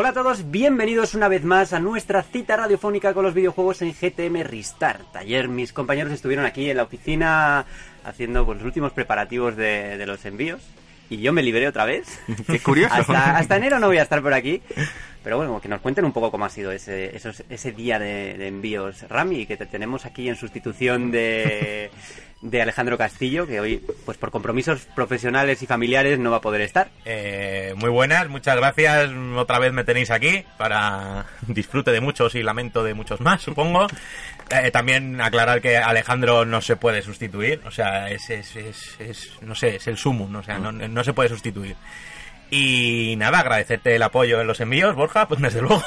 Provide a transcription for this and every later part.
Hola a todos, bienvenidos una vez más a nuestra cita radiofónica con los videojuegos en GTM Restart. Ayer mis compañeros estuvieron aquí en la oficina haciendo pues, los últimos preparativos de, de los envíos y yo me liberé otra vez. Qué curioso. hasta, hasta enero no voy a estar por aquí. Pero bueno, que nos cuenten un poco cómo ha sido ese, esos, ese día de, de envíos Rami, que te tenemos aquí en sustitución de, de Alejandro Castillo, que hoy, pues por compromisos profesionales y familiares, no va a poder estar. Eh, muy buenas, muchas gracias. Otra vez me tenéis aquí para disfrute de muchos y lamento de muchos más, supongo. Eh, también aclarar que Alejandro no se puede sustituir, o sea, es, es, es, es no sé, es el sumum, o sea, no, no se puede sustituir. Y nada, agradecerte el apoyo en los envíos, Borja, pues desde luego,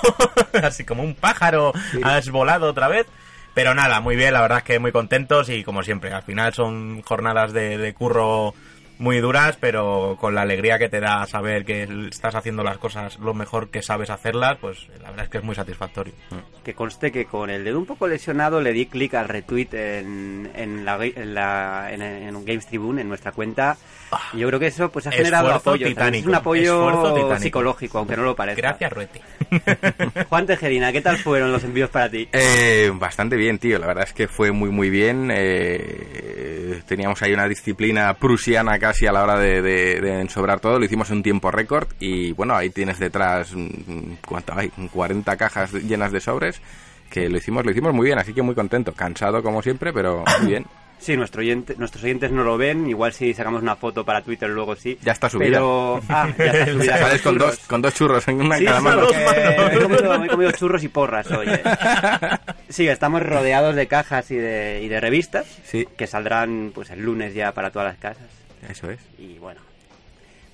así como un pájaro has volado otra vez. Pero nada, muy bien, la verdad es que muy contentos y como siempre, al final son jornadas de, de curro muy duras, pero con la alegría que te da saber que estás haciendo las cosas lo mejor que sabes hacerlas, pues la verdad es que es muy satisfactorio. Que conste que con el dedo un poco lesionado le di clic al retweet en, en, la, en, la, en, en Games Tribune, en nuestra cuenta. Y yo creo que eso pues ha generado Esfuerzo apoyo. titánico, Es un apoyo psicológico, aunque no lo parezca. Gracias, Rueti. Juan Tejerina, ¿qué tal fueron los envíos para ti? Eh, bastante bien, tío. La verdad es que fue muy, muy bien. Eh, teníamos ahí una disciplina prusiana casi a la hora de, de, de ensobrar todo. Lo hicimos en un tiempo récord. Y bueno, ahí tienes detrás, mm, ¿cuánto hay? 40 cajas llenas de sobres. Que lo hicimos, lo hicimos muy bien, así que muy contento. Cansado como siempre, pero muy bien. Sí, nuestro oyente- nuestros oyentes no lo ven. Igual si sacamos una foto para Twitter luego sí. Ya está subida. Pero... Ah, ya está subida. Sales con dos, con dos churros en una Sí, cada mano. he, comido, he comido churros y porras hoy. eh. Sí, estamos rodeados de cajas y de, y de revistas Sí. que saldrán pues el lunes ya para todas las casas. Eso es. Y bueno,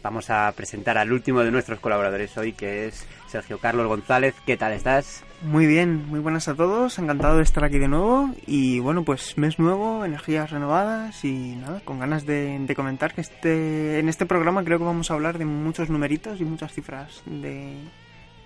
vamos a presentar al último de nuestros colaboradores hoy, que es Sergio Carlos González. ¿Qué tal estás? Muy bien, muy buenas a todos, encantado de estar aquí de nuevo y bueno, pues mes nuevo, energías renovadas y nada, con ganas de, de comentar que este, en este programa creo que vamos a hablar de muchos numeritos y muchas cifras de...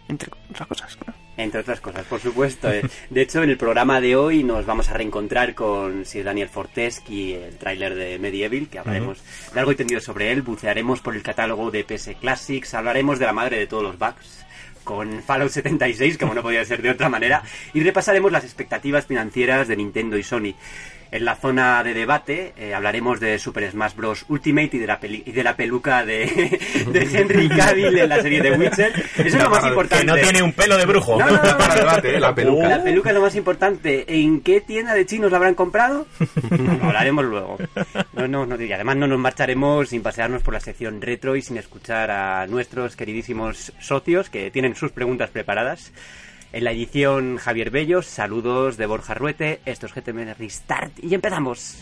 entre otras cosas, claro. Entre otras cosas, por supuesto. eh. De hecho, en el programa de hoy nos vamos a reencontrar con Sir Daniel Forteschi, el tráiler de Medieval, que hablaremos largo y tendido sobre él, bucearemos por el catálogo de PS Classics, hablaremos de la madre de todos los bugs con Fallout 76, como no podía ser de otra manera, y repasaremos las expectativas financieras de Nintendo y Sony. En la zona de debate eh, hablaremos de Super Smash Bros. Ultimate y de la, peli- y de la peluca de, de Henry Cavill en la serie de Witcher. Eso es lo más importante. Que no tiene un pelo de brujo. No, no, no, no, Para no. debate, ¿eh? la peluca. La peluca es lo más importante. ¿En qué tienda de chinos la habrán comprado? Lo hablaremos luego. No, no, no, y además no nos marcharemos sin pasearnos por la sección retro y sin escuchar a nuestros queridísimos socios que tienen sus preguntas preparadas. En la edición Javier Bellos, saludos de Borja Ruete, esto es GTM Restart y empezamos.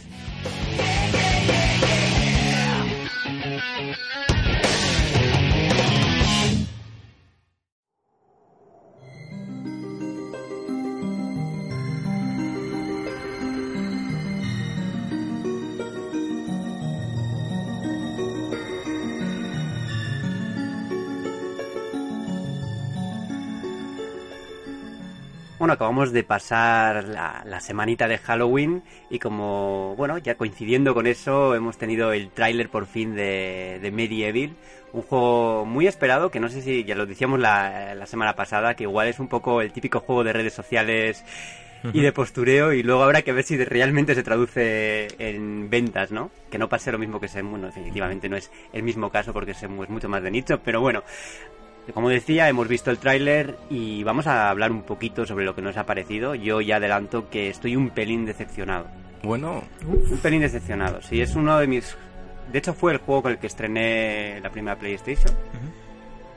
Bueno, acabamos de pasar la, la semanita de Halloween y como, bueno, ya coincidiendo con eso, hemos tenido el tráiler por fin de, de Medieval, un juego muy esperado que no sé si ya lo decíamos la, la semana pasada, que igual es un poco el típico juego de redes sociales y de postureo y luego habrá que ver si realmente se traduce en ventas, ¿no? Que no pase lo mismo que Semu, bueno, definitivamente no es el mismo caso porque Semu es mucho más de nicho, pero bueno, como decía, hemos visto el tráiler y vamos a hablar un poquito sobre lo que nos ha parecido. Yo ya adelanto que estoy un pelín decepcionado. Bueno, Un pelín decepcionado. Sí, es uno de mis... De hecho fue el juego con el que estrené la primera PlayStation.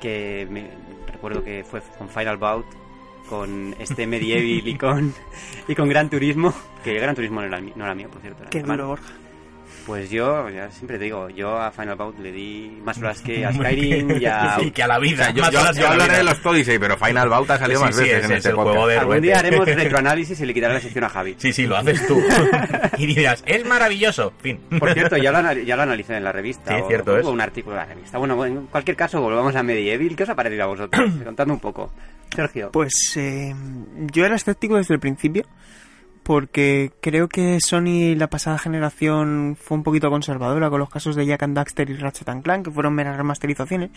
Que me... recuerdo que fue con Final Bout, con este Medieval y con, y con Gran Turismo. Que Gran Turismo no era, mi- no era mío, por cierto. era Qué duro, Borja. Pues yo, ya siempre te digo, yo a Final Bout le di más horas que a Skyrim y a... Sí, que a la vida. yo, yo- yo hablaré de los Odyssey, pero Final Bout ha salido Sí, más sí, veces ese en es este el juego de- Algún día haremos retroanálisis y le quitaré la sección a Javi. Sí, sí, lo haces tú. y dirás, es maravilloso. Fin. Por cierto, ya lo, anal- ya lo analicé en la revista. Sí, o- cierto es. un artículo en la revista. Bueno, en cualquier caso, volvamos a Medieval. ¿Qué os ha parecido a vosotros? Contadme un poco. Sergio. Pues eh, yo era escéptico desde el principio, porque creo que Sony la pasada generación fue un poquito conservadora con los casos de Jack and Daxter y Ratchet and Clank, que fueron meras remasterizaciones.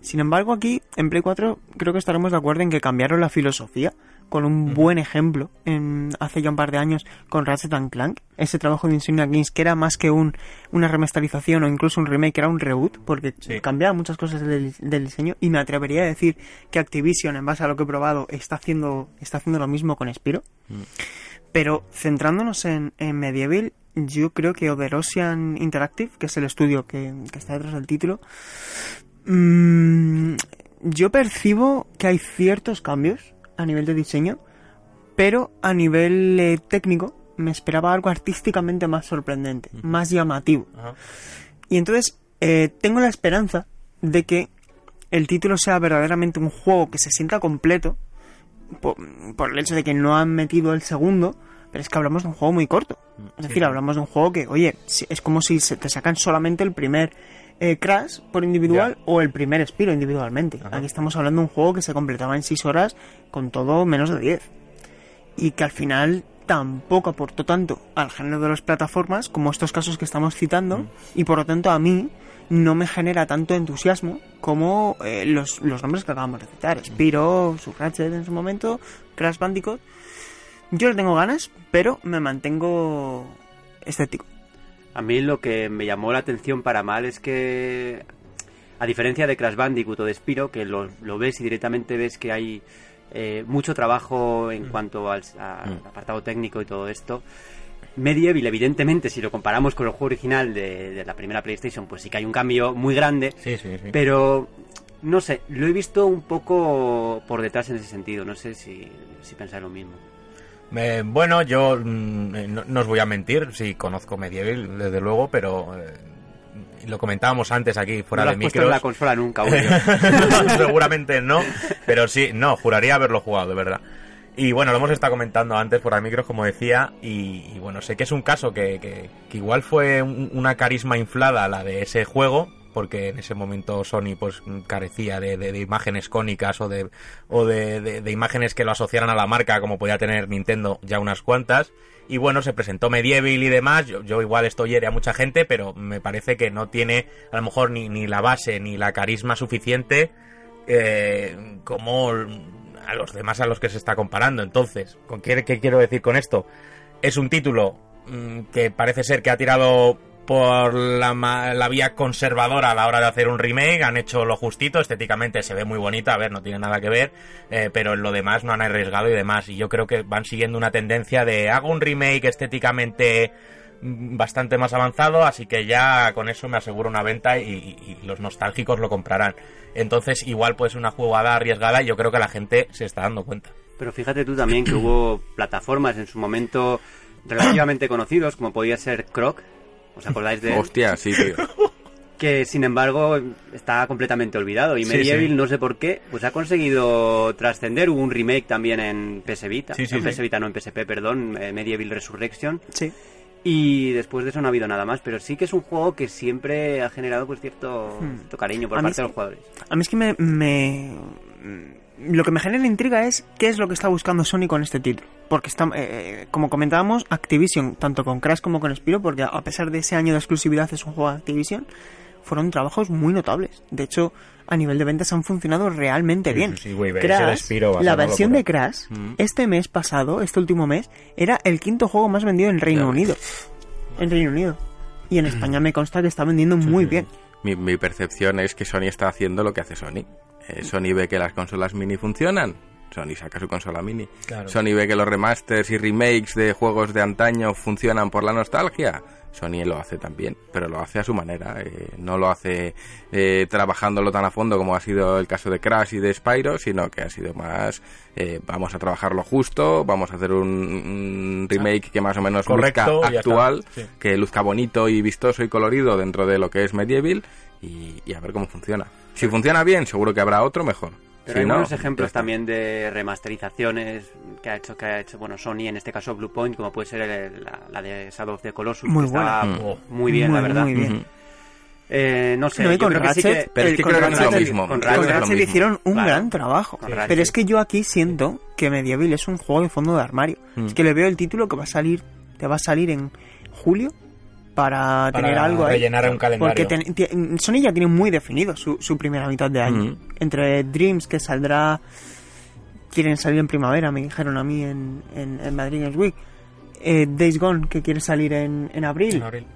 Sin embargo, aquí en Play 4 creo que estaremos de acuerdo en que cambiaron la filosofía, con un buen ejemplo en, hace ya un par de años con Ratchet and Clank, ese trabajo de Insomniac Games que era más que un, una remasterización o incluso un remake, era un reboot, porque Sí. cambiaba muchas cosas del, del diseño y me atrevería a decir que Activision, en base a lo que he probado, está haciendo, está haciendo lo mismo con Spiro. Pero centrándonos en, en Medieval, yo creo que Oderosian Interactive, que es el estudio que, que está detrás del título, mm, yo percibo que hay ciertos cambios a nivel de diseño, pero a nivel eh, técnico me esperaba algo artísticamente más sorprendente, más llamativo. Ajá. Y entonces eh, tengo la esperanza de que el título sea verdaderamente un juego que se sienta completo por, por el hecho de que no han metido el segundo, pero es que hablamos de un juego muy corto. Es decir, hablamos de un juego que, oye, si- es como si se te sacan solamente el primer eh, Crash por individual Ya. o el primer Spiro individualmente. Ajá. Aquí estamos hablando de un juego que se completaba en 6 horas con todo menos de 10 y que al final tampoco aportó tanto al género de las plataformas como estos casos que estamos citando y por lo tanto a mí no me genera tanto entusiasmo como eh, los, los nombres que acabamos de citar. Spiro, Ratchet en su momento Crash Bandicoot. Yo le tengo ganas pero me mantengo escéptico. A mí lo que me llamó la atención para mal es que, a diferencia de Crash Bandicoot o de Spiro, que lo, lo ves y directamente ves que hay eh, mucho trabajo en cuanto al, a- al apartado técnico y todo esto, Medieval, evidentemente, si lo comparamos con el juego original de, de la primera PlayStation, pues sí que hay un cambio muy grande, Sí, sí, sí. pero no sé, lo he visto un poco por detrás en ese sentido, no sé si, si pensáis lo mismo. Eh, bueno, yo mm, eh, no, no os voy a mentir, sí conozco Medieval, desde luego, pero eh, lo comentábamos antes aquí fuera no lo de has puesto en la consola nunca. No, seguramente no, pero sí, no, juraría haberlo jugado, de verdad. Y bueno, lo hemos estado comentando antes por micros, como decía, y, bueno, sé que es un caso que, que- igual fue un- una carisma inflada la de ese juego, porque en ese momento Sony pues carecía de, imágenes cónicas o de o de, imágenes que lo asociaran a la marca como podía tener Nintendo ya unas cuantas. Y bueno se presentó Medieval y demás. Yo, yo igual esto hiere a mucha gente pero me parece que no tiene a lo mejor ni, ni la base ni la carisma suficiente eh, como a los demás a los que se está comparando entonces ¿con qué, qué quiero decir con esto? es un título mm, que parece ser que ha tirado por la, la vía conservadora a la hora de hacer un remake, han hecho lo justito, estéticamente se ve muy bonita, a ver, no tiene nada que ver, eh, pero en lo demás no han arriesgado y demás, y yo creo que van siguiendo una tendencia de hago un remake estéticamente mm, bastante más avanzado, así que ya con eso me aseguro una venta y los nostálgicos lo comprarán. Entonces igual pues una jugada arriesgada y yo creo que la gente se está dando cuenta. Pero fíjate tú también que hubo plataformas en su momento relativamente conocidos, como podía ser Croc, ¿os acordáis de él? Hostia, sí, tío. Que sin embargo está completamente olvidado. Y Sí, Medieval, sí. no sé por qué, pues ha conseguido trascender. Hubo un remake también en PS Vita. Sí, sí, en sí. PS Vita, no en PSP, perdón, eh, Medieval Resurrection. sí Y después de eso no ha habido nada más. Pero sí que es un juego que siempre ha generado pues cierto, Hmm. cierto cariño por A parte de los jugadores. A mí es que me, me- Lo que me genera intriga es qué es lo que está buscando Sony con este título. Porque está, eh, como comentábamos, Activision, tanto con Crash como con Spiro, porque a pesar de ese año de exclusividad es un juego de Activision, fueron trabajos muy notables. De hecho, a nivel de ventas han funcionado realmente Sí, bien. sí, güey, Crash, Spiro, la versión locura. de Crash, Mm. este mes pasado, este último mes, era el quinto juego más vendido en Reino. Unido. En Reino Unido. Y en España me consta que está vendiendo muy bien. Mi, mi percepción es que Sony está haciendo lo que hace Sony. Eh, Sony ve que las consolas mini funcionan Sony saca su consola mini. Claro. Sony ve que los remasters y remakes de juegos de antaño funcionan por la nostalgia. Sony lo hace también, pero lo hace a su manera. eh, no lo hace eh, trabajándolo tan a fondo como ha sido el caso de Crash y de Spyro, sino que ha sido más, eh, vamos a trabajarlo justo, vamos a hacer un, un remake que más o menos Correcto, luzca actual, sí. que luzca bonito y vistoso y colorido dentro de lo que es Medieval y, y a ver cómo funciona. Si funciona bien, seguro que habrá otro mejor. Pero Si hay no, buenos ya ejemplos también de remasterizaciones que ha hecho que ha hecho bueno Sony en este caso Bluepoint como puede ser el- la, la de Shadow of the Colossus Muy que está buena. Mm. muy bien la verdad muy bien. Ujú. Eh, no sé No, y yo con creo que sí Ratchet, que- Pero es el- que con lo Ratchet- mismo. con Con lo hicieron un Claro. gran trabajo. Pero es que yo aquí siento que Medieval es un juego de fondo de armario. Mm. Es que le veo el título que va a salir, te va a salir en julio para, Para tener algo ahí. rellenar un calendario. Porque ten- Sony ya tiene muy definido su, su primera mitad de año. Mm. Entre Dreams, que saldrá. Quieren salir en primavera, me dijeron a mí en, en, en Madrid Games Week. Eh, Days Gone, que quiere salir en, en abril. En abril.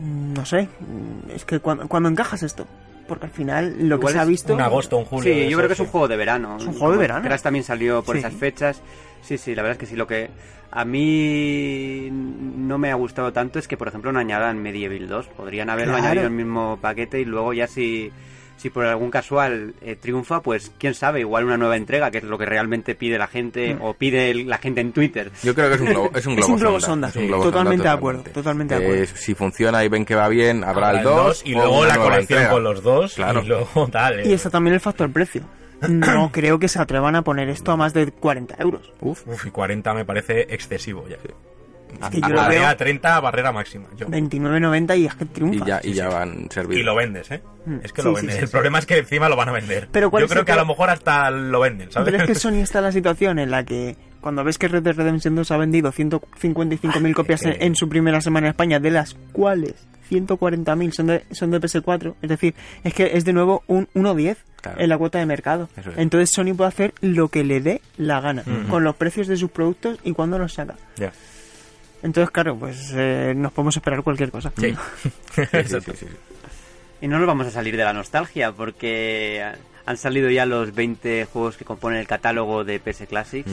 Mm, No sé. mm, Es que cuando, cuando encajas esto. Porque al final lo que se ha visto. Un agosto, un julio. Sí, yo creo que es un juego de verano. Es un juego de verano. Crash también salió por Sí. esas fechas. Sí, sí, la verdad es que sí. Lo que a mí no me ha gustado tanto es que, por ejemplo, no añadan Medieval 2. Podrían haberlo Claro. añadido en el mismo paquete y luego ya si, si por algún casual eh, triunfa, pues quién sabe, igual una nueva entrega, que es lo que realmente pide la gente o pide el- la gente en Twitter. Yo creo que es un globo, es un Es globo, un globo sonda. sonda, Es un sí. globo Totalmente sonda, de acuerdo, totalmente de acuerdo. Eh, si funciona y ven que va bien, habrá, Habrá el 2 y luego la colección con los dos Claro. y luego tal. eh. Y está también el factor precio. No creo que se atrevan a poner esto a más de 40 euros. Uf, Uf, y 40 me parece excesivo ya. Es que yo Barrera veo 30, barrera máxima. Yo. 29.90 y es que triunfa. y ya, y ya van servidos. Y lo vendes, ¿eh? Mm. Es que Sí, lo vendes. sí, el sí. problema es que encima lo van a vender. Pero ¿cuál Yo creo que a lo mejor hasta lo venden, ¿sabes? Pero es que Sony está en la situación en la que cuando ves que Red Dead Redemption 2 ha vendido 155.000 copias en, su primera semana en España, de las cuales 140.000 son de, son de PS4, es decir, es que es de nuevo un 1.10 Claro. en la cuota de mercado. Es. Entonces Sony puede hacer lo que le dé la gana con los precios de sus productos y cuando los saca. Ya. Entonces, claro, pues eh, nos podemos esperar cualquier cosa. Sí. Sí, sí, sí, sí. Y no nos vamos a salir de la nostalgia porque han salido ya los 20 juegos que componen el catálogo de PS Classics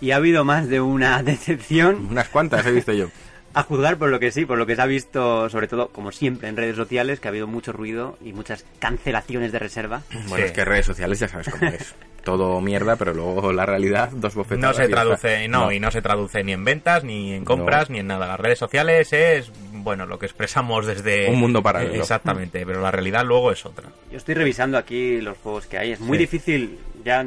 y ha habido más de una decepción Unas cuantas he visto yo. a juzgar por lo que sí, por lo que se ha visto sobre todo como siempre en redes sociales que ha habido mucho ruido y muchas cancelaciones de reserva. Bueno, Sí. es que redes sociales ya sabes cómo es. Todo mierda, pero luego la realidad, dos bofetadas. No se traduce, no, y no se traduce ni en ventas, ni en compras, ni en nada. Las redes sociales es, bueno, lo que expresamos desde... Un mundo paralelo. Eh, Exactamente, pero la realidad luego es otra. Yo estoy revisando aquí los juegos que hay. Es muy Sí. difícil, ya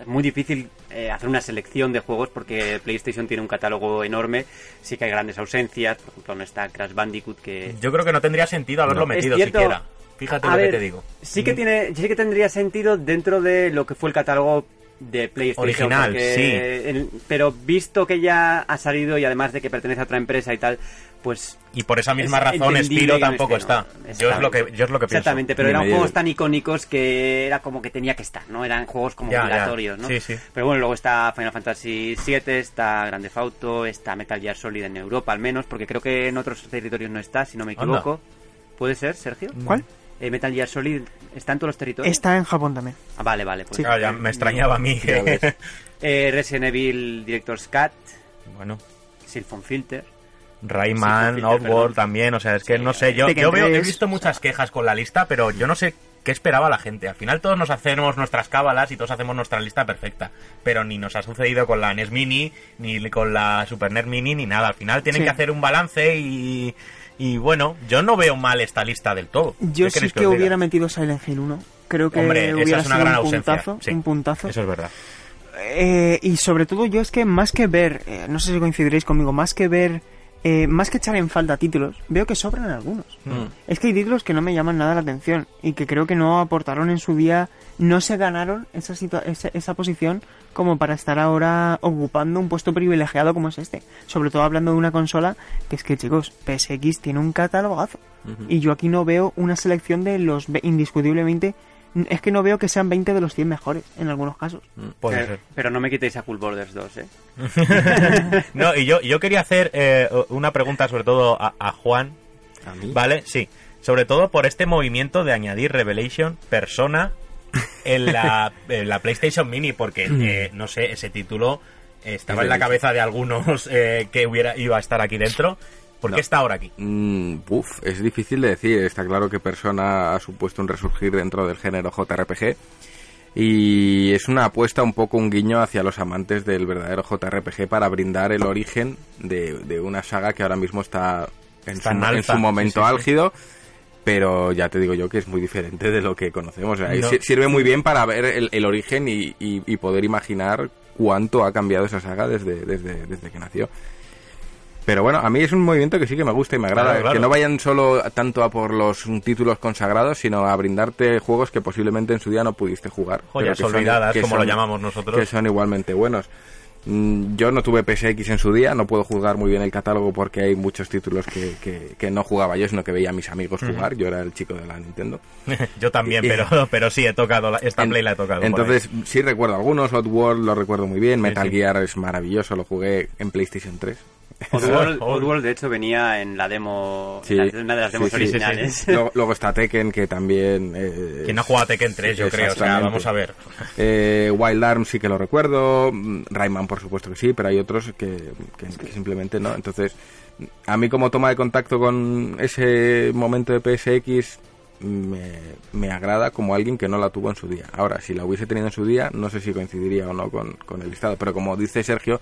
es muy difícil eh, hacer una selección de juegos porque PlayStation tiene un catálogo enorme. Sí que hay grandes ausencias. Por ejemplo, no está Crash Bandicoot que Yo creo que no tendría sentido haberlo No. metido Es cierto. siquiera. Fíjate A lo ver, que te digo. Sí que tiene, sí que tendría sentido dentro de lo que fue el catálogo de PlayStation. Original, porque el- pero visto que ya ha salido y además de que pertenece a otra empresa y tal, pues Y por esa misma es razón Spiro tampoco está. Yo es lo que, yo es lo que pienso. Exactamente, pero eran juegos tan icónicos que era como que tenía que estar, ¿no? Eran juegos como Ya, ya. obligatorios, ¿no? Sí, sí. Pero bueno, luego está Final Fantasy VII, está Grande Auto, está Metal Gear Solid en Europa al menos, porque creo que en otros territorios no está, si no me Anda. equivoco. ¿Puede ser, Sergio? ¿Cuál? Eh, Metal Gear Solid está en todos los territorios. Está en Japón también. Ah, vale, vale. Pues, Sí. Ya me extrañaba a mí. Eh, Resident Evil Director's Cut, bueno, Sylphon Filter. Rayman, Sí, Outworld también, o sea, es que Sí, no sé, yo, yo veo, he 3. visto muchas quejas con la lista, pero yo no sé qué esperaba la gente. Al final todos nos hacemos nuestras cábalas y todos hacemos nuestra lista perfecta, pero ni nos ha sucedido con la NES Mini, ni con la Super NES Mini, ni nada. Al final tienen Sí. que hacer un balance y, y bueno, yo no veo mal esta lista del todo. Yo ¿Qué sí que hubiera metido Silent Hill 1. Creo que Hombre, esa hubiera es una sido gran un ausencia. puntazo. sí. Un puntazo. Eso es verdad. Eh, y sobre todo yo es que más que ver, eh, no sé si coincidiréis conmigo, más que ver, eh, más que echar en falta títulos, veo que sobran algunos. Mm. Es que hay títulos que no me llaman nada la atención y que creo que no aportaron en su día, no se ganaron esa, esa, esa posición como para estar ahora ocupando un puesto privilegiado como es este. Sobre todo hablando de una consola que es que, chicos, PSX tiene un catalogazo. Y yo aquí no veo una selección de los indiscutiblemente... Es que no veo que sean 20 de los 100 mejores en algunos casos. Puede Eh, ser. Pero no me quitéis a Cool Borders 2, ¿eh? No, y yo, yo quería hacer eh, una pregunta sobre todo a, a Juan, A mí. ¿vale? Sí, sobre todo por este movimiento de añadir Revelation, Persona en la, en la PlayStation Mini, porque, eh, no sé, ese título estaba en la cabeza de algunos eh, que hubiera iba a estar aquí dentro. ¿Por qué está ahora aquí? Mm, uf, es difícil de decir. Está claro que Persona ha supuesto un resurgir dentro del género JRPG. Y es una apuesta, un poco un guiño hacia los amantes del verdadero JRPG para brindar el origen de, de una saga que ahora mismo está en, su, en momento sí, sí, sí. álgido. Pero ya te digo yo que es muy diferente de lo que conocemos. O sea, No. Sirve muy bien para ver el, el origen y, y- y poder imaginar cuánto ha cambiado esa saga desde, desde, desde que nació. Pero bueno, a mí es un movimiento que sí que me gusta y me agrada. Claro, claro. Que no vayan solo tanto a por los títulos consagrados, sino a brindarte juegos que posiblemente en su día no pudiste jugar. Joyas pero que son- olvidadas, que como son- lo llamamos nosotros. Que son igualmente buenos. Mm, Yo no tuve PSX en su día, no puedo juzgar muy bien el catálogo porque hay muchos títulos que, que, que no jugaba yo, sino que veía a mis amigos jugar. Yo era el chico de la Nintendo. Yo también, Y- pero, pero sí, he tocado, la- esta En- Play la he tocado. Entonces, sí recuerdo algunos, Oddworld lo recuerdo muy bien, Metal sí. Gear es maravilloso, lo jugué en PlayStation 3. Oddworld, de hecho, venía en la demo, Sí, en la- una de las demos sí, originales. sí, Luego, luego está Tekken, que también... eh, ¿Quién ha jugado a Tekken 3, yo creo? O sea, vamos a ver. Eh, Wild Arms sí que lo recuerdo, Rayman por supuesto que sí, pero hay otros que, que- que simplemente no. Entonces, a mí como toma de contacto con ese momento de PSX me, me agrada como alguien que no la tuvo en su día. Ahora, si la hubiese tenido en su día, no sé si coincidiría o no con, con el listado, pero como dice Sergio,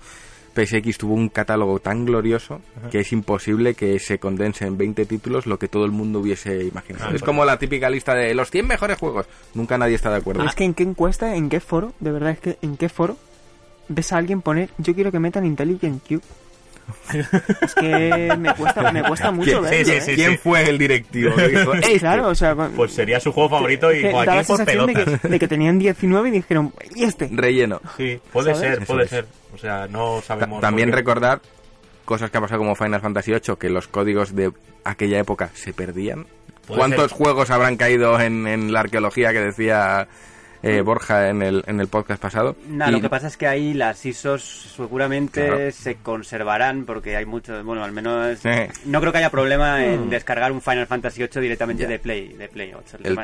PSX tuvo un catálogo tan glorioso que es imposible que se condense en 20 títulos lo que todo el mundo hubiese imaginado. Ah, es como la típica lista de los 100 mejores juegos. Nunca nadie está de acuerdo. Es que en qué encuesta, en qué foro, de verdad es que en qué foro ves a alguien poner yo quiero que metan Intelligent Cube. Es que me cuesta, me cuesta mucho ¿Quién, verlo, sí, ¿eh? sí, ¿quién fue el directivo dijo, "Este"? Claro, o sea, Pues sería su juego favorito y Joaquín por sensación de pelotas. que, de que tenían 19 y dijeron, ¿y este? Relleno. Sí, puede ¿Sabes? ser, Eso puede es. ser. O sea, no Ta- sabemos. También recordar cosas que ha pasado como Final Fantasy VIII, que los códigos de aquella época se perdían. ¿Cuántos ser. juegos habrán caído en, en la arqueología que decía eh, Borja en el, en el podcast pasado? Nada, Y- lo que pasa es que ahí las ISOs seguramente Claro. se conservarán porque hay muchos, bueno, al menos Sí. no creo que haya problema en descargar un Final Fantasy VIII directamente Ya. de Play, de Play 8. El-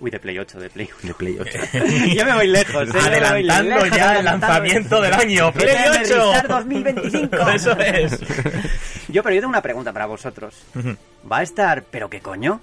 Uy, de Play 8, de Play 8. de Play 8. ya me voy lejos, ¿eh? Ya me voy Adelantando lejos, ya el adelantando. lanzamiento del año. ¡Play Déjame 8! revisar 2025. Eso es. Yo, pero yo tengo una pregunta para vosotros. ¿Va a estar, pero qué coño?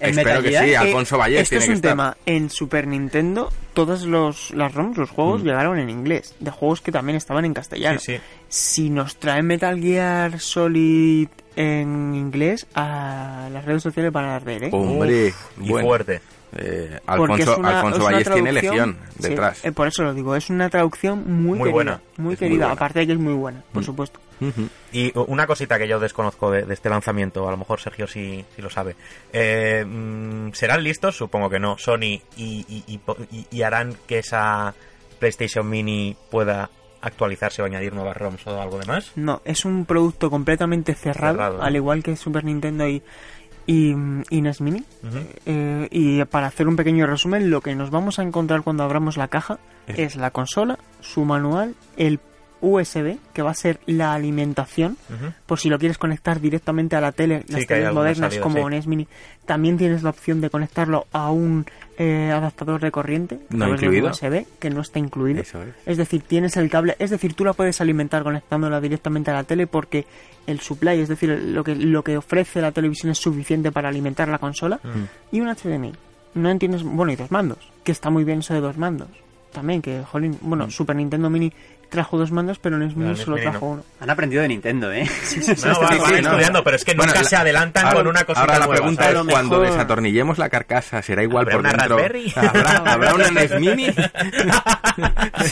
¿En Espero Metal que sí, Eh, Alfonso Vallés Esto tiene es que un estar. tema. En Super Nintendo, todas los, las ROMs, los juegos, Mm. llegaron en inglés. De juegos que también estaban en castellano. Sí, sí. Si nos traen Metal Gear Solid en inglés, a las redes sociales van a arder, ¿eh? Hombre, Y bueno. fuerte. Eh, Alfonso, una- Alfonso Valles tiene legión sí, detrás. eh, por eso lo digo, es una traducción muy, Muy querida. buena. Muy Es muy querida, buena. aparte de que es muy buena, por Mm. supuesto. Y una cosita que yo desconozco de, de este lanzamiento, a lo mejor Sergio sí, sí lo sabe. Eh, mm, ¿Serán listos? Supongo que no. Sony y, y- y po- y- y harán que esa PlayStation Mini pueda actualizarse o añadir nuevas ROMs o algo demás. No, es un producto completamente cerrado, al igual que Super Nintendo y, y, y NES Mini. Eh, y para hacer un pequeño resumen, lo que nos vamos a encontrar cuando abramos la caja Es- es la consola, su manual, el USB, que va a ser la alimentación, por si lo quieres conectar directamente a la tele, Sí, las teles modernas como sí. NES Mini, también tienes la opción de conectarlo a un eh, adaptador de corriente, ¿No incluido? USB, que no está incluido. Es. Es decir, tienes el cable, es decir, tú la puedes alimentar conectándola directamente a la tele porque el supply, es decir, lo que, lo que ofrece la televisión es suficiente para alimentar la consola Mm. y un HDMI. No entiendes, bueno, y dos mandos, que está muy bien eso de dos mandos. También, que, jolín, bueno, Super Nintendo Mini trajo dos mandos, pero NES Mini NES solo no. trajo uno. Han aprendido de Nintendo, ¿eh? No, van, sí, van sí, estudiando, no. pero es que Bueno, nunca la- se adelantan ahora- con una cosita Ahora la nueva, pregunta ¿sabes? es cuando mejor- desatornillemos la carcasa, ¿será igual ¿Habrá por una dentro? Raspberry? ¿Habrá, habrá una NES Mini?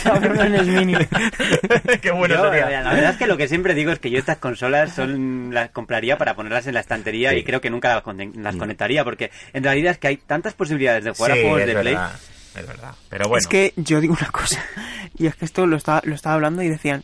Abre una NES Mini. Qué bueno Yo, sería. La verdad es que lo que siempre digo es que yo estas consolas son las compraría para ponerlas en la estantería Sí. y creo que nunca las, con- las Mm. conectaría porque en realidad es que hay tantas posibilidades de jugar a Sí, juegos de Play. verdad, es verdad. Pero bueno. Es que yo digo una cosa, y es que esto lo estaba, lo estaba hablando y decían,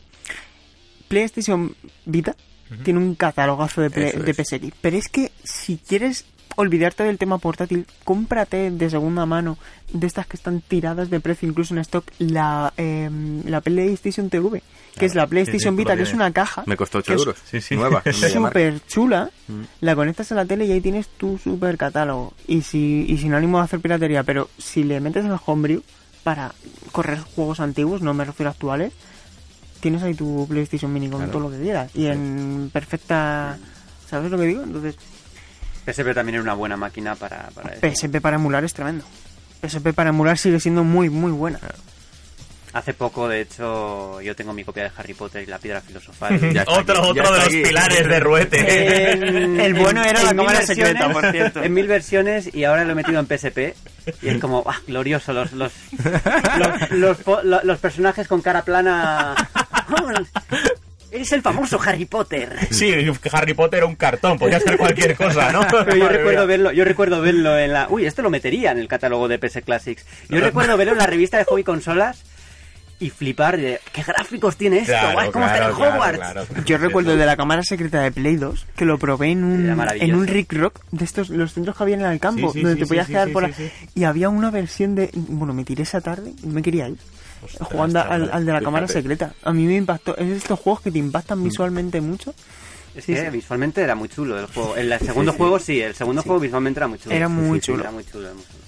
PlayStation Vita tiene un catalogazo de, Play- de. PSX, pero es que si quieres olvidarte del tema portátil, cómprate de segunda mano, de estas que están tiradas de precio, incluso en stock, la, eh, la PlayStation TV, que es la PlayStation Vita, que es una caja. Me costó 8 que es euros. Sí, sí. Nueva. súper chula, Mm. la conectas a la tele y ahí tienes tu super catálogo. Y, si, y sin ánimo de hacer piratería, pero si le metes en el homebrew para correr juegos antiguos, no me refiero a actuales, tienes ahí tu PlayStation Mini con Claro. todo lo que quieras. Y en perfecta... ¿Sabes lo que digo? Entonces, PSP también era una buena máquina para, para eso. PSP para emular es tremendo. PSP para emular sigue siendo muy, muy buena. Hace poco, de hecho, yo tengo mi copia de Harry Potter y la piedra filosofal. Ya está otro aquí, ya otro de los aquí. pilares de Ruete. En- El bueno era en la cámara secreta, por cierto. En mil versiones y ahora lo he metido en PSP. Y es como, ¡ah, glorioso! Los, los, los, los los personajes con cara plana. ¡Oh, eres el famoso Harry Potter. Sí, Harry Potter un cartón, podía ser cualquier cosa, ¿no? Pero yo recuerdo verlo, yo recuerdo verlo en la. Uy, esto lo metería en el catálogo de PS Classics. Yo recuerdo verlo en la revista de hobby consolas y flipar de qué gráficos tiene esto, Claro, guau, es como estar en claro, Hogwarts. claro, claro. Yo recuerdo de la cámara secreta de Play 2, que lo probé en un, en un Rick Rock, de estos, los centros que había en el campo, Sí, sí, donde sí, te podías sí, quedar sí, por sí, la- sí. Y había una versión de... Bueno, me tiré esa tarde y no me quería ir. Ostras, jugando al, de la cámara secreta. A mí me impactó. Es de estos juegos que te impactan visualmente mucho. Es Sí, que sí. visualmente era muy chulo el juego. El segundo juego sí, el segundo juego visualmente era muy chulo. Era muy chulo. Era muy chulo, era muy chulo.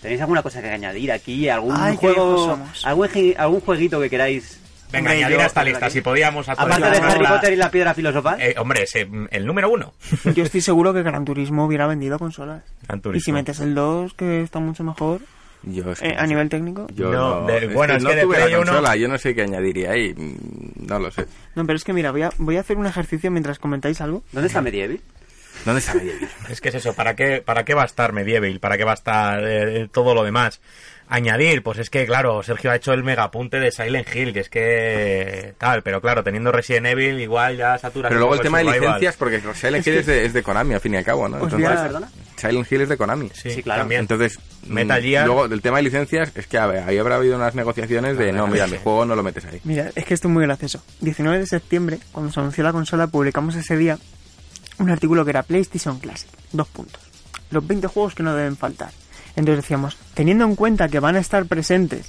¿Tenéis alguna cosa que añadir aquí? ¿Algún Ay, juego, algún, algún jueguito que queráis? Venga, Hombre, añadir yo- a esta lista, si podíamos Aparte de Harry la- Potter y la piedra filosofal. Eh, hombre, ese, el número uno. Yo estoy seguro que Gran Turismo hubiera vendido consolas. Gran Y si Turismo. metes el 2, que está mucho mejor Yo es que eh, no a sé. nivel técnico. Yo No, no, de- es bueno, que es no que de tuve la uno- consola, yo no sé qué añadiría ahí, mm, no lo sé. No, pero es que mira, voy a, voy a hacer un ejercicio mientras comentáis algo. ¿Dónde está Medieval? ¿Dónde está Medieval? Es que es eso, ¿para qué, para qué va a estar Medieval? ¿Para qué va a estar eh, todo lo demás? Añadir, pues es que, claro, Sergio ha hecho el megapunte de Silent Hill, que es que tal, pero claro, teniendo Resident Evil igual ya satura. Pero luego el tema de licencias, porque Silent Es Hill que- es, de, es de Konami, al fin y al cabo, ¿no? Entonces, a- ¿Perdona? Silent Hill es de Konami. Sí, Sí, claro. También. Entonces, Metal Gear. luego del tema de licencias, es que a ver, ahí habrá habido unas negociaciones de, no, mira, sí. mi juego no lo metes ahí. Mira, es que esto es muy gracioso. 19 de septiembre, cuando se anunció la consola, publicamos ese día un artículo que era PlayStation Classic. Dos puntos. Los 20 juegos que no deben faltar. Entonces decíamos, teniendo en cuenta que van a estar presentes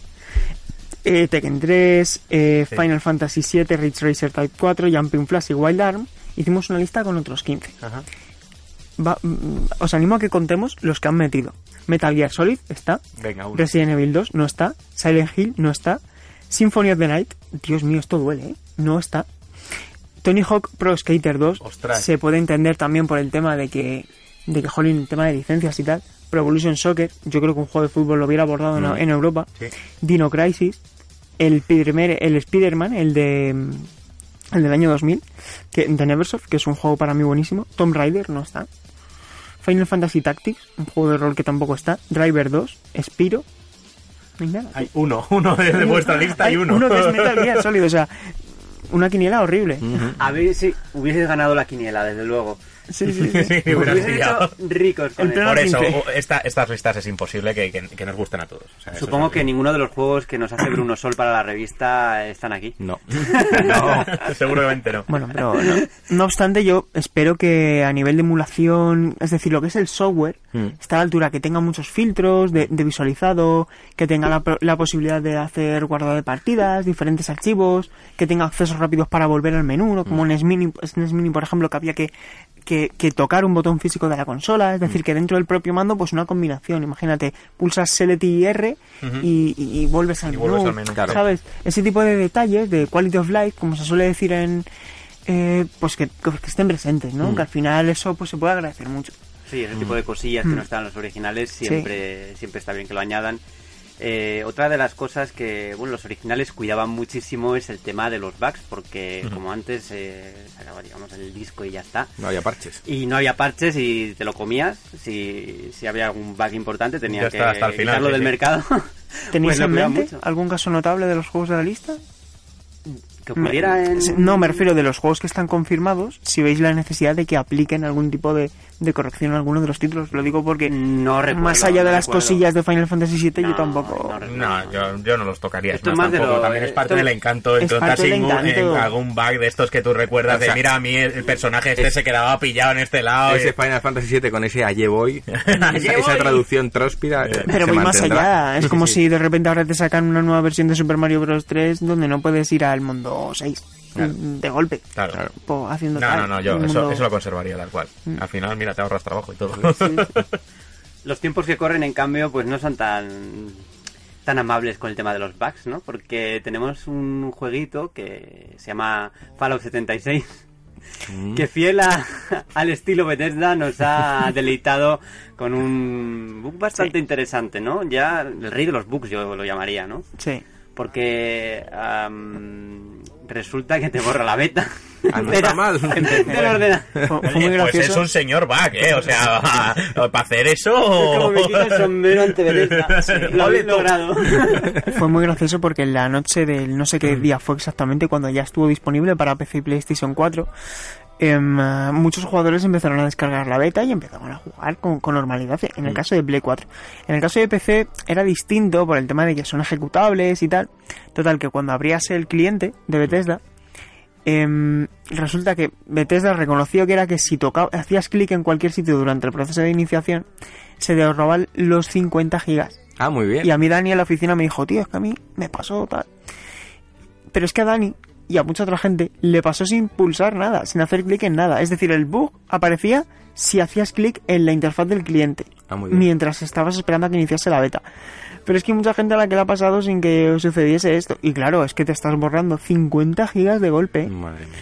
eh, Tekken 3, eh, Sí. Final Fantasy 7, Ridge Racer Type 4, Jumping Flash y Wild Arm, hicimos una lista con otros 15. Ajá. Va- mm, os animo a que contemos los que han metido. Metal Gear Solid está, Venga, uno. Resident Evil 2 no está, Silent Hill no está, Symphony of the Night, Dios mío, esto duele, ¿eh? No está. Tony Hawk Pro Skater 2 Ostras. se puede entender también por el tema de que, de que, jolín, el tema de licencias y tal. Pro Evolution Soccer, yo creo que un juego de fútbol lo hubiera abordado en- Mm. en, Europa. Sí. Dino Crisis, el primer, el Spider-Man, el de mm, el del año 2000, que, de Neversoft, que es un juego para mí buenísimo. Tomb Raider no está. Final Fantasy Tactics, un juego de rol que tampoco está. Driver 2, Spiro. No hay nada. Hay uno, uno de, de vuestra lista hay uno. Uno que es Metal Gear Solid, o sea, una quiniela horrible. A ver si hubieses ganado la quiniela, desde luego. Sí, sí, sí. Sí, hubieras Hubieses pillado. hecho ricos con. Por eso, 15. o- esta- estas listas es imposible que, que- que nos gusten a todos. O sea, Supongo es que ninguno de los juegos que nos hace Bruno Sol para la revista están aquí. No. no, seguramente no. Bueno, pero no, no obstante, yo espero que a nivel de emulación, es decir, lo que es el software, Mm. está a la altura, que tenga muchos filtros de, de visualizado, que tenga la, pro- la posibilidad de hacer guardado de partidas, diferentes archivos, que tenga accesos rápidos para volver al menú, ¿no? como en SNES Mini, por ejemplo, que había que, que, que tocar un botón físico de la consola, es decir, que dentro del propio mando, pues una combinación, imagínate, pulsas Select y R y, y- y vuelves al Y menú, vuelves al menú, claro. ¿sabes? Ese tipo de detalles, de quality of life, como se suele decir en... eh, pues que, que estén presentes, ¿no? Que al final eso pues se puede agradecer mucho. Sí, ese tipo de cosillas que no están en los originales siempre, siempre está bien que lo añadan. Eh, otra de las cosas que bueno los originales cuidaban muchísimo es el tema de los bugs, porque como antes eh, sacaba digamos el disco y ya está. No había parches. Y no había parches y te lo comías. Si, si había algún bug importante, tenías que hasta el final, quitarlo sí, del sí. mercado. ¿Tenéis Pues en mente mucho. algún caso notable de los juegos de la lista? que ocurriera en... No, me refiero de los juegos que están confirmados, si veis la necesidad de que apliquen algún tipo de, de corrección a alguno de los títulos. Lo digo porque No recuerdo, más allá de no las recuerdo. cosillas de Final Fantasy VII, yo No, tampoco... no yo, yo no los tocaría. Es Esto más, es más de tampoco. lo- También es parte esto- del encanto. es Entonces, parte del encanto. en algún bug de estos que tú recuerdas O sea, de, mira, a mí el, personaje este se quedaba pillado en este lado. y- Ese Final Fantasy VII con ese Allí voy, esa, esa traducción tróspida. eh, Pero voy más allá. Es como si de repente ahora te sacan una nueva versión de Super Mario Bros. 3 donde no puedes ir al mundo 6 Claro. de golpe. Claro. Po- haciendo No, tal, no, no, yo eso, mundo- eso lo conservaría tal cual. Al final, mira, te ahorras trabajo y todo. Los tiempos que corren, en cambio, pues no son tan tan amables con el tema de los bugs, ¿no? Porque tenemos un jueguito que se llama Fallout 76 que fiel a- al estilo Bethesda nos ha deleitado con un bug bastante interesante, ¿no? Ya el rey de los bugs yo lo llamaría, ¿no? Sí. Porque am, resulta que te borra la beta. Ah, no está mal. Fue, muy pues es un señor bug, ¿eh? O sea, para hacer eso... Como me quita el sombrero ante. Lo habéis logrado. Fue muy gracioso porque en la noche del no sé qué día fue exactamente cuando ya estuvo disponible para PC y PlayStation 4, em, eh, muchos jugadores empezaron a descargar la beta y empezaron a jugar con, con normalidad en el caso de Play 4. En el caso de PC era distinto por el tema de que son ejecutables y tal. Total, que cuando abrías el cliente de Bethesda, em, resulta que Bethesda reconoció que era que si tocaba, hacías clic en cualquier sitio durante el proceso de iniciación, se te ahorraban los 50 gigas. Ah, muy bien. Y a mí Dani en la oficina me dijo, tío, es que a mí me pasó tal. Pero es que a Dani y a mucha otra gente le pasó sin pulsar nada, sin hacer clic en nada. Es decir, el bug aparecía si hacías clic en la interfaz del cliente, Ah, muy bien. mientras estabas esperando a que iniciase la beta. Pero es que hay mucha gente a la que le ha pasado sin que sucediese esto. Y claro, es que te estás borrando 50 gigas de golpe. Madre mía.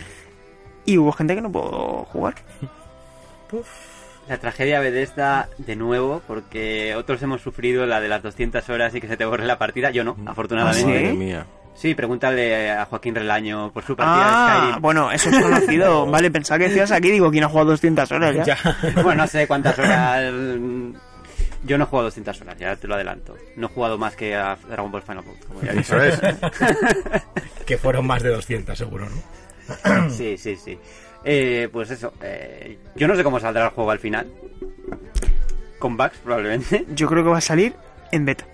Y hubo gente que no pudo jugar. La tragedia Bethesda de nuevo, porque otros hemos sufrido la de las 200 horas y que se te borre la partida. Yo no, afortunadamente. Madre mía. Sí, pregúntale a Joaquín Relaño por su partida de Ah, Skyrim. bueno, eso es conocido. vale, pensaba que decías aquí, digo, ¿quién ha jugado 200 horas ya? Ya. Bueno, no sé cuántas horas. Yo no he jugado 200 horas, ya te lo adelanto. No he jugado más que a Dragon Ball Final Bout, como ya he dicho. Eso es. que fueron más de 200, seguro, ¿no? Sí, sí, sí. Eh, pues eso. eh, yo no sé cómo saldrá el juego al final. Con bugs, probablemente. yo creo que va a salir en beta.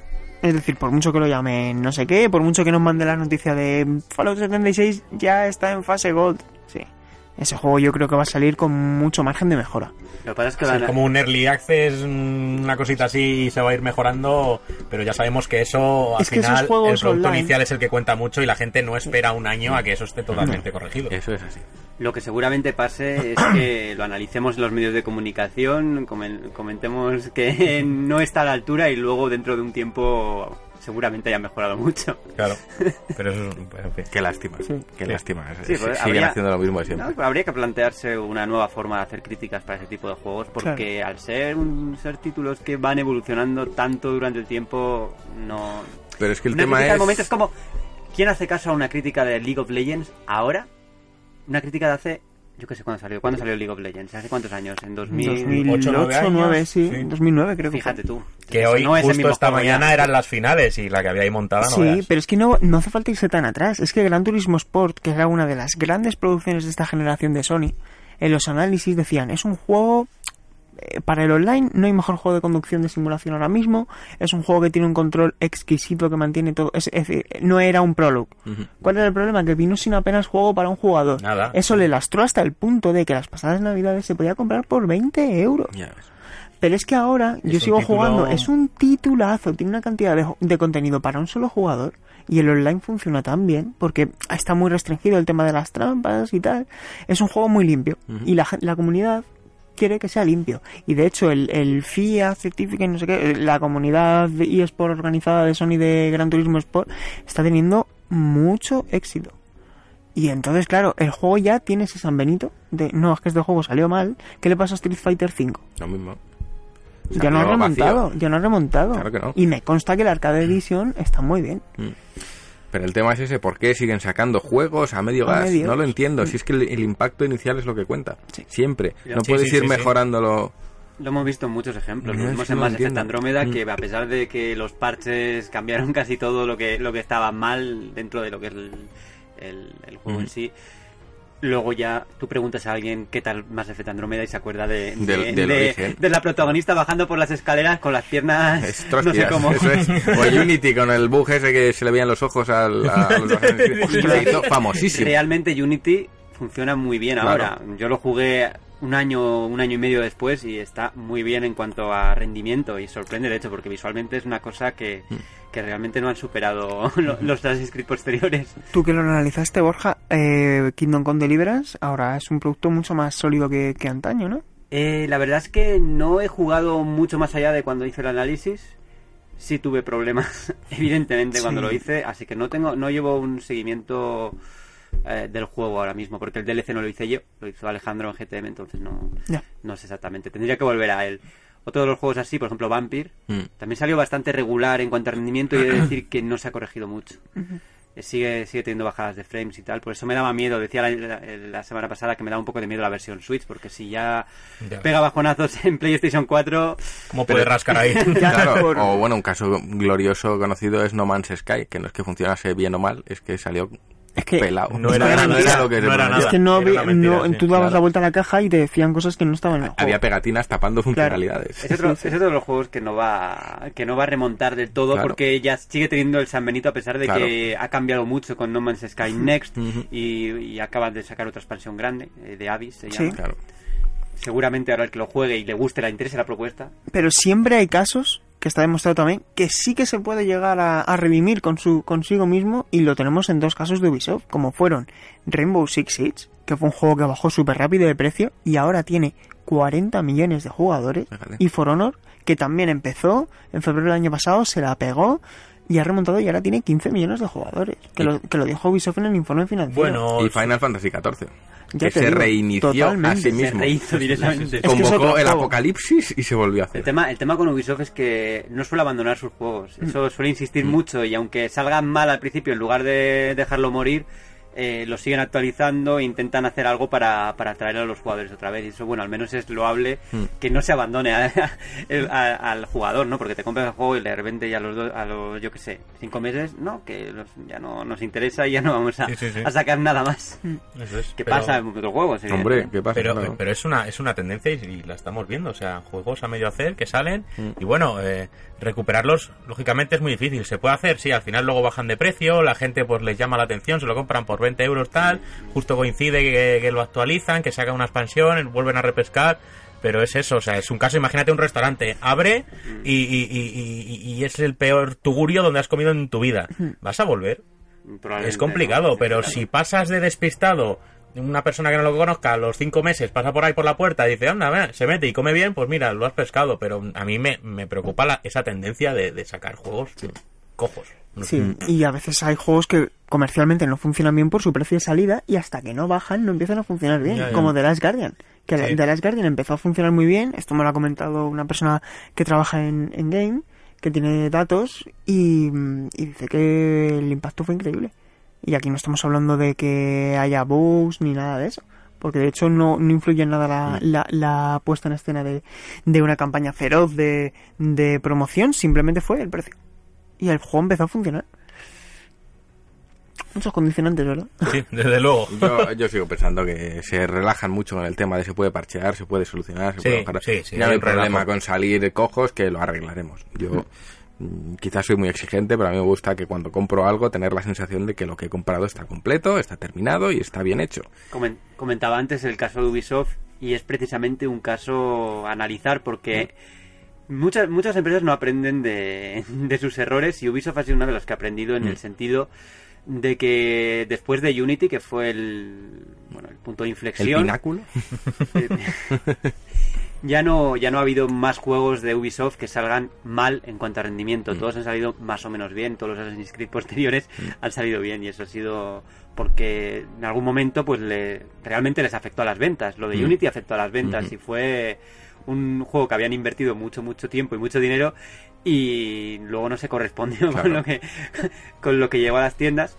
Es decir, por mucho que lo llamen no sé qué, por mucho que nos mande la noticia de Fallout 76 ya está en fase Gold. Ese juego yo creo que va a salir con mucho margen de mejora. Lo que pasa es que Sí, van a- como un early access, una cosita así se va a ir mejorando, pero ya sabemos que eso al Es que esos final el producto online- inicial es el que cuenta mucho y la gente no espera un año a que eso esté totalmente corregido. Eso es así. Lo que seguramente pase es que lo analicemos en los medios de comunicación, comen- comentemos que no está a la altura y luego dentro de un tiempo seguramente haya mejorado mucho. Claro, pero eso es un- en fin. Qué lástima. Sí. Qué lástima. Sí, Sí, pues, Siguen habría- haciendo lo mismo de siempre. No, habría que plantearse una nueva forma de hacer críticas para ese tipo de juegos porque al ser un, ser títulos que van evolucionando tanto durante el tiempo no Pero es que el una tema es... al momento es como quién hace caso a una crítica de League of Legends ahora una crítica de hace yo qué sé cuándo salió cuándo salió League of Legends hace cuántos años en 2000 2008, nueve años, 2009, sí, sí. 2009 creo que fíjate tú Que hoy, no justo esta ya. mañana, eran las finales y la que había ahí montada no Sí, veas. pero es que no, no hace falta irse tan atrás. Es que Gran Turismo Sport, que era una de las grandes producciones de esta generación de Sony, en los análisis decían, es un juego para el online, no hay mejor juego de conducción de simulación ahora mismo, es un juego que tiene un control exquisito que mantiene todo, es, es decir, no era un prologue. ¿Cuál era el problema? Que vino sin apenas juego para un jugador. Nada. Eso le lastró hasta el punto de que las pasadas navidades se podía comprar por 20 euros. Ya ves. Pero es que ahora yo sigo título- jugando, es un titulazo, tiene una cantidad de, de contenido para un solo jugador y el online funciona tan bien porque está muy restringido el tema de las trampas y tal. Es un juego muy limpio y la comunidad quiere que sea limpio. Y de hecho el, el FIA Certificate, no sé qué, la comunidad de eSport organizada de Sony de Gran Turismo Sport está teniendo mucho éxito. Y entonces, claro, el juego ya tiene ese San Benito de, no, es que este juego salió mal. ¿Qué le pasa a Street Fighter 5? Lo mismo. Ya no ha remontado, vacío. ya no ha remontado. Claro que no. Y me consta que el Arcade Edition está muy bien. Pero el tema es ese, ¿por qué siguen sacando juegos a medio A gas? medio. No lo entiendo, si es que el, el impacto inicial es lo que cuenta. Sí. Siempre. No sí, puedes sí, ir sí, sí. mejorándolo. Lo hemos visto en muchos ejemplos. No, Lo vimos en Mass Effect. Andrómeda, Mm. que a pesar de que los parches cambiaron casi todo lo que, lo que estaba mal dentro de lo que es el, el, el juego en Ujú. sí. Luego ya tú preguntas a alguien qué tal Mass Effect Andromeda y se acuerda de, de, la protagonista bajando por las escaleras con las piernas no sé cómo. eso es. O Unity con el bug ese que se le veían los ojos al, a los famosísimo. Realmente Unity funciona muy bien Claro. ahora. Yo lo jugué un año, un año y medio después y está muy bien en cuanto a rendimiento y sorprende de hecho porque visualmente es una cosa que, Mm. que realmente no han superado lo- los Assassin's Creed posteriores. Tú que lo analizaste, Borja, eh, Kingdom Come Deliverance ahora es un producto mucho más sólido que, que antaño, ¿no? Eh, la verdad es que no he jugado mucho más allá de cuando hice el análisis. Sí tuve problemas, evidentemente, cuando Sí. lo hice, así que no tengo, no llevo un seguimiento eh, del juego ahora mismo, porque el DLC no lo hice yo, lo hizo Alejandro en GTM, entonces no, no sé exactamente. Tendría que volver a él. Otro de los juegos así, por ejemplo, Vampire, Mm. también salió bastante regular en cuanto a rendimiento y he de decir que no se ha corregido mucho. Eh, Sigue, sigue teniendo bajadas de frames y tal, por eso me daba miedo. Decía la, la- la semana pasada que me daba un poco de miedo la versión Switch, porque si ya pega bajonazos en PlayStation 4, ¿Cómo puede rascar ahí? Claro, por- o bueno, un caso glorioso conocido es No Man's Sky, que no es que funcionase bien o mal, es que salió Es que pelado. No era nada, mentira, lo que no era prometía. Es nada. que no, Era había- mentira, no- sí, tú dabas claro. la vuelta a la caja y te decían cosas que no estaban en el juego. Había pegatinas tapando funcionalidades. es otro, es otro de los juegos que no va que no va a remontar del todo Claro. porque ya sigue teniendo el San Benito a pesar de Claro. que ha cambiado mucho con No Man's Sky Next y, y acaban de sacar otra expansión grande eh, de Abyss se Sí. llama. Claro. Seguramente ahora el que lo juegue y le guste, le interese la propuesta, Pero siempre hay casos, que está demostrado también, que sí que se puede llegar a, a redimir con su, consigo mismo y lo tenemos en dos casos de Ubisoft, como fueron Rainbow Six Siege, que fue un juego que bajó súper rápido de precio y ahora tiene 40 millones de jugadores, y For Honor, que también empezó en febrero del año pasado, se la pegó y ha remontado y ahora tiene 15 millones de jugadores, que, lo, que lo dijo Ubisoft en el informe financiero. Bueno, Y Final Fantasy XIV, Ya que se digo, reinició a sí se mismo. rehizo directamente. Es que Convocó el juego. apocalipsis y se volvió a El hacer. tema, el tema con Ubisoft es que no suele abandonar sus juegos. Mm. Eso suele insistir mucho y aunque salgan mal al principio, en lugar de dejarlo morir, eh, lo siguen actualizando e intentan hacer algo para, para atraer a los jugadores otra vez. Y eso, bueno, al menos es loable Mm. que no se abandone a- el- a- al jugador, ¿no? Porque te compras el juego y de repente ya a los, do- a los yo qué sé, cinco meses, no, que los- ya no nos interesa y ya no vamos a, Sí, sí, sí. a sacar nada más. eso es, ¿Qué pero- pasa en otros juegos? Hombre, evidentemente. ¿qué pasa? Pero, Claro. pero es una es una tendencia y, y la estamos viendo. O sea, juegos a medio hacer que salen. Mm. Y bueno, eh, recuperarlos, lógicamente, es muy difícil. Se puede hacer, sí, al final luego bajan de precio. La gente pues les llama la atención, se lo compran por 20 euros tal. Justo coincide que, que lo actualizan, que sacan una expansión, vuelven a repescar. Pero es eso, o sea, es un caso, imagínate un restaurante, abre y, y- y- y- y es el peor tugurio donde has comido en tu vida. ¿Vas a volver? Es complicado, no. pero si pasas de despistado, una persona que no lo conozca, a los cinco meses pasa por ahí por la puerta y dice, anda, se mete y come bien, pues mira, lo has pescado. Pero a mí me, me preocupa la- esa tendencia de, de sacar juegos cojos. Sí, y a veces hay juegos que comercialmente no funcionan bien por su precio de salida y hasta que no bajan no empiezan a funcionar bien, Ya, ya. como The Last Guardian. Que Sí. The Last Guardian empezó a funcionar muy bien, esto me lo ha comentado una persona que trabaja en, en Game, que tiene datos y, mm, y dice que el impacto fue increíble. Y aquí no estamos hablando de que haya bugs ni nada de eso. Porque de hecho no, no influye en nada la, la, la puesta en escena de, de una campaña feroz de, de promoción, simplemente fue el precio. Y el juego empezó a funcionar. Muchos condicionantes, ¿verdad? Sí, desde luego. Yo, yo sigo pensando que se relajan mucho con el tema de se puede parchear, se puede solucionar, se Sí, puede bajar. sí, sí, ya no hay relajo. problema con salir cojos que lo arreglaremos. Yo mm, quizás soy muy exigente, pero a mí me gusta que cuando compro algo tener la sensación de que lo que he comprado está completo, está terminado y está bien hecho. Comen- comentaba antes el caso de Ubisoft y es precisamente un caso a analizar porque muchas muchas empresas no aprenden de, de sus errores y Ubisoft ha sido una de las que ha aprendido en Mm. el sentido de que después de Unity, que fue el, bueno, el punto de El inflexión, pináculo. eh, ya no ya no ha habido más juegos de Ubisoft que salgan mal en cuanto a rendimiento. Mm. Todos han salido más o menos bien, todos los Assassin's Creed posteriores Mm. han salido bien y eso ha sido porque en algún momento pues le, realmente les afectó a las ventas. Lo de Mm. Unity afectó a las ventas y fue un juego que habían invertido mucho mucho tiempo y mucho dinero y luego no se correspondió Claro. con lo que con lo que llegó a las tiendas.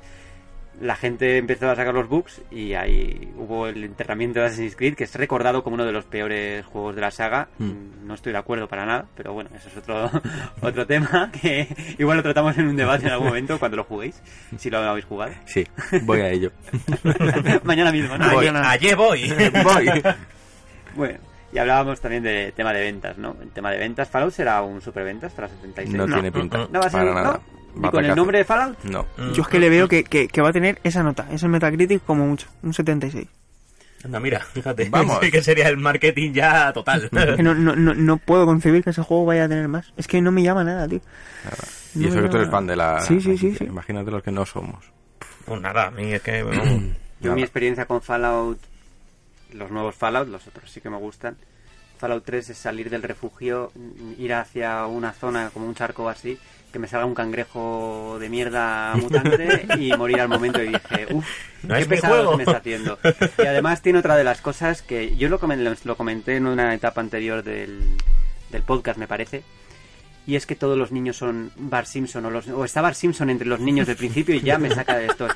la gente empezó a sacar los bugs y ahí hubo el enterramiento de Assassin's Creed, que es recordado como uno de los peores juegos de la saga. Mm. No estoy de acuerdo para nada, pero bueno, eso es otro, otro tema que igual lo tratamos en un debate en algún momento cuando lo juguéis, si lo habéis jugado. Sí, voy a ello. Mañana mismo, ¿no? Voy, Mañana. allí voy. voy. Bueno, y hablábamos también de tema de ventas, ¿no? El tema de ventas, Fallout será un superventas para 76. No, No, tiene pinta. no, va a ser, para nada. ¿no? Ni con el nombre de Fallout. No. Yo es que le veo que, que, que va a tener esa nota, ese Metacritic como mucho, un 76. Anda, mira, fíjate. Vamos. Sí que sería el marketing ya total. Que no, no, no, no puedo concebir que ese juego vaya a tener más. Es que no me llama nada, tío. Y No eso que tú eres fan de la... Sí, sí, sí, sí. Imagínate los que no somos. pues nada, a mí es que... Yo Nada. mi experiencia con Fallout, los nuevos Fallout, los otros sí que me gustan. Fallout 3 es salir del refugio, ir hacia una zona como un charco o así, que me salga un cangrejo de mierda mutante y morir al momento y dije, uff, No qué pesado me está haciendo. Y además tiene otra de las cosas que yo lo comenté en una etapa anterior del, del podcast, me parece, y es que todos los niños son Bar Simpson o, los, o está Bar Simpson entre los niños del principio y ya me saca de esto.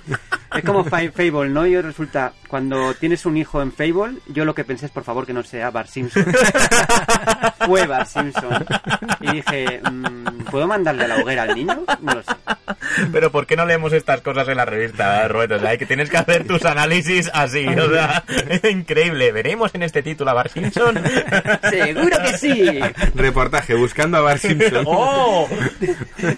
Es como Fa- Fable, ¿no? Yo resulta, cuando tienes un hijo en Fable, yo lo que pensé es por favor que no sea Bar Simpson. Fue Bar Simpson. Y dije, mm, ¿puedo mandarle a la hoguera al niño? No lo sé. Pero ¿por qué no leemos estas cosas en la revista, Roberto? O sea, que tienes que hacer tus análisis así, o sea, es increíble. ¿Veremos en este título a Bar Simpson? ¡Seguro que sí! Reportaje, buscando a Bar Simpson. ¡Oh!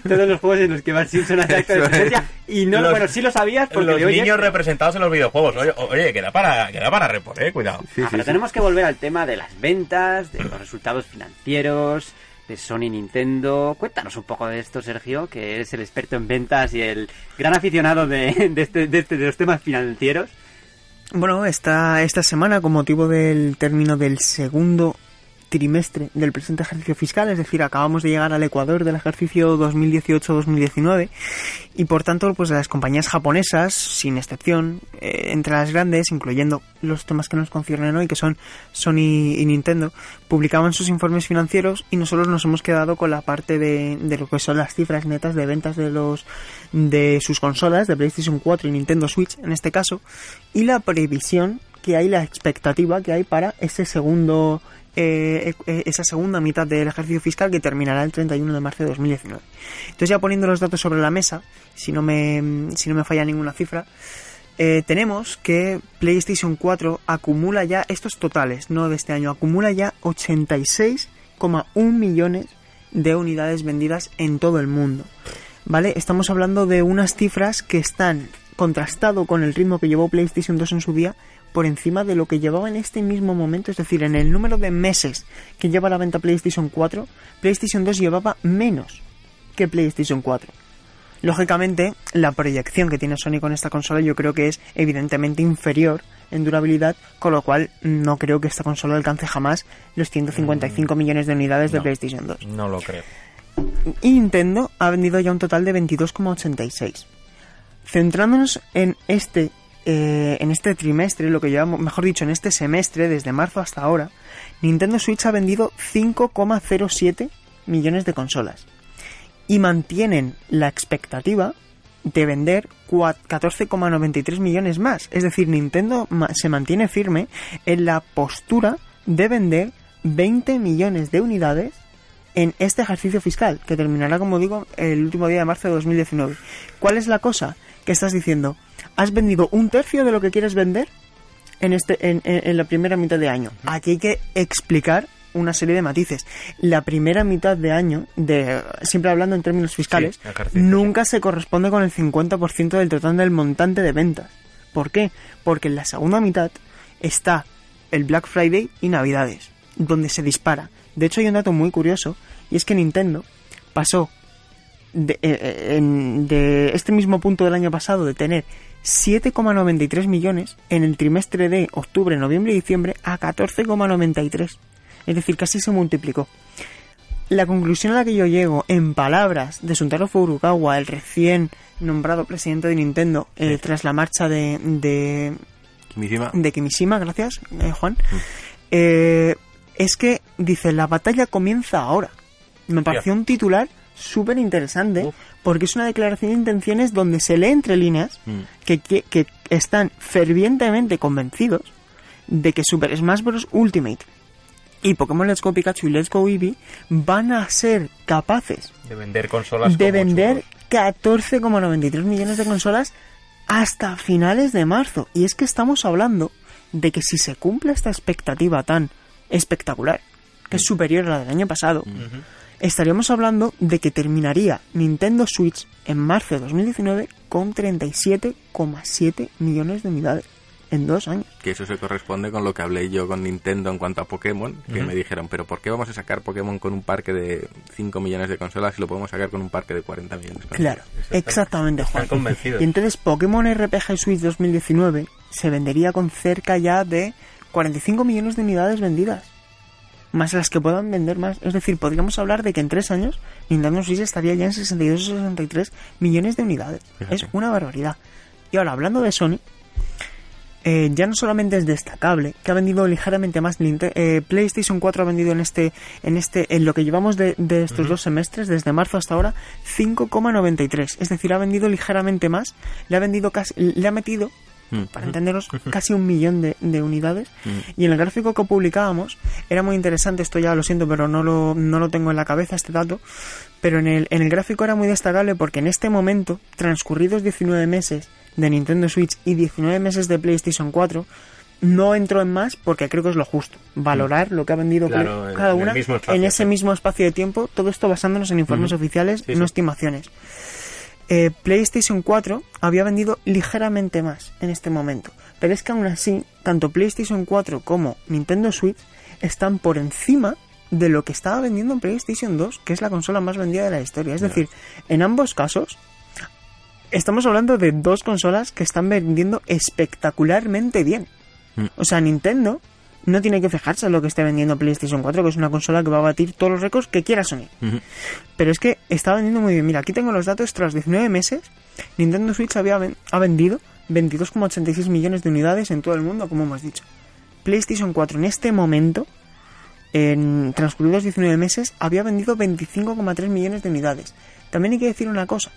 Todos los juegos en los que Bar Simpson hace acto de presencia. Y no, Los- bueno, sí lo sabías porque Los niños es- representados en los videojuegos. Oye, oye queda para, queda para repor, eh, cuidado. Sí, Ah, sí, pero sí. tenemos que volver al tema de las ventas, de los resultados financieros, de Sony Nintendo. Cuéntanos un poco de esto, Sergio, que eres el experto en ventas y el gran aficionado de, de, este- de este- de los temas financieros. Bueno, esta, esta semana, con motivo del término del segundo trimestre del presente ejercicio fiscal, es decir, acabamos de llegar al Ecuador del ejercicio 2018-2019 y por tanto, pues las compañías japonesas, sin excepción, eh, entre las grandes, incluyendo los temas que nos conciernen hoy, que son Sony y Nintendo, publicaban sus informes financieros y nosotros nos hemos quedado con la parte de, de lo que son las cifras netas de ventas de los de sus consolas, de PlayStation 4 y Nintendo Switch en este caso, y la previsión que hay, la expectativa que hay para ese segundo eh, eh, esa segunda mitad del ejercicio fiscal que terminará el 31 de marzo de 2019. Entonces ya poniendo los datos sobre la mesa, si no me, si no me falla ninguna cifra, eh, tenemos que PlayStation 4 acumula ya, estos totales, no de este año, acumula ya 86,1 millones de unidades vendidas en todo el mundo. ¿Vale? Estamos hablando de unas cifras que están contrastado con el ritmo que llevó PlayStation 2 en su día por encima de lo que llevaba en este mismo momento, es decir, en el número de meses que lleva la venta PlayStation 4, PlayStation 2 llevaba menos que PlayStation 4. Lógicamente, la proyección que tiene Sony con esta consola yo creo que es evidentemente inferior en durabilidad, con lo cual no creo que esta consola alcance jamás los 155 millones de unidades de no. PlayStation 2. No lo creo. Y Nintendo ha vendido ya un total de 22,86. Centrándonos en este eh, en este trimestre, lo que llevamos, mejor dicho, en este semestre, desde marzo hasta ahora, Nintendo Switch ha vendido 5,07 millones de consolas. Y mantienen la expectativa de vender cua- 14,93 millones más. Es decir, Nintendo se mantiene firme en la postura de vender 20 millones de unidades en este ejercicio fiscal, que terminará, como digo, el último día de marzo de 2019. ¿Cuál es la cosa? Que estás diciendo, has vendido un tercio de lo que quieres vender en, este, en, en- en la primera mitad de año. Aquí hay que explicar una serie de matices. La primera mitad de año, de siempre hablando en términos fiscales, Sí, nunca se corresponde con el 50% del total del montante de ventas. ¿Por qué? Porque en la segunda mitad está el Black Friday y Navidades, donde se dispara. De hecho, hay un dato muy curioso, y es que Nintendo pasó de, eh, eh, en- de este mismo punto del año pasado de tener 7,93 millones en el trimestre de octubre, noviembre y diciembre a 14,93. Es decir, casi se multiplicó. La conclusión a la que yo llego, en palabras de Suntaro Furukawa, el recién nombrado presidente de Nintendo, eh, tras la marcha de, de, Kimishima. de Kimishima, gracias, eh, Juan, eh, es que dice, la batalla comienza ahora. Me pareció un titular súper interesante porque es una declaración de intenciones donde se lee entre líneas Mm. que, que, que están fervientemente convencidos de que Super Smash Bros. Ultimate y Pokémon Let's Go Pikachu y Let's Go Eevee van a ser capaces De vender consolas. de vender churros. 14,93 millones de consolas hasta finales de marzo. Y es que estamos hablando de que si se cumple esta expectativa tan espectacular, que es superior a la del año pasado, estaríamos hablando de que terminaría Nintendo Switch en marzo de 2019 con 37,7 millones de unidades en dos años. Que eso se corresponde con lo que hablé yo con Nintendo en cuanto a Pokémon, que me dijeron, pero ¿por qué vamos a sacar Pokémon con un parque de 5 millones de consolas y lo podemos sacar con un parque de 40 millones de? Claro, exactamente, Están Juan. convencidos. Y entonces Pokémon RPG Switch 2019 se vendería con cerca ya de 45 millones de unidades vendidas. Más las que puedan vender más. Es decir, podríamos hablar de que en tres años Nintendo Switch estaría ya en 62 o 63 millones de unidades. Fíjate. Es una barbaridad. Y ahora, hablando de Sony, eh, ya no solamente es destacable que ha vendido ligeramente más eh, PlayStation 4 ha vendido en este en este en lo que llevamos de, de estos dos semestres desde marzo hasta ahora 5,93 es decir ha vendido ligeramente más le ha vendido casi le ha metido Mm. para entenderos casi un millón de, de unidades Mm. y en el gráfico que publicábamos era muy interesante esto ya lo siento pero no lo no lo tengo en la cabeza este dato pero en el, en el gráfico era muy destacable porque en este momento, transcurridos 19 meses de Nintendo Switch y 19 meses de PlayStation 4, no entro en más porque creo que es lo justo. Valorar lo que ha vendido Claro, cada en una espacio, en ese sí. mismo espacio de tiempo, todo esto basándonos en informes oficiales, Sí, no sí. estimaciones. Eh, PlayStation 4 había vendido ligeramente más en este momento, pero es que aún así, tanto PlayStation 4 como Nintendo Switch están por encima de lo que estaba vendiendo en PlayStation 2, que es la consola más vendida de la historia. Es decir, en ambos casos, estamos hablando de dos consolas que están vendiendo espectacularmente bien. Mm. O sea, Nintendo no tiene que fijarse en lo que esté vendiendo PlayStation 4, que es una consola que va a batir todos los récords que quiera Sony. Pero es que está vendiendo muy bien. Mira, aquí tengo los datos. Tras 19 meses, Nintendo Switch había ven- ha vendido 22,86 millones de unidades en todo el mundo, como hemos dicho. PlayStation 4 en este momento, en transcurridos 19 meses, había vendido 25,3 millones de unidades. También hay que decir una cosa,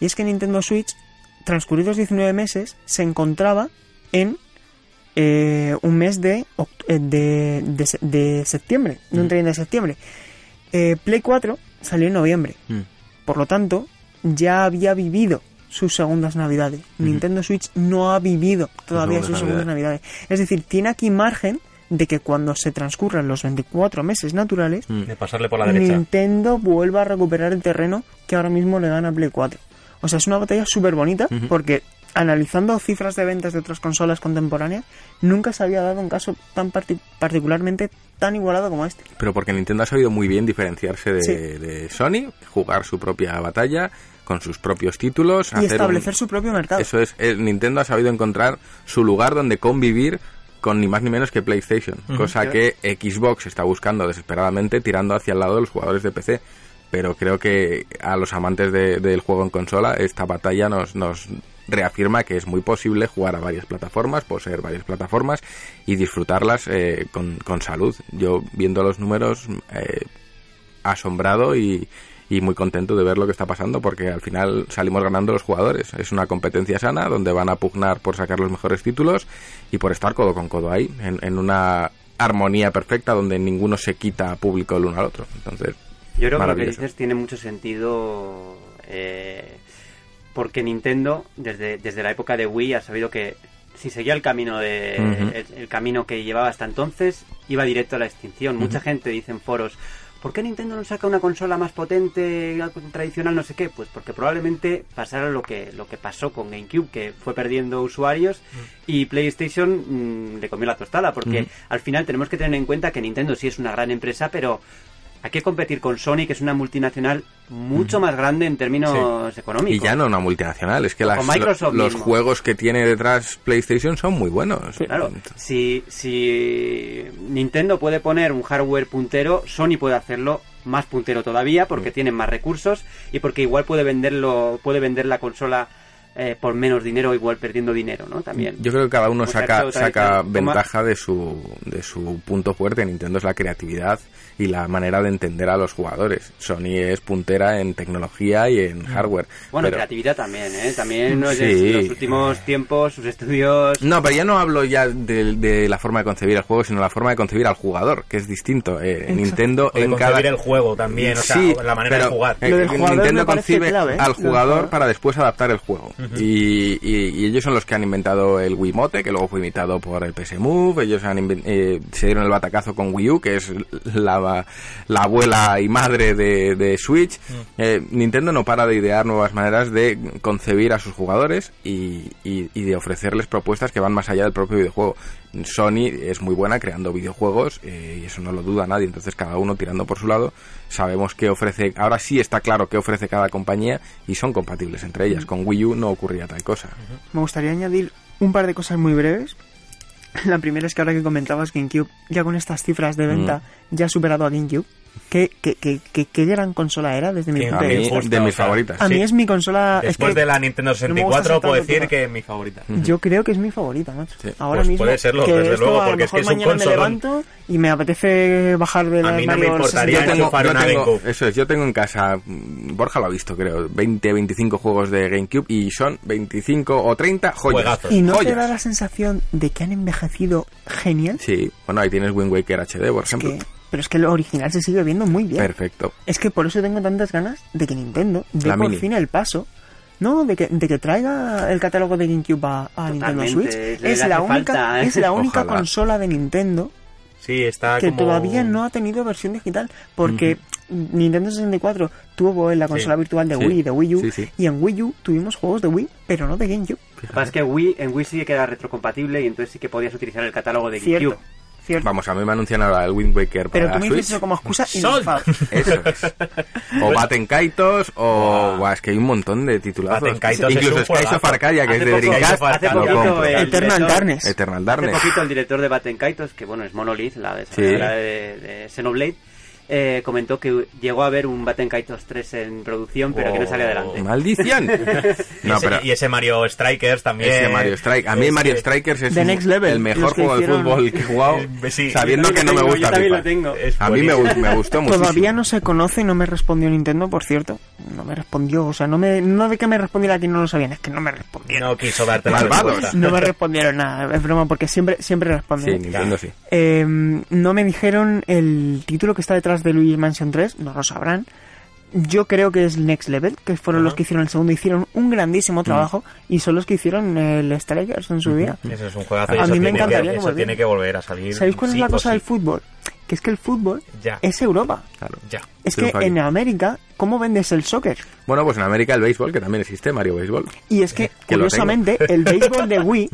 y es que Nintendo Switch, transcurridos 19 meses, se encontraba en eh, un mes de, eh, de, de se- de septiembre, de un 30 de septiembre. Eh, Play 4 salió en noviembre, Mm. por lo tanto, ya había vivido sus segundas navidades. Nintendo Switch no ha vivido todavía segundas sus segundas navidades. Es decir, tiene aquí margen de que cuando se transcurran los 24 meses naturales, Mm. De pasarle por la derecha. Nintendo vuelva a recuperar el terreno que ahora mismo le gana a Play 4. O sea, es una batalla súper bonita porque analizando cifras de ventas de otras consolas contemporáneas, nunca se había dado un caso tan parti- particularmente tan igualado como este. Pero porque Nintendo ha sabido muy bien diferenciarse de, Sí. de Sony, jugar su propia batalla con sus propios títulos, Y hacer un- establecer su propio mercado. Eso es, el Nintendo ha sabido encontrar su lugar donde convivir con ni más ni menos que PlayStation, cosa que Xbox está buscando desesperadamente tirando hacia el lado de los jugadores de PC. Pero creo que a los amantes de- del juego en consola esta batalla nos, nos reafirma que es muy posible jugar a varias plataformas, poseer varias plataformas y disfrutarlas eh, con, con salud. Yo viendo los números eh, asombrado y, y muy contento de ver lo que está pasando porque al final salimos ganando los jugadores. Es una competencia sana donde van a pugnar por sacar los mejores títulos y por estar codo con codo ahí, en, en una armonía perfecta donde ninguno se quita público el uno al otro. Entonces, Yo creo que lo que dices tiene mucho sentido eh, porque Nintendo desde, desde la época de Wii ha sabido que si seguía el camino de el, el camino que llevaba hasta entonces iba directo a la extinción. Mucha gente dice en foros ¿Por qué Nintendo no saca una consola más potente, tradicional, no sé qué? Pues porque probablemente pasara lo que, lo que pasó con GameCube, que fue perdiendo usuarios y PlayStation mm, le comió la tostada, porque al final tenemos que tener en cuenta que Nintendo sí es una gran empresa, pero hay que competir con Sony, que es una multinacional mucho más grande en términos económicos. y ya no una multinacional, es que las- los mismo. juegos que tiene detrás PlayStation son muy buenos. Claro, si, si Nintendo puede poner un hardware puntero, Sony puede hacerlo más puntero todavía porque tienen más recursos y porque igual puede venderlo, puede vender la consola eh, por menos dinero, igual perdiendo dinero, ¿no? También. Yo creo que cada uno saca, saca ventaja de su, de su punto fuerte. Nintendo es la creatividad y la manera de entender a los jugadores. Sony es puntera en tecnología y en hardware. Bueno, pero- creatividad también, ¿eh? También no Sí. en los últimos tiempos sus estudios... No, pero ya no hablo ya de, de la forma de concebir el juego, sino la forma de concebir al jugador, que es distinto. Eh, Nintendo O de en concebir cada... el juego también, o sea, Sí, la manera pero, de jugar. eh, Lo del jugador Nintendo concibe clave, ¿eh? al jugador para después adaptar el juego. y, y- y ellos son los que han inventado el Wiimote, que luego fue imitado por el PS Move. Ellos han inven- eh, se dieron el batacazo con Wii U, que es la, la abuela y madre de, de Switch. Eh, Nintendo no para de idear nuevas maneras de concebir a sus jugadores y, y- y de ofrecerles propuestas que van más allá del propio videojuego. Sony es muy buena creando videojuegos eh, y eso no lo duda nadie. Entonces cada uno tirando por su lado sabemos qué ofrece. Ahora sí está claro qué ofrece cada compañía y son compatibles entre ellas. Con Wii U no ocurría tal cosa. Me gustaría añadir un par de cosas muy breves. La primera es que ahora que comentabas GameCube, ya con estas cifras de venta, Mm. ya ha superado a GameCube. ¿Qué, qué, qué, qué- qué gran consola era desde mi Sí, punto de vista? de mis favoritas. A mí sí. es mi consola... es Después que de la Nintendo no me gusta 64 puedo decir que es mi favorita. Yo creo que es mi favorita, macho. Ahora Pues mismo puede serlo, que desde esto luego, porque es que es un mañana me consolón. levanto y me apetece bajar de la A mí no me importaría 64. Yo tengo, enchufar yo una tengo- GameCube. eso es, yo tengo en casa, mm, Borja lo ha visto creo, 20, 25 juegos de GameCube y son 25 o 30 joyas. Juegazos. ¿Y no te Joyas. da la sensación de que han envejecido genial? Sí, bueno, ahí tienes Wind Waker HD, por ejemplo. Que- pero es que el original se sigue viendo muy bien. Perfecto. Es que por eso tengo tantas ganas de que Nintendo dé La por Mini. fin el paso. No, de que, de que traiga el catálogo de GameCube a, a Nintendo Switch. Es la, única, falta, ¿eh? es la única Ojalá. consola de Nintendo Sí, está que como... todavía no ha tenido versión digital. Porque Nintendo 64 tuvo en la consola Sí, virtual de sí, Wii, de Wii U. sí, sí. Y en Wii U tuvimos juegos de Wii, pero no de GameCube. Lo que pasa es que Wii, en Wii sí que era retrocompatible y entonces sí que podías utilizar el catálogo de. GameCube. Cierto. Vamos, a mí me anuncian ahora el Wind Waker pero para tú me dices Switch. eso como excusa y enfado. Eso es. O Baten Kaitos, o. Buah, es que hay un montón de titulazos. Baten Incluso Skies of. Arcadia, que es Hace de Dreamcast, hace poquito, eh, Eternal Darkness. Eternal Hace Darkness. poquito el director de Batten Kaitos, que bueno, es Monolith, la de, de Xenoblade, eh, comentó que llegó a ver un Batten Kaitos 3 en producción, pero que no salió Oh. adelante. ¡Maldición! Y, no, ese, pero. y ese Mario Strikers también. Ese Mario Strike. A mí Ese- Mario Strikers es The un- Next Level, el mejor juego de fútbol que he jugado, sí. sabiendo que no me gusta yo también lo tengo. A mí me, gustó muchísimo. Todavía no se conoce y no me respondió Nintendo, por cierto. No me respondió, o sea, no me no de que me respondiera que no lo sabían, es que no me respondieron. No quiso darte Malvados. No me respondieron nada, es broma, porque siempre, siempre Sí, responden. Nintendo sí. Eh, no me dijeron el título que está detrás de Luigi Mansion 3, no lo sabrán. Yo creo que es Next Level, que fueron los Ajá. que hicieron el segundo, hicieron un Mm. grandísimo trabajo y son los que hicieron el Strikers en su día. Ese es un juegazo A eso, mí me encantaría que, que eso tiene que volver a salir. ¿Sabéis cuál sí es la cosa sí. del fútbol? Que es que el fútbol Ya, es Europa. Claro. ya. Es que aquí. en América, ¿cómo vendes el soccer? Bueno, pues en América el béisbol, que también existe, Mario Béisbol. Y es que, curiosamente, el béisbol de Wii,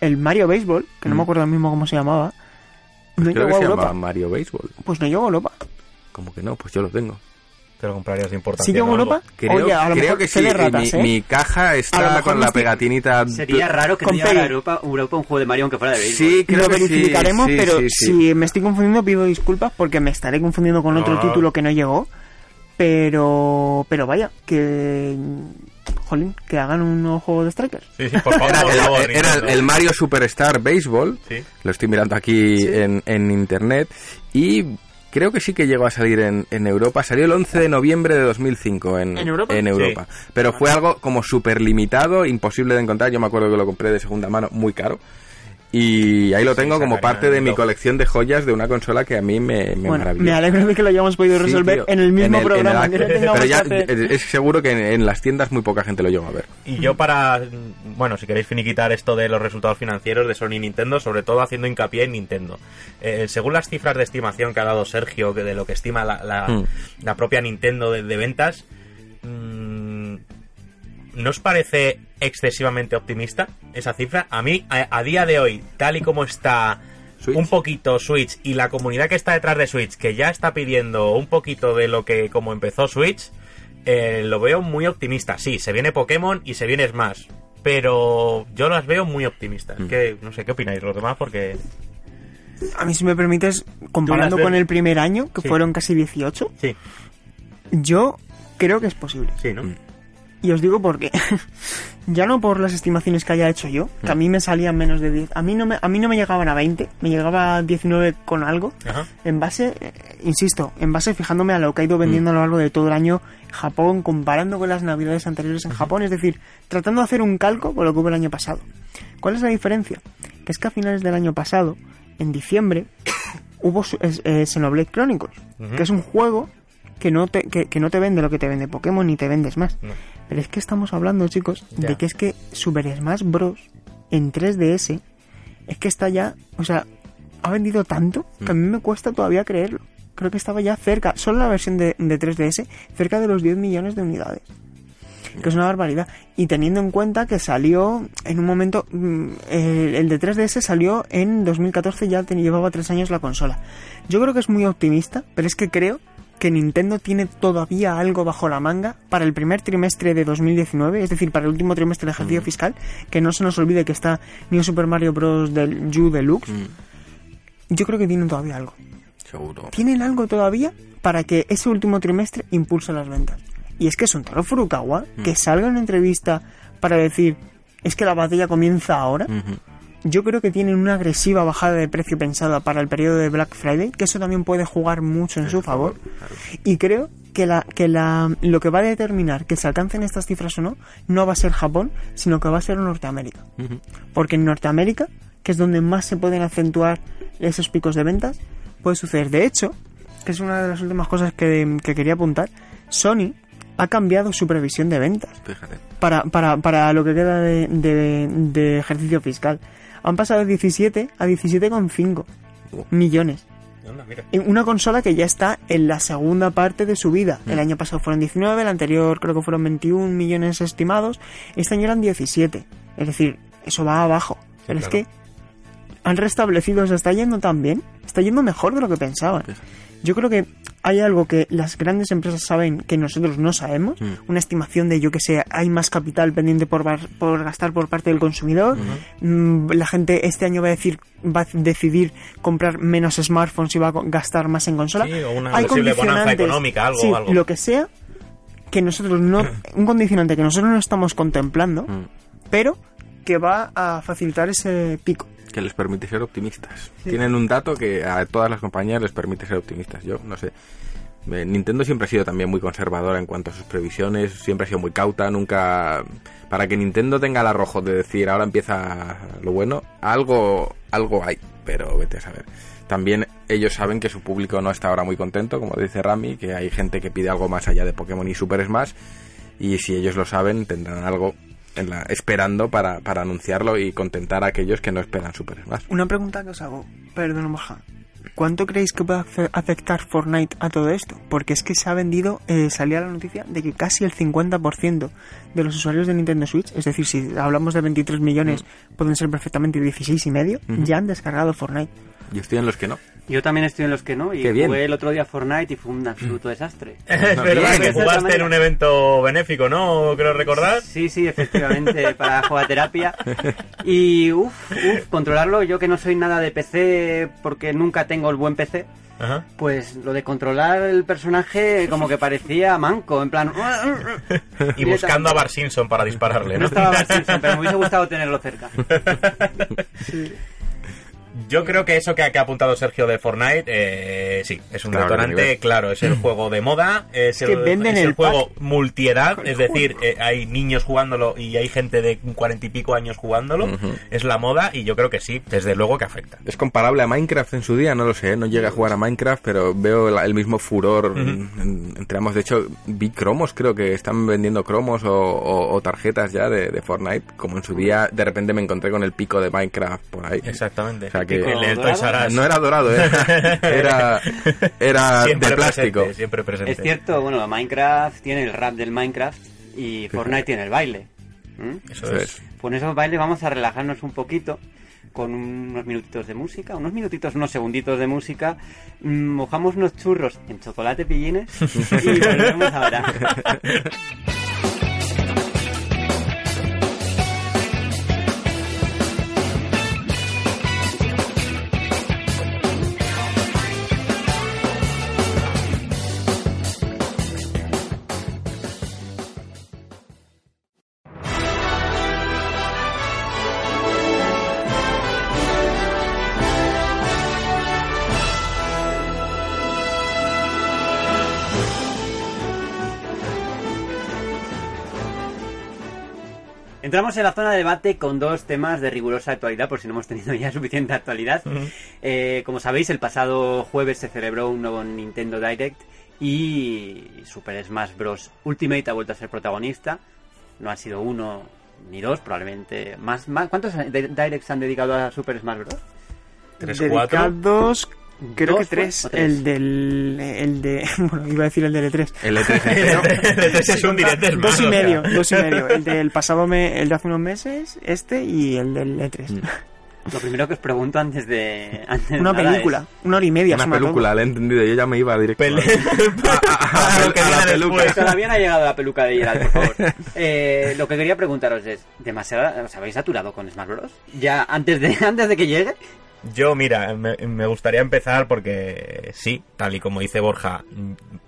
el Mario Béisbol, que no me acuerdo ahora mismo cómo se llamaba, no Creo llegó que a se Europa. llama Mario Béisbol. Pues no llegó a Europa. Como que no, pues yo lo tengo. Te lo comprarías de importancia. ¿Sí llegó a ¿no? Europa? Creo, Oye, a lo creo mejor que sí. ratas, mi, ¿eh? mi caja está con la pegatinita. Sería raro que no llegara a. Europa, Europa un juego de Mario aunque fuera de béisbol. Sí, creo lo que verificaremos, sí, pero sí, sí. si me estoy confundiendo pido disculpas porque me estaré confundiendo con otro No. título que no llegó. Pero pero vaya, que jolín, que hagan un nuevo juego de Strikers. Sí, sí, por favor. Era, el, Mario Superstar Baseball. Sí. Lo estoy mirando aquí en, en internet. Y creo que sí que llegó a salir en, en Europa. Salió el 11 de noviembre de 2005 en, ¿En Europa? Europa. Pero fue algo como súper limitado, imposible de encontrar. Yo me acuerdo que lo compré de segunda mano, muy caro. Y ahí lo Sí, tengo como parte de mi colección de joyas de una consola que a mí me, me bueno, maravilló. me alegro de que lo hayamos podido Sí, resolver tío. en el mismo En el- en programa. el que no acto. tengamos Pero ya es seguro que en, en las tiendas muy poca gente lo llegó a ver. Y yo para, bueno, si queréis finiquitar esto de los resultados financieros de Sony y Nintendo, sobre todo haciendo hincapié en Nintendo. Eh, según las cifras de estimación que ha dado Sergio, que de lo que estima la, la, Mm. la propia Nintendo de, de ventas, mm, ¿no os parece excesivamente optimista esa cifra? A mí, a, a día de hoy, tal y como está Switch. un poquito Switch y la comunidad que está detrás de Switch, que ya está pidiendo un poquito de lo que como empezó Switch, eh, lo veo muy optimista. Sí, se viene Pokémon y se viene Smash. Pero yo las veo muy optimistas. Mm. Que, no sé, ¿qué opináis los demás? Porque A mí si me permites, comparando con el primer año, que Sí. fueron casi 18, sí, yo creo que es posible. sí, ¿no? Mm. Y os digo por qué. ya no por las estimaciones que haya hecho yo, que a mí me salían menos de 10. A mí no me, a mí no me llegaban a 20, me llegaba a 19 con algo. Ajá. En base, eh, insisto, en base fijándome a lo que ha ido vendiendo a lo largo de todo el año Japón, comparando con las navidades anteriores en Japón, es decir, tratando de hacer un calco con lo que hubo el año pasado. ¿Cuál es la diferencia? Que es que a finales del año pasado, en diciembre, hubo eh, Xenoblade Chronicles, que es un juego que no, te, que, que no te vende lo que te vende Pokémon ni te vendes más. No. Pero es que estamos hablando, chicos, Ya. de que es que Super Smash Bros. en 3DS es que está ya, o sea, ha vendido tanto que a mí me cuesta todavía creerlo. Creo que estaba ya cerca, solo la versión de, de 3DS, cerca de los 10 millones de unidades. Que es una barbaridad. Y teniendo en cuenta que salió en un momento. mm, El, el de 3DS salió en 2014, ya te- llevaba tres años la consola. Yo creo que es muy optimista, pero es que creo que Nintendo tiene todavía algo bajo la manga para el primer trimestre de 2019, es decir, para el último trimestre del ejercicio fiscal, que no se nos olvide que está New Super Mario Bros. del U Deluxe. Mm, Yo creo que tienen todavía algo. seguro. Tienen algo todavía para que ese último trimestre impulse las ventas. Y es que Suntaro Furukawa, que salga en una entrevista para decir, es que la batalla comienza ahora. Yo creo que tienen una agresiva bajada de precio pensada para el periodo de Black Friday, que eso también puede jugar mucho en su favor. Y creo que, la, que la, lo que va a determinar que se alcancen estas cifras o no, no va a ser Japón, sino que va a ser Norteamérica. Porque en Norteamérica, que es donde más se pueden acentuar esos picos de ventas, puede suceder. De hecho, que es una de las últimas cosas que, que quería apuntar, Sony ha cambiado su previsión de ventas Fíjate. para, para, para lo que queda de, de- de ejercicio fiscal. Han pasado de 17 a 17,5 Oh. millones. En Una consola que ya está en la segunda parte de su vida. El año pasado fueron 19, el anterior creo que fueron 21 millones estimados. Este año eran 17. Es decir, eso va abajo. Pero es que han restablecido, se está yendo tan bien. Está yendo mejor de lo que pensaban. Yo creo que hay algo que las grandes empresas saben que nosotros no sabemos. Mm. Una estimación de, yo que sé, hay más capital pendiente por, bar- por gastar por parte del consumidor. Mm, La gente este año va a decir va a decidir comprar menos smartphones y va a gastar más en consola. Sí, o una hay posible bonanza económica, algo, sí, algo. lo que sea, que nosotros no, un condicionante que nosotros no estamos contemplando, Mm. pero que va a facilitar ese pico. Que les permite ser optimistas. Tienen un dato que a todas las compañías les permite ser optimistas. Yo no sé. Eh, Nintendo siempre ha sido también muy conservadora en cuanto a sus previsiones, siempre ha sido muy cauta, nunca para que Nintendo tenga el arrojo de decir ahora empieza lo bueno, algo algo hay, pero vete a saber. También ellos saben que su público no está ahora muy contento, como dice Rami, que hay gente que pide algo más allá de Pokémon y Super Smash y si ellos lo saben tendrán algo en la, esperando para, para anunciarlo y contentar a aquellos que no esperan Super Smash. Una pregunta que os hago, perdón, baja. ¿Cuánto creéis que puede afe- afectar Fortnite a todo esto? Porque es que se ha vendido, eh, salía la noticia de que casi el 50% de los usuarios de Nintendo Switch, es decir, si hablamos de 23 millones, pueden ser perfectamente 16 y medio, ya han descargado Fortnite. Yo estoy en los que no. Yo también estoy en los que no y Qué bien. jugué el otro día Fortnite y fue un absoluto desastre. Es No, verdad bien. que jugaste en un evento benéfico, ¿no? Creo recordar. Sí, sí, efectivamente, para jugaterapia. Y uff, uff, controlarlo, yo que no soy nada de PC porque nunca tengo el buen PC, Ajá. pues lo de controlar el personaje como que parecía manco, en plan... Y buscando a Bar Simpson para dispararle, No ¿no? estaba Bart Simpson, pero me hubiese gustado tenerlo cerca. Yo creo que eso que ha, que ha apuntado Sergio de Fortnite, eh, sí, es un Claro, de detonante, claro, es el juego de moda, es, que el, venden es el el juego multiedad, es decir, eh, hay niños jugándolo y hay gente de cuarenta y pico años jugándolo, es la moda y yo creo que sí, desde luego que afecta. Es comparable a Minecraft en su día, no lo sé, no llegué a jugar a Minecraft, pero veo el, el mismo furor en- entre ambos. De hecho, vi cromos, creo que están vendiendo cromos o, o- o tarjetas ya de, de Fortnite, como en su día de repente me encontré con el pico de Minecraft por ahí. Exactamente. O sea que- El del ¿Dorado? Toys R Us. No era dorado, era, era, de plástico. presente, siempre presente. Es cierto, bueno, Minecraft tiene el rap del Minecraft y Fortnite tiene el baile. ¿Mm? Eso es. Con esos bailes vamos a relajarnos un poquito con unos minutitos de música, unos minutitos, unos segunditos de música. Mm, Mojamos unos churros en chocolate pillines y volvemos ahora. Entramos en la zona de debate con dos temas de rigurosa actualidad, por si no hemos tenido ya suficiente actualidad. Eh, como sabéis, el pasado jueves se celebró un nuevo Nintendo Direct y Super Smash Bros. Ultimate ha vuelto a ser protagonista. No ha sido uno ni dos, probablemente más. más. ¿Cuántos Directs han dedicado a Super Smash Bros? Tres, cuatro. Dedicados, creo que tres. El del. El de. Bueno, iba a decir el del E3. El E3 Ese es un directo de Dos y medio, dos y medio. El del pasado me, el de hace unos meses, este y el del E3. Mm. Lo primero que os pregunto antes de. antes Una nada película, una hora y media. Una película, la he entendido. Yo ya me iba directo. Pele- a- a- Lo que a la viene peluca. es- Todavía no ha llegado la peluca de Gerald, por favor. Eh, lo que quería preguntaros es: ¿demasiada, ¿os habéis saturado con Smash Bros? Ya antes de, antes de que llegue. Yo, mira, me, me gustaría empezar porque sí, tal y como dice Borja.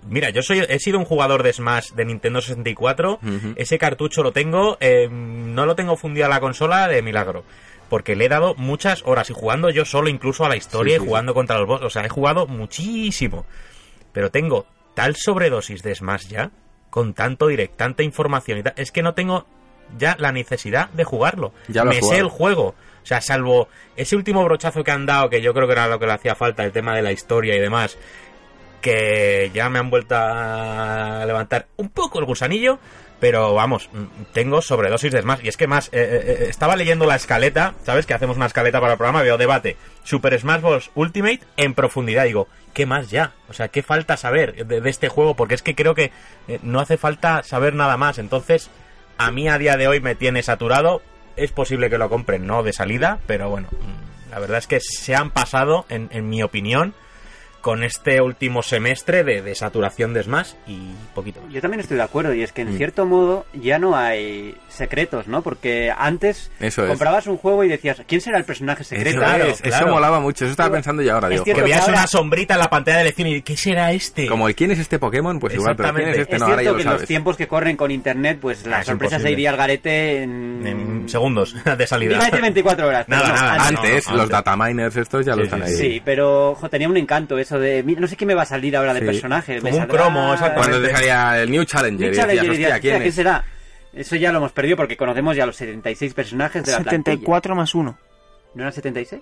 Mira, yo soy he sido un jugador de Smash de Nintendo 64. Ujú. Ese cartucho lo tengo, eh, no lo tengo fundido a la consola de milagro. Porque le he dado muchas horas y jugando yo solo incluso a la historia Sí, y sí, jugando contra los boss. O sea, he jugado muchísimo. Pero tengo tal sobredosis de Smash ya, con tanto direct, tanta información y tal, es que no tengo ya la necesidad de jugarlo. Ya lo Me sé el juego. O sea, salvo ese último brochazo que han dado, que yo creo que era lo que le hacía falta, el tema de la historia y demás, que ya me han vuelto a levantar un poco el gusanillo, pero vamos, mm, tengo sobredosis de Smash. Y es que más, eh, eh, eh, estaba leyendo la escaleta, ¿sabes? Que hacemos una escaleta para el programa, veo debate. Super Smash Bros. Ultimate en profundidad. Digo, ¿qué más ya? O sea, ¿qué falta saber de, este juego? Porque es que creo que no hace falta saber nada más. Entonces, a mí a día de hoy me tiene saturado. Es posible que lo compren, no de salida, pero bueno, mm, la verdad es que se han pasado, en, en mi opinión, con este último semestre de, de saturación de Smash y poquito más. Yo también estoy de acuerdo, y es que en Mm. cierto modo ya no hay secretos, ¿no? Porque antes Eso es. comprabas un juego y decías, ¿quién será el personaje secreto? Eso, Claro, es, claro. eso molaba mucho. Eso estaba pensando yo ahora. Es Digo, cierto Que ahora- una sombrita en la pantalla de elección y ¿qué será este? como el quién es este Pokémon, pues igual, pero quién es este, Es no, ahora ya cierto lo que en los tiempos que corren con internet, pues la Ah, es sorpresa se iría al garete en... En segundos de salida. Iba a decir 24 horas. Nada, no, nada, antes. Antes, no, no, los antes. dataminers estos ya lo Sí, están sí, ahí. Sí, pero jo, tenía un encanto eso de... mira, no sé qué me va a salir ahora de Sí. personaje. Como me un cromo, exactamente. Cuando te salía el New Challenger, New Challenger, decías, y decías, hostia, ¿quién "Hostia, es? será? Eso ya lo hemos perdido porque conocemos ya los 76 personajes de la plantilla. 74 más 1. ¿No eran 76?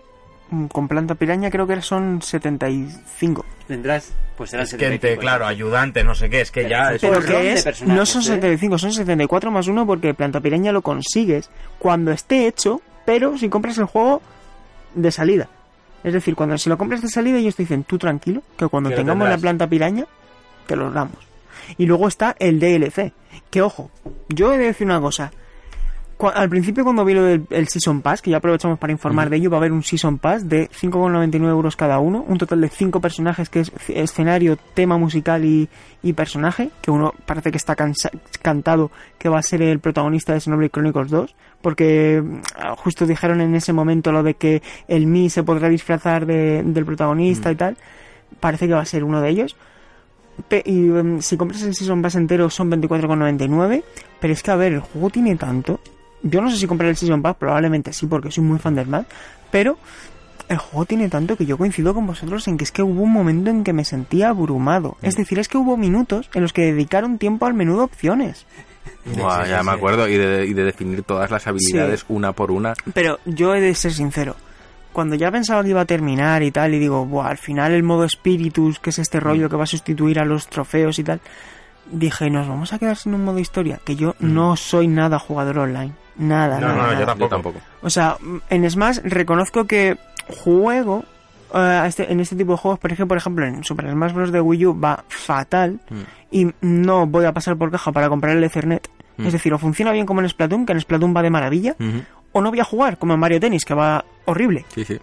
Mm, Con planta piraña creo que son 75. Tendrás... Pues serán Es que 75. claro, ayudante, no sé qué, es que ya... Pero es- Pero que es, no son ¿eh? 75, son 74 más 1 porque planta piraña lo consigues cuando esté hecho, pero si compras el juego de salida. Es decir, cuando si lo compras de salida ellos te dicen, tú tranquilo, que cuando Que tengamos la planta piraña, te lo damos. Y luego está el DLC, que ojo, yo he de decir una cosa. Al principio cuando vi lo del el Season Pass, que ya aprovechamos para informar de ello, va a haber un Season Pass de 5,99 euros cada uno, un total de 5 personajes que es escenario, tema musical y, y personaje, que uno parece que está cansa- cantado que va a ser el protagonista de Xenoblade Chronicles 2, porque mm, justo dijeron en ese momento lo de que el Mi se podrá disfrazar de- del protagonista y tal, parece que va a ser uno de ellos. Y em, si compras el Season Pass entero son 24,99. Pero es que, a ver, el juego tiene tanto. Yo no sé si compraré el Season Pass, probablemente sí, porque soy muy fan del Smash. Pero el juego tiene tanto que yo coincido con vosotros en que es que hubo un momento en que me sentía abrumado. Es decir, es que hubo minutos en los que dedicaron tiempo al menú de opciones. Buah, Sí, ya sí, me sí. acuerdo. Y de, y de definir todas las habilidades una por una. Pero yo he de ser sincero. Cuando ya pensaba que iba a terminar y tal, y digo, Buah, al final el modo Spiritus, que es este rollo que va a sustituir a los trofeos y tal, dije, nos vamos a quedar sin un modo historia. Que yo no soy nada jugador online. Nada, No, nada, no, yo nada. Yo tampoco. tampoco. O sea, en Smash reconozco que juego eh, este- en este tipo de juegos, por ejemplo, por ejemplo, en Super Smash Bros. de Wii U va fatal Mm. y no voy a pasar por caja para comprar el Ethernet. Mm. Es decir, o funciona bien como en Splatoon, que en Splatoon va de maravilla, o no voy a jugar como en Mario Tennis, que va horrible, Sí, sí.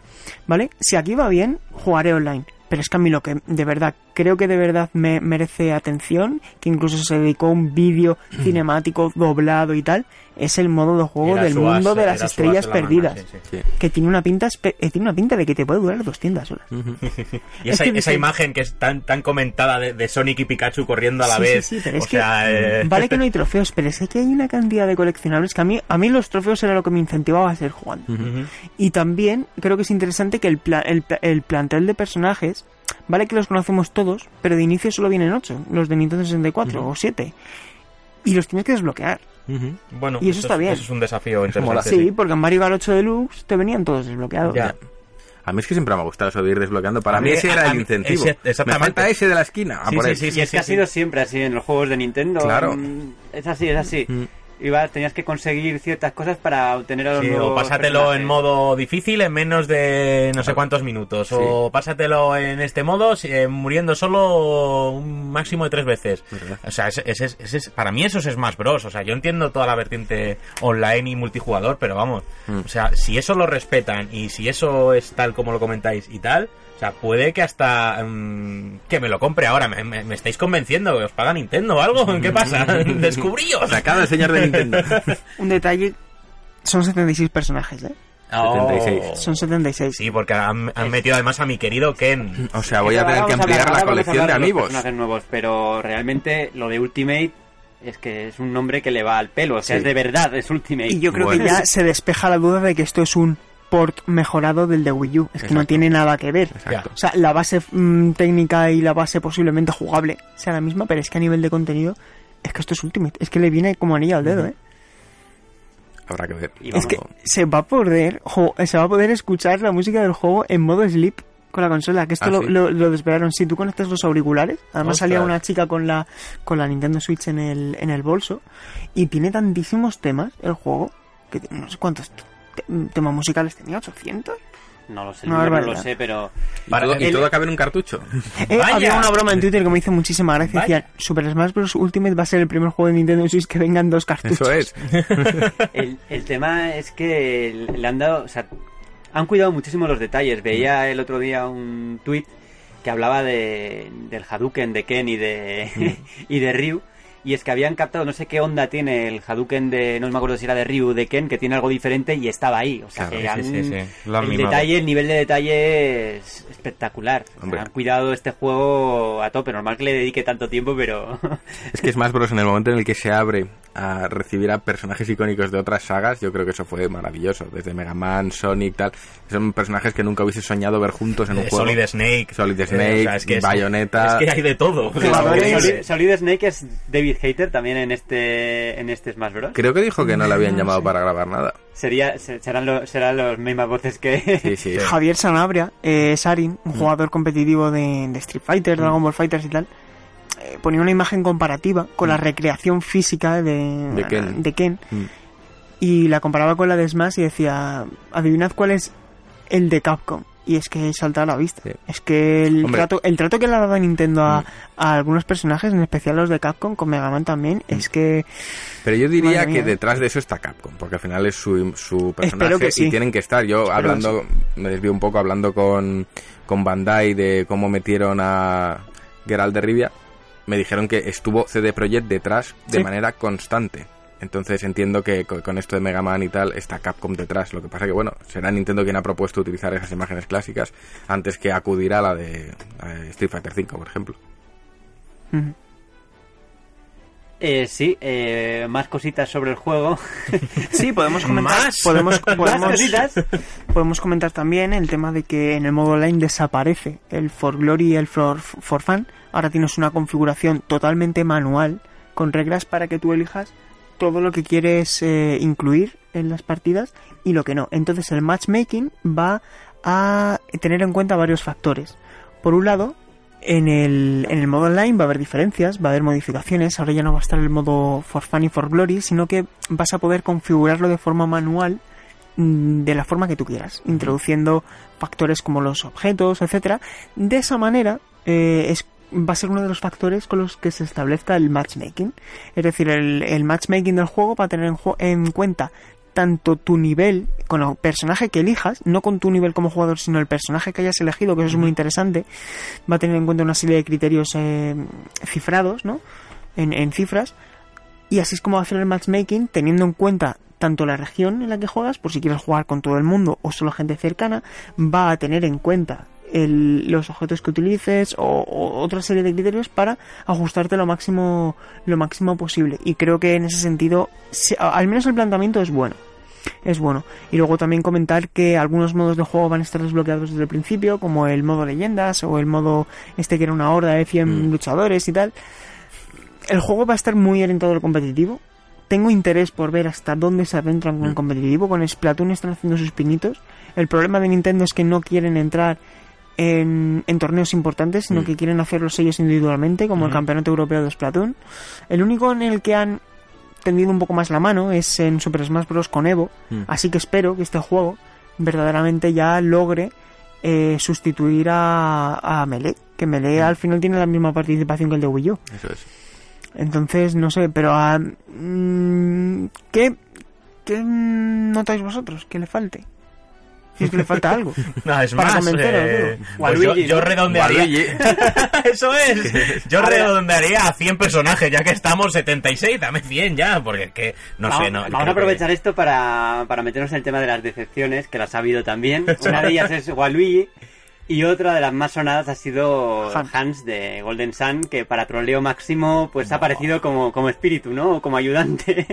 ¿vale? Si aquí va bien, jugaré online. Pero es que a mí lo que de verdad, creo que de verdad me merece atención, que incluso se dedicó un vídeo cinemático doblado y tal, es el modo de juego Era del mundo de las estrellas la perdidas. sí, sí. sí. Que tiene una pinta eh, tiene una pinta de que te puede durar 200 horas. Y Es esa, que esa dice- imagen que es tan, tan comentada de, de Sonic y Pikachu corriendo a la Sí, vez. sí, pero o es que- sea, eh, Vale que no hay trofeos, pero es que hay una cantidad de coleccionables que a mí, a mí los trofeos era lo que me incentivaba a seguir jugando. Y también creo que es interesante que el, pla- el, el plantel de personajes, vale que los conocemos todos, pero de inicio solo vienen 8, los de Nintendo 64 o 7. Y los tienes que desbloquear. Bueno, Y eso está es, bien. Eso es un desafío interesante. Sí, porque en Mario Kart 8 Deluxe te venían todos desbloqueados. Ya. A mí es que siempre me ha gustado eso de ir desbloqueando. Para A mí mí- ese era el incentivo. ese- Me exactamente. falta ese de la esquina. a Sí, por sí, sí, y es que ha sí. sido siempre así en los juegos de Nintendo. Claro. Mm, Es así, es así. Mm. Ibas, tenías que conseguir ciertas cosas para obtener a los Sí, nuevos o pásatelo personajes. en modo difícil en menos de no sé Claro. cuántos minutos. O pásatelo en este modo eh, muriendo solo un máximo de tres veces. O sea, ese, ese- ese es- para mí eso es Smash Bros. O sea, yo entiendo toda la vertiente online y multijugador, pero vamos. Mm. O sea, si eso lo respetan y si eso es tal como lo comentáis y tal. O sea, puede que hasta mm, que me lo compre ahora. Me, me- me estáis convenciendo. ¿Os paga Nintendo o algo? ¿Qué pasa? Descubríos. Sacado el señor de Nintendo. Un detalle, son 76 personajes, ¿eh? Oh. 76. Son 76. Sí, porque han, han metido además a mi querido Ken. O sea, voy a tener que ampliar hablar- la colección de amigos. personajes nuevos, pero realmente lo de Ultimate es que es un nombre que le va al pelo. O sea, Sí. es de verdad, es Ultimate. Y yo creo Bueno. que ya se despeja la duda de que esto es un port mejorado del de Wii U. Es que no tiene nada que ver. Exacto. O sea, la base mm, técnica y la base posiblemente jugable sea la misma, pero es que a nivel de contenido, es que esto es Ultimate. Es que le viene como anillo al dedo, ¿eh? Habrá que ver. Y Es que se va a poder jo- se va a poder escuchar la música del juego en modo sleep con la consola, que esto Ah, lo, ¿sí? lo, lo desvelaron. Si tú conectas los auriculares, además Ostras. salía una chica con la con la Nintendo Switch en el, en el bolso y tiene tantísimos temas el juego que no sé cuántos temas musicales tenía, 800. no lo sé, número no lo sé, pero Y Para- todo, y el- todo cabe en un cartucho. Eh, había una broma en Twitter que me hizo muchísima gracia. Vaya. Decían, Super Smash Bros. Ultimate va a ser el primer juego de Nintendo Switch que vengan dos cartuchos. Eso es. el, el tema es que le han dado, o sea, han cuidado muchísimo los detalles. Veía el otro día un tweet que hablaba de, del Hadouken de Ken y de, y de Ryu. Y es que habían captado, no sé qué onda tiene el Hadouken de, no me acuerdo si era de Ryu o de Ken, que tiene algo diferente y estaba ahí. O sea, Claro, que sí, han- sí, sí. Lo han el mimado. detalle, el nivel de detalle es espectacular. O sea, Hombre. han cuidado este juego a tope. Normal que le dedique tanto tiempo, pero Es que Smash Bros. en el momento en el que se abre a recibir a personajes icónicos de otras sagas, yo creo que eso fue maravilloso. Desde Mega Man, Sonic, tal. Son personajes que nunca hubiese soñado ver juntos en un Eh, juego. Solid Snake. Solid Eh, Snake, es que es- Bayonetta. Es que hay de todo. Solid, Solid Snake es David Hater también en este en este Smash Bros. Creo que dijo que no le habían No llamado sé. para grabar nada. Sería se- serán los serán los mismas voces que Sí, sí. Javier Sanabria, eh, Sarin, un jugador competitivo de, de Street Fighter, Dragon Ball Fighters y tal, eh, ponía una imagen comparativa con la recreación física de, De Ken. de Ken Mm. y la comparaba con la de Smash y decía, adivinad cuál es el de Capcom. Y es que salta a la vista. Sí. Es que el Hombre. trato, el trato que le ha dado Nintendo a, Mm. a algunos personajes, en especial los de Capcom, con Mega Man también, es que Pero yo diría que detrás de eso está Capcom, porque al final es su, su personaje Espero que sí. y tienen que estar. Yo Espero hablando, me desvío un poco hablando con, con Bandai de cómo metieron a Geralt de Rivia, me dijeron que estuvo CD Projekt detrás de manera constante. Entonces entiendo que co- con esto de Mega Man y tal está Capcom detrás. Lo que pasa que, bueno, será Nintendo quien ha propuesto utilizar esas imágenes clásicas antes que acudir a la de eh, Street Fighter V, por ejemplo. Eh, sí, eh, más cositas sobre el juego. Sí, podemos comentar. Más. Podemos, más podemos, cositas. podemos comentar también el tema de que en el modo online desaparece el For Glory y el For, for Fun. Ahora tienes una configuración totalmente manual con reglas para que tú elijas todo lo que quieres eh, incluir en las partidas y lo que no. Entonces el matchmaking va a tener en cuenta varios factores. Por un lado, en el, en el modo online va a haber diferencias, va a haber modificaciones. Ahora ya no va a estar el modo for fun y for glory, sino que vas a poder configurarlo de forma manual mm, de la forma que tú quieras, introduciendo factores como los objetos, etcétera. De esa manera eh, es va a ser uno de los factores con los que se establezca el matchmaking. Es decir, el, matchmaking del juego va a tener en cuenta tanto tu nivel con el personaje que elijas, no con tu nivel como jugador, sino el personaje que hayas elegido, que eso es muy interesante, va a tener en cuenta una serie de criterios eh, cifrados, ¿no? En, en cifras, y así es como va a hacer el matchmaking, teniendo en cuenta tanto la región en la que juegas, por si quieres jugar con todo el mundo o solo gente cercana, va a tener en cuenta el- los objetos que utilices o, o otra serie de criterios para ajustarte lo máximo lo máximo posible y creo que en ese sentido al menos el planteamiento es bueno es bueno y luego también comentar que algunos modos de juego van a estar desbloqueados desde el principio como el modo leyendas o el modo este que era una horda de 100 Mm. luchadores y tal el juego va a estar muy orientado al competitivo tengo interés por ver hasta dónde se adentran con Mm. competitivo. Con Splatoon están haciendo sus pinitos. El problema de Nintendo es que no quieren entrar en, en torneos importantes, sino Mm. que quieren hacer los sellos individualmente, como el. Campeonato Europeo de Splatoon. El único en el que han tendido un poco más la mano es en Super Smash Bros. con Evo. Mm. Así que espero que este juego verdaderamente ya logre eh, sustituir a, a Melee. Que Melee al final tiene la misma participación que el de Wii U. Eso es. Entonces, no sé, pero ah, mm, ¿qué, ¿qué notáis vosotros que le falte? Si es que le falta algo. No, es Para más, eh, pues yo, Waluigi, yo ¿no? redondearía. Eso es. Yo redondearía a 100 personajes, ya que estamos 76, dame 100 ya, porque es que no vamos, sé, no. vamos a que- aprovechar esto para, para meternos en el tema de las decepciones, que las ha habido también. Una de ellas es Waluigi. Y otra de las más sonadas ha sido Hans. Hans, de Golden Sun, que para troleo máximo pues ha aparecido como, como espíritu, ¿no? O como ayudante.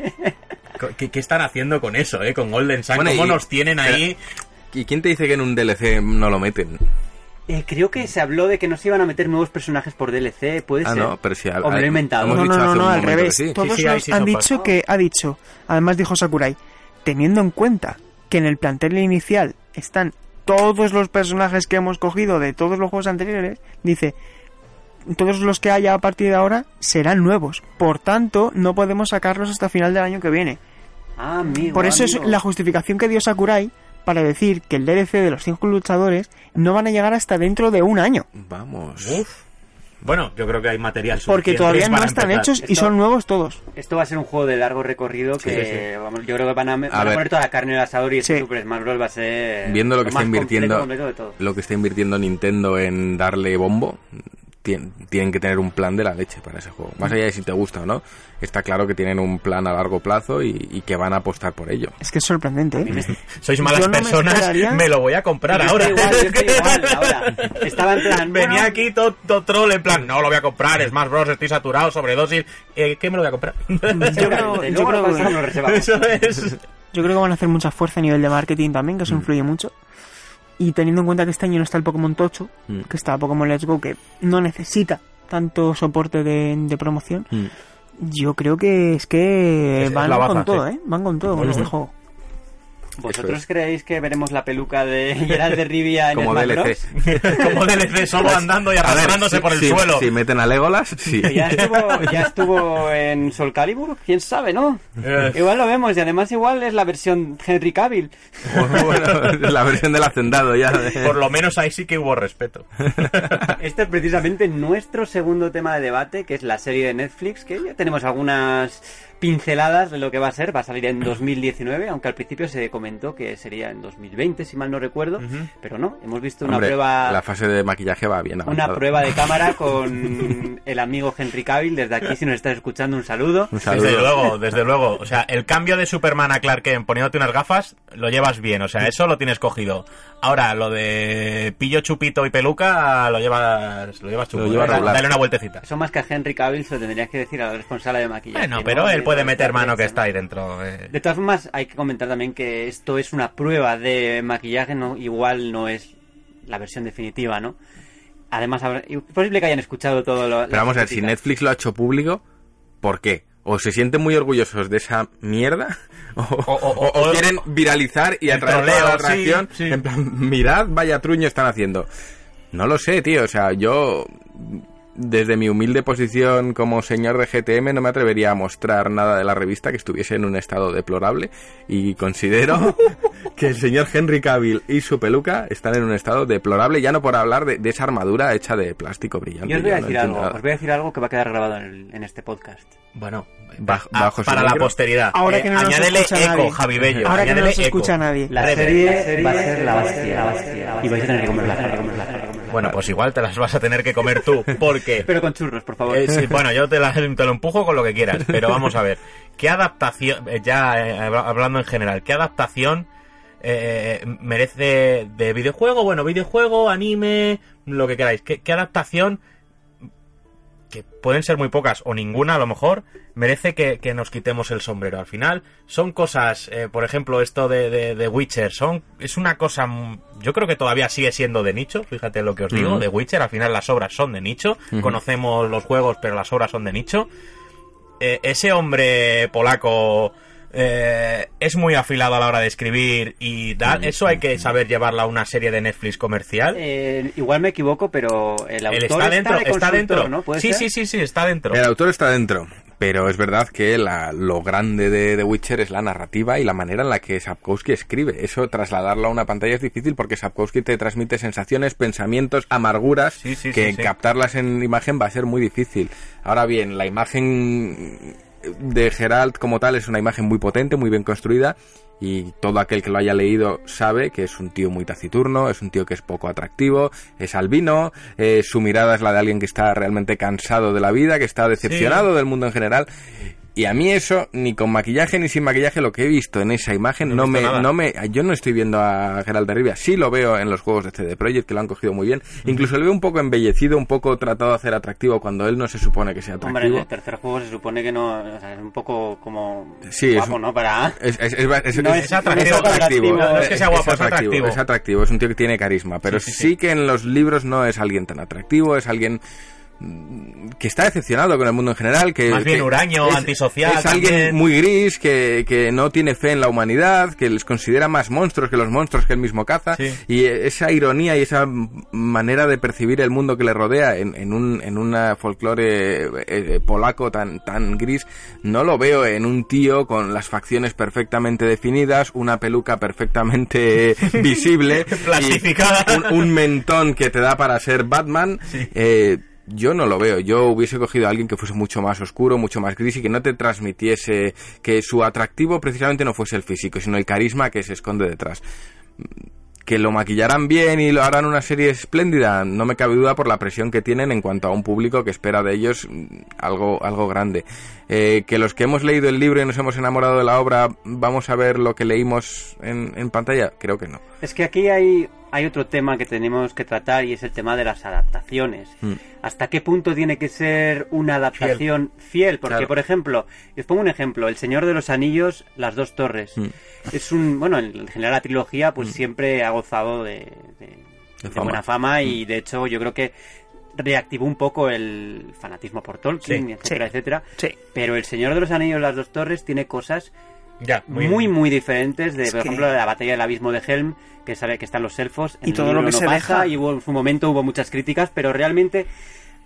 ¿Qué, qué están haciendo con eso, eh? Con Golden Sun, Bueno, ¿cómo y- nos tienen ahí? ¿Y quién te dice que en un DLC no lo meten? Eh, creo que se habló de que no se iban a meter nuevos personajes por DLC, puede Ah, ser. no, pero si O me lo he inventado. No, no, no, al revés. sí. Todos Sí, sí, hay nos season han dicho que ha dicho, además dijo Sakurai, teniendo en cuenta que en el plantel inicial están todos los personajes que hemos cogido de todos los juegos anteriores, dice, todos los que haya a partir de ahora serán nuevos. Por tanto, no podemos sacarlos hasta final del año que viene. Ah, amigo. Por eso es la justificación que dio Sakurai para decir que el DLC de los 5 luchadores no van a llegar hasta dentro de un año. Vamos. Uf. Bueno, yo creo que hay material Porque todavía no están empezar. hechos y Esto- son nuevos todos. Esto va a ser un juego de largo recorrido Sí, que vamos, yo creo que van a, van a poner toda la carne en el asador y este Sí. Super Smash Bros. va a ser Viendo lo que está completo, invirtiendo, completo de todo. lo que está invirtiendo Nintendo en darle bombo, tien- tienen que tener un plan de la leche para ese juego. Más allá de si te gusta o no, está claro que tienen un plan a largo plazo y, y que van a apostar por ello. Es que es sorprendente, ¿eh? Sois malas no personas, me lo voy a comprar Yo ahora. estoy igual, yo estoy igual, ahora. Estaba en plan, Venía bueno, aquí todo, todo troll en plan, no lo voy a comprar, Smash Bros, estoy saturado, sobredosis, eh, ¿qué me lo voy a comprar? Yo creo, yo que- pasamos, lo reservamos. Eso es. Yo creo que van a hacer mucha fuerza a nivel de marketing también, que eso influye mucho. Y teniendo en cuenta que este año no está el Pokémon Tocho, Mm. que está Pokémon Let's Go, que no necesita tanto soporte de, de promoción, Mm. yo creo que es que Es- van baza, con todo, sí. ¿eh? Van con todo con este juego. ¿Vosotros es. creéis que veremos la peluca de Geralt de Rivia en Como Smash DLC. Como DLC solo andando y arrastrándose si- por el si- suelo. Si meten a Legolas, sí. Ya estuvo, ya estuvo en Soul Calibur, quién sabe, ¿no? Igual lo vemos y además igual es la versión Henry Cavill. bueno, es la versión del hacendado ya. Por lo menos ahí sí que hubo respeto. Este es precisamente nuestro segundo tema de debate, que es la serie de Netflix, que ya tenemos algunas pinceladas de lo que va a ser. Va a salir en 2019, aunque al principio se comentó que sería en 2020, si mal no recuerdo. Pero no, hemos visto una Hombre, prueba... La fase de maquillaje va bien Una prueba de cámara con el amigo Henry Cavill. Desde aquí, si nos estás escuchando, un saludo. Un saludo. Desde luego, desde luego. O sea, el cambio de Superman a Clark Kent poniéndote unas gafas, lo llevas bien. O sea, eso lo tienes cogido. Ahora, lo de pillo, chupito y peluca, lo llevas, lo llevas chupo. Lo lleva Dale- una vueltecita. Eso más que a Henry Cavill se lo tendrías que decir a la responsable de maquillaje. Bueno, ¿no? pero él De puede meter mano que está ahí dentro. eh. De todas formas, hay que comentar también que esto es una prueba de maquillaje, no igual no es la versión definitiva, ¿no? Además, habrá- es posible que hayan escuchado todo lo. Pero vamos a ver, si Netflix lo ha hecho público, ¿por qué? ¿O se sienten muy orgullosos de esa mierda? ¿O, o- o- o- o quieren viralizar y el atraer toda la atracción? sí, sí. En plan, mirad, vaya truño están haciendo. No lo sé, tío. O sea, yo, desde mi humilde posición como señor de GTM, no me atrevería a mostrar nada de la revista que estuviese en un estado deplorable. Y considero que el señor Henry Cavill y su peluca están en un estado deplorable, ya no por hablar de, de esa armadura hecha de plástico brillante. Yo os voy a no decir entiendo algo, os voy a decir algo que va a quedar grabado en, el- en este podcast. Bueno, Bajo- bajo su para la posteridad. Ahora Eh, que no nos añádele escucha eco, nadie. Javi Bello. Ahora que no nos eco. escucha nadie. La Breve. serie va a ser la hostia, la hostia. Y vais a tener que comerla. Bueno, pues igual te las vas a tener que comer tú, porque... Pero con churros, por favor. Eh, sí, bueno, yo te, la- te lo empujo con lo que quieras, pero vamos a ver. ¿Qué adaptación, eh, ya eh, habla- hablando en general, qué adaptación eh, merece de videojuego? Bueno, videojuego, anime, lo que queráis. ¿Qué, qué adaptación, que pueden ser muy pocas o ninguna a lo mejor, merece que, que nos quitemos el sombrero? Al final, son cosas, eh, por ejemplo, esto de, de, de Witcher, son, es una cosa, mm, yo creo que todavía sigue siendo de nicho, fíjate lo que os digo, de Witcher, al final las obras son de nicho, conocemos los juegos, pero las obras son de nicho. eh, ese hombre polaco eh, es muy afilado a la hora de escribir y tal. Eso hay que saber llevarla a una serie de Netflix comercial. Eh, igual me equivoco, pero el autor está dentro, de está dentro. ¿no? ¿Puede Sí, ser? sí, sí, sí, está dentro. El autor está dentro, pero es verdad que la- lo grande de The Witcher es la narrativa y la manera en la que Sapkowski escribe. Eso trasladarlo a una pantalla es difícil porque Sapkowski te transmite sensaciones, pensamientos, amarguras Sí, sí, que sí, sí. captarlas en imagen va a ser muy difícil. Ahora bien, la imagen de Geralt como tal es una imagen muy potente, muy bien construida y todo aquel que lo haya leído sabe que es un tío muy taciturno, es un tío que es poco atractivo, es albino, eh, su mirada es la de alguien que está realmente cansado de la vida, que está decepcionado del mundo en general. Y a mí eso, ni con maquillaje ni sin maquillaje, lo que he visto en esa imagen, No me, nada. no me, yo no estoy viendo a Geralt de Rivia, sí lo veo en los juegos de CD Projekt, que lo han cogido muy bien. Incluso lo veo un poco embellecido, un poco tratado de hacer atractivo cuando él no se supone que sea Hombre, atractivo. en el tercer juego se supone que no, o sea, es un poco como Sí, es guapo, un- ¿no? Para... Es, es, es, es- No es- es- atractivo, no es atractivo. No es que sea guapo, es atractivo. Es atractivo, es un tío que tiene carisma, pero Sí, sí, sí, sí. que en los libros no es alguien tan atractivo, es alguien que está decepcionado con el mundo en general, que Más bien que huraño, es- antisocial Es alguien también. muy gris, que, que no tiene fe en la humanidad, que les considera más monstruos que los monstruos que él mismo caza, Sí. y esa ironía y esa manera de percibir el mundo que le rodea en, en un en una folclore eh, eh, polaco tan tan gris, no lo veo en un tío con las facciones perfectamente definidas, una peluca perfectamente visible, y Plastificada. un, un mentón que te da para ser Batman. eh, yo no lo veo. Yo hubiese cogido a alguien que fuese mucho más oscuro, mucho más gris y que no te transmitiese que su atractivo precisamente no fuese el físico, sino el carisma que se esconde detrás. Que lo maquillarán bien y lo harán una serie espléndida, no me cabe duda por la presión que tienen en cuanto a un público que espera de ellos mm, algo, algo grande. Eh, que los que hemos leído el libro y nos hemos enamorado de la obra, vamos a ver lo que leímos en, en pantalla, creo que no. Es que aquí hay, hay otro tema que tenemos que tratar y es el tema de las adaptaciones. Mm. ¿Hasta qué punto tiene que ser una adaptación fiel? Porque, Claro. por ejemplo, os pongo un ejemplo, El Señor de los Anillos, Las Dos Torres. Mm. Es un, bueno, en general la trilogía pues siempre ha gozado de, de- de fama. buena fama y de hecho yo creo que reactivó un poco el fanatismo por Tolkien, Sí, etcétera, sí. etcétera. Sí. Pero El Señor de los Anillos, Las Dos Torres tiene cosas Ya, muy, muy, diferentes de, Es por que- ejemplo, la batalla del abismo de Helm, que sabe que están los elfos. En Y el todo lo que no se pasa, deja. Y hubo, en su momento hubo muchas críticas, pero realmente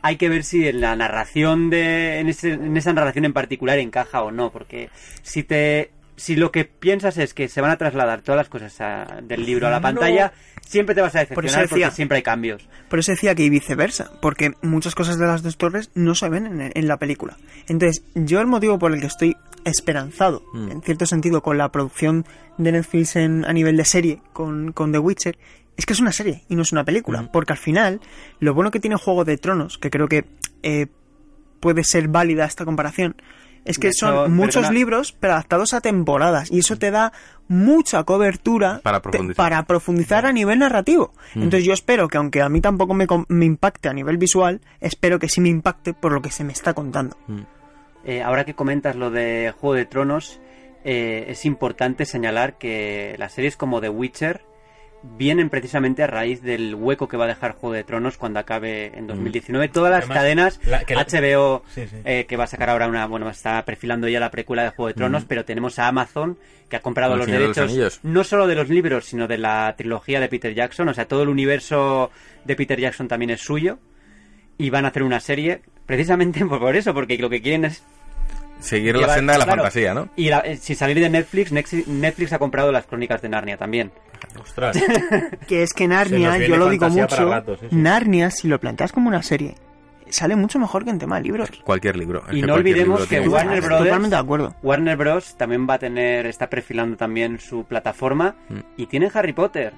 hay que ver si en la narración de, en, ese- en esa narración en particular encaja o no, porque si te, si lo que piensas es que se van a trasladar todas las cosas a- del libro a la No. pantalla, siempre te vas a Por eso decepcionar porque decía- siempre hay cambios. Por eso decía que y viceversa, porque muchas cosas de las dos torres no se ven en, en la película. Entonces, yo el motivo por el que estoy esperanzado, Mm. en cierto sentido, con la producción de Netflix en, a nivel de serie con, con The Witcher, es que es una serie y no es una película. Mm. Porque al final, lo bueno que tiene Juego de Tronos, que creo que eh, puede ser válida esta comparación, es que hecho, son muchos perdona. libros pero adaptados a temporadas y eso te da mucha cobertura Para te- profundizar. para profundizar a nivel narrativo. Mm. Entonces yo espero que aunque a mí tampoco me, impacte a nivel visual, espero que sí me impacte por lo que se me está contando. Eh, ahora que comentas lo de Juego de Tronos, eh, es importante señalar que las series como The Witcher vienen precisamente a raíz del hueco que va a dejar Juego de Tronos cuando acabe en 2019. Todas las Además, cadenas, la- que la- HBO, Sí, sí. eh, que va a sacar ahora una, bueno, está perfilando ya la precuela de Juego de Tronos, pero tenemos a Amazon que ha comprado El los Señor de los derechos no solo de los libros, sino de la trilogía de Peter Jackson, o sea, todo el universo de Peter Jackson también es suyo. Y van a hacer una serie precisamente por, por eso, porque lo que quieren es Seguir la senda de la claro, fantasía, ¿no? Y la- eh, si salir de Netflix, Netflix ha comprado las crónicas de Narnia también. Ostras. Que es que Narnia, yo lo digo mucho, rato, sí, sí. Narnia, si lo planteas como una serie, sale mucho mejor que en tema de libros. Cualquier libro. Es Y que no olvidemos que Warner Brothers- Totalmente de acuerdo. Warner Bros. también va a tener, está perfilando también su plataforma Mm. y tiene Harry Potter.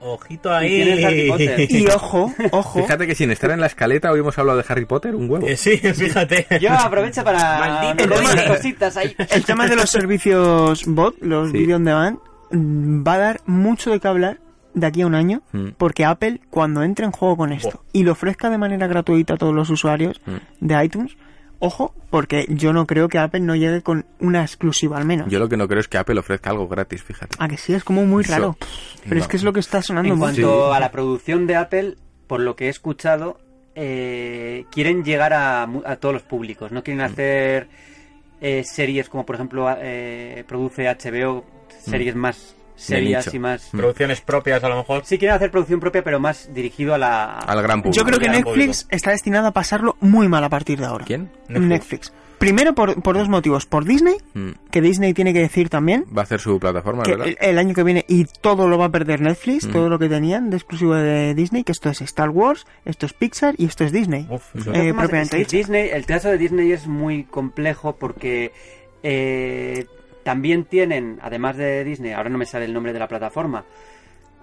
Ojito Y ahí. Potter. Y ojo, ojo, Fíjate que sin estar en la escaleta hoy hemos hablado de Harry Potter, un huevo. Eh, sí, fíjate. Yo aprovecho para Maldito meter Warner. cositas ahí. el tema de los servicios bot, los Sí. video on demand, va a dar mucho de qué hablar de aquí a un año, Mm. porque Apple, cuando entre en juego con esto Buah. y lo ofrezca de manera gratuita a todos los usuarios Mm. de iTunes, ojo, porque yo no creo que Apple no llegue con una exclusiva al menos. Yo lo que no creo es que Apple ofrezca algo gratis, fíjate. A que sí, es como muy Eso, raro. Pero es que es lo que está sonando En cuanto a la producción de Apple, por lo que he escuchado, eh, quieren llegar a, a todos los públicos. No quieren hacer eh, series como por ejemplo eh, produce HBO, series más serias y más... Producciones propias, a lo mejor. Sí quieren hacer producción propia, pero más dirigido a la... Al gran público. Yo creo que Netflix público. está destinado a pasarlo muy mal a partir de ahora. ¿Quién? Netflix. Netflix. Primero por, por dos motivos. Por Disney, Mm. que Disney tiene que decir también Va a hacer su plataforma, que ¿verdad? el, el año que viene y todo lo va a perder Netflix, Mm. todo lo que tenían de exclusivo de Disney, que esto es Star Wars, esto es Pixar y esto es Disney. Uf, Eh, propiamente es que. Disney, el caso de Disney es muy complejo porque eh, también tienen, además de Disney, ahora no me sale el nombre de la plataforma.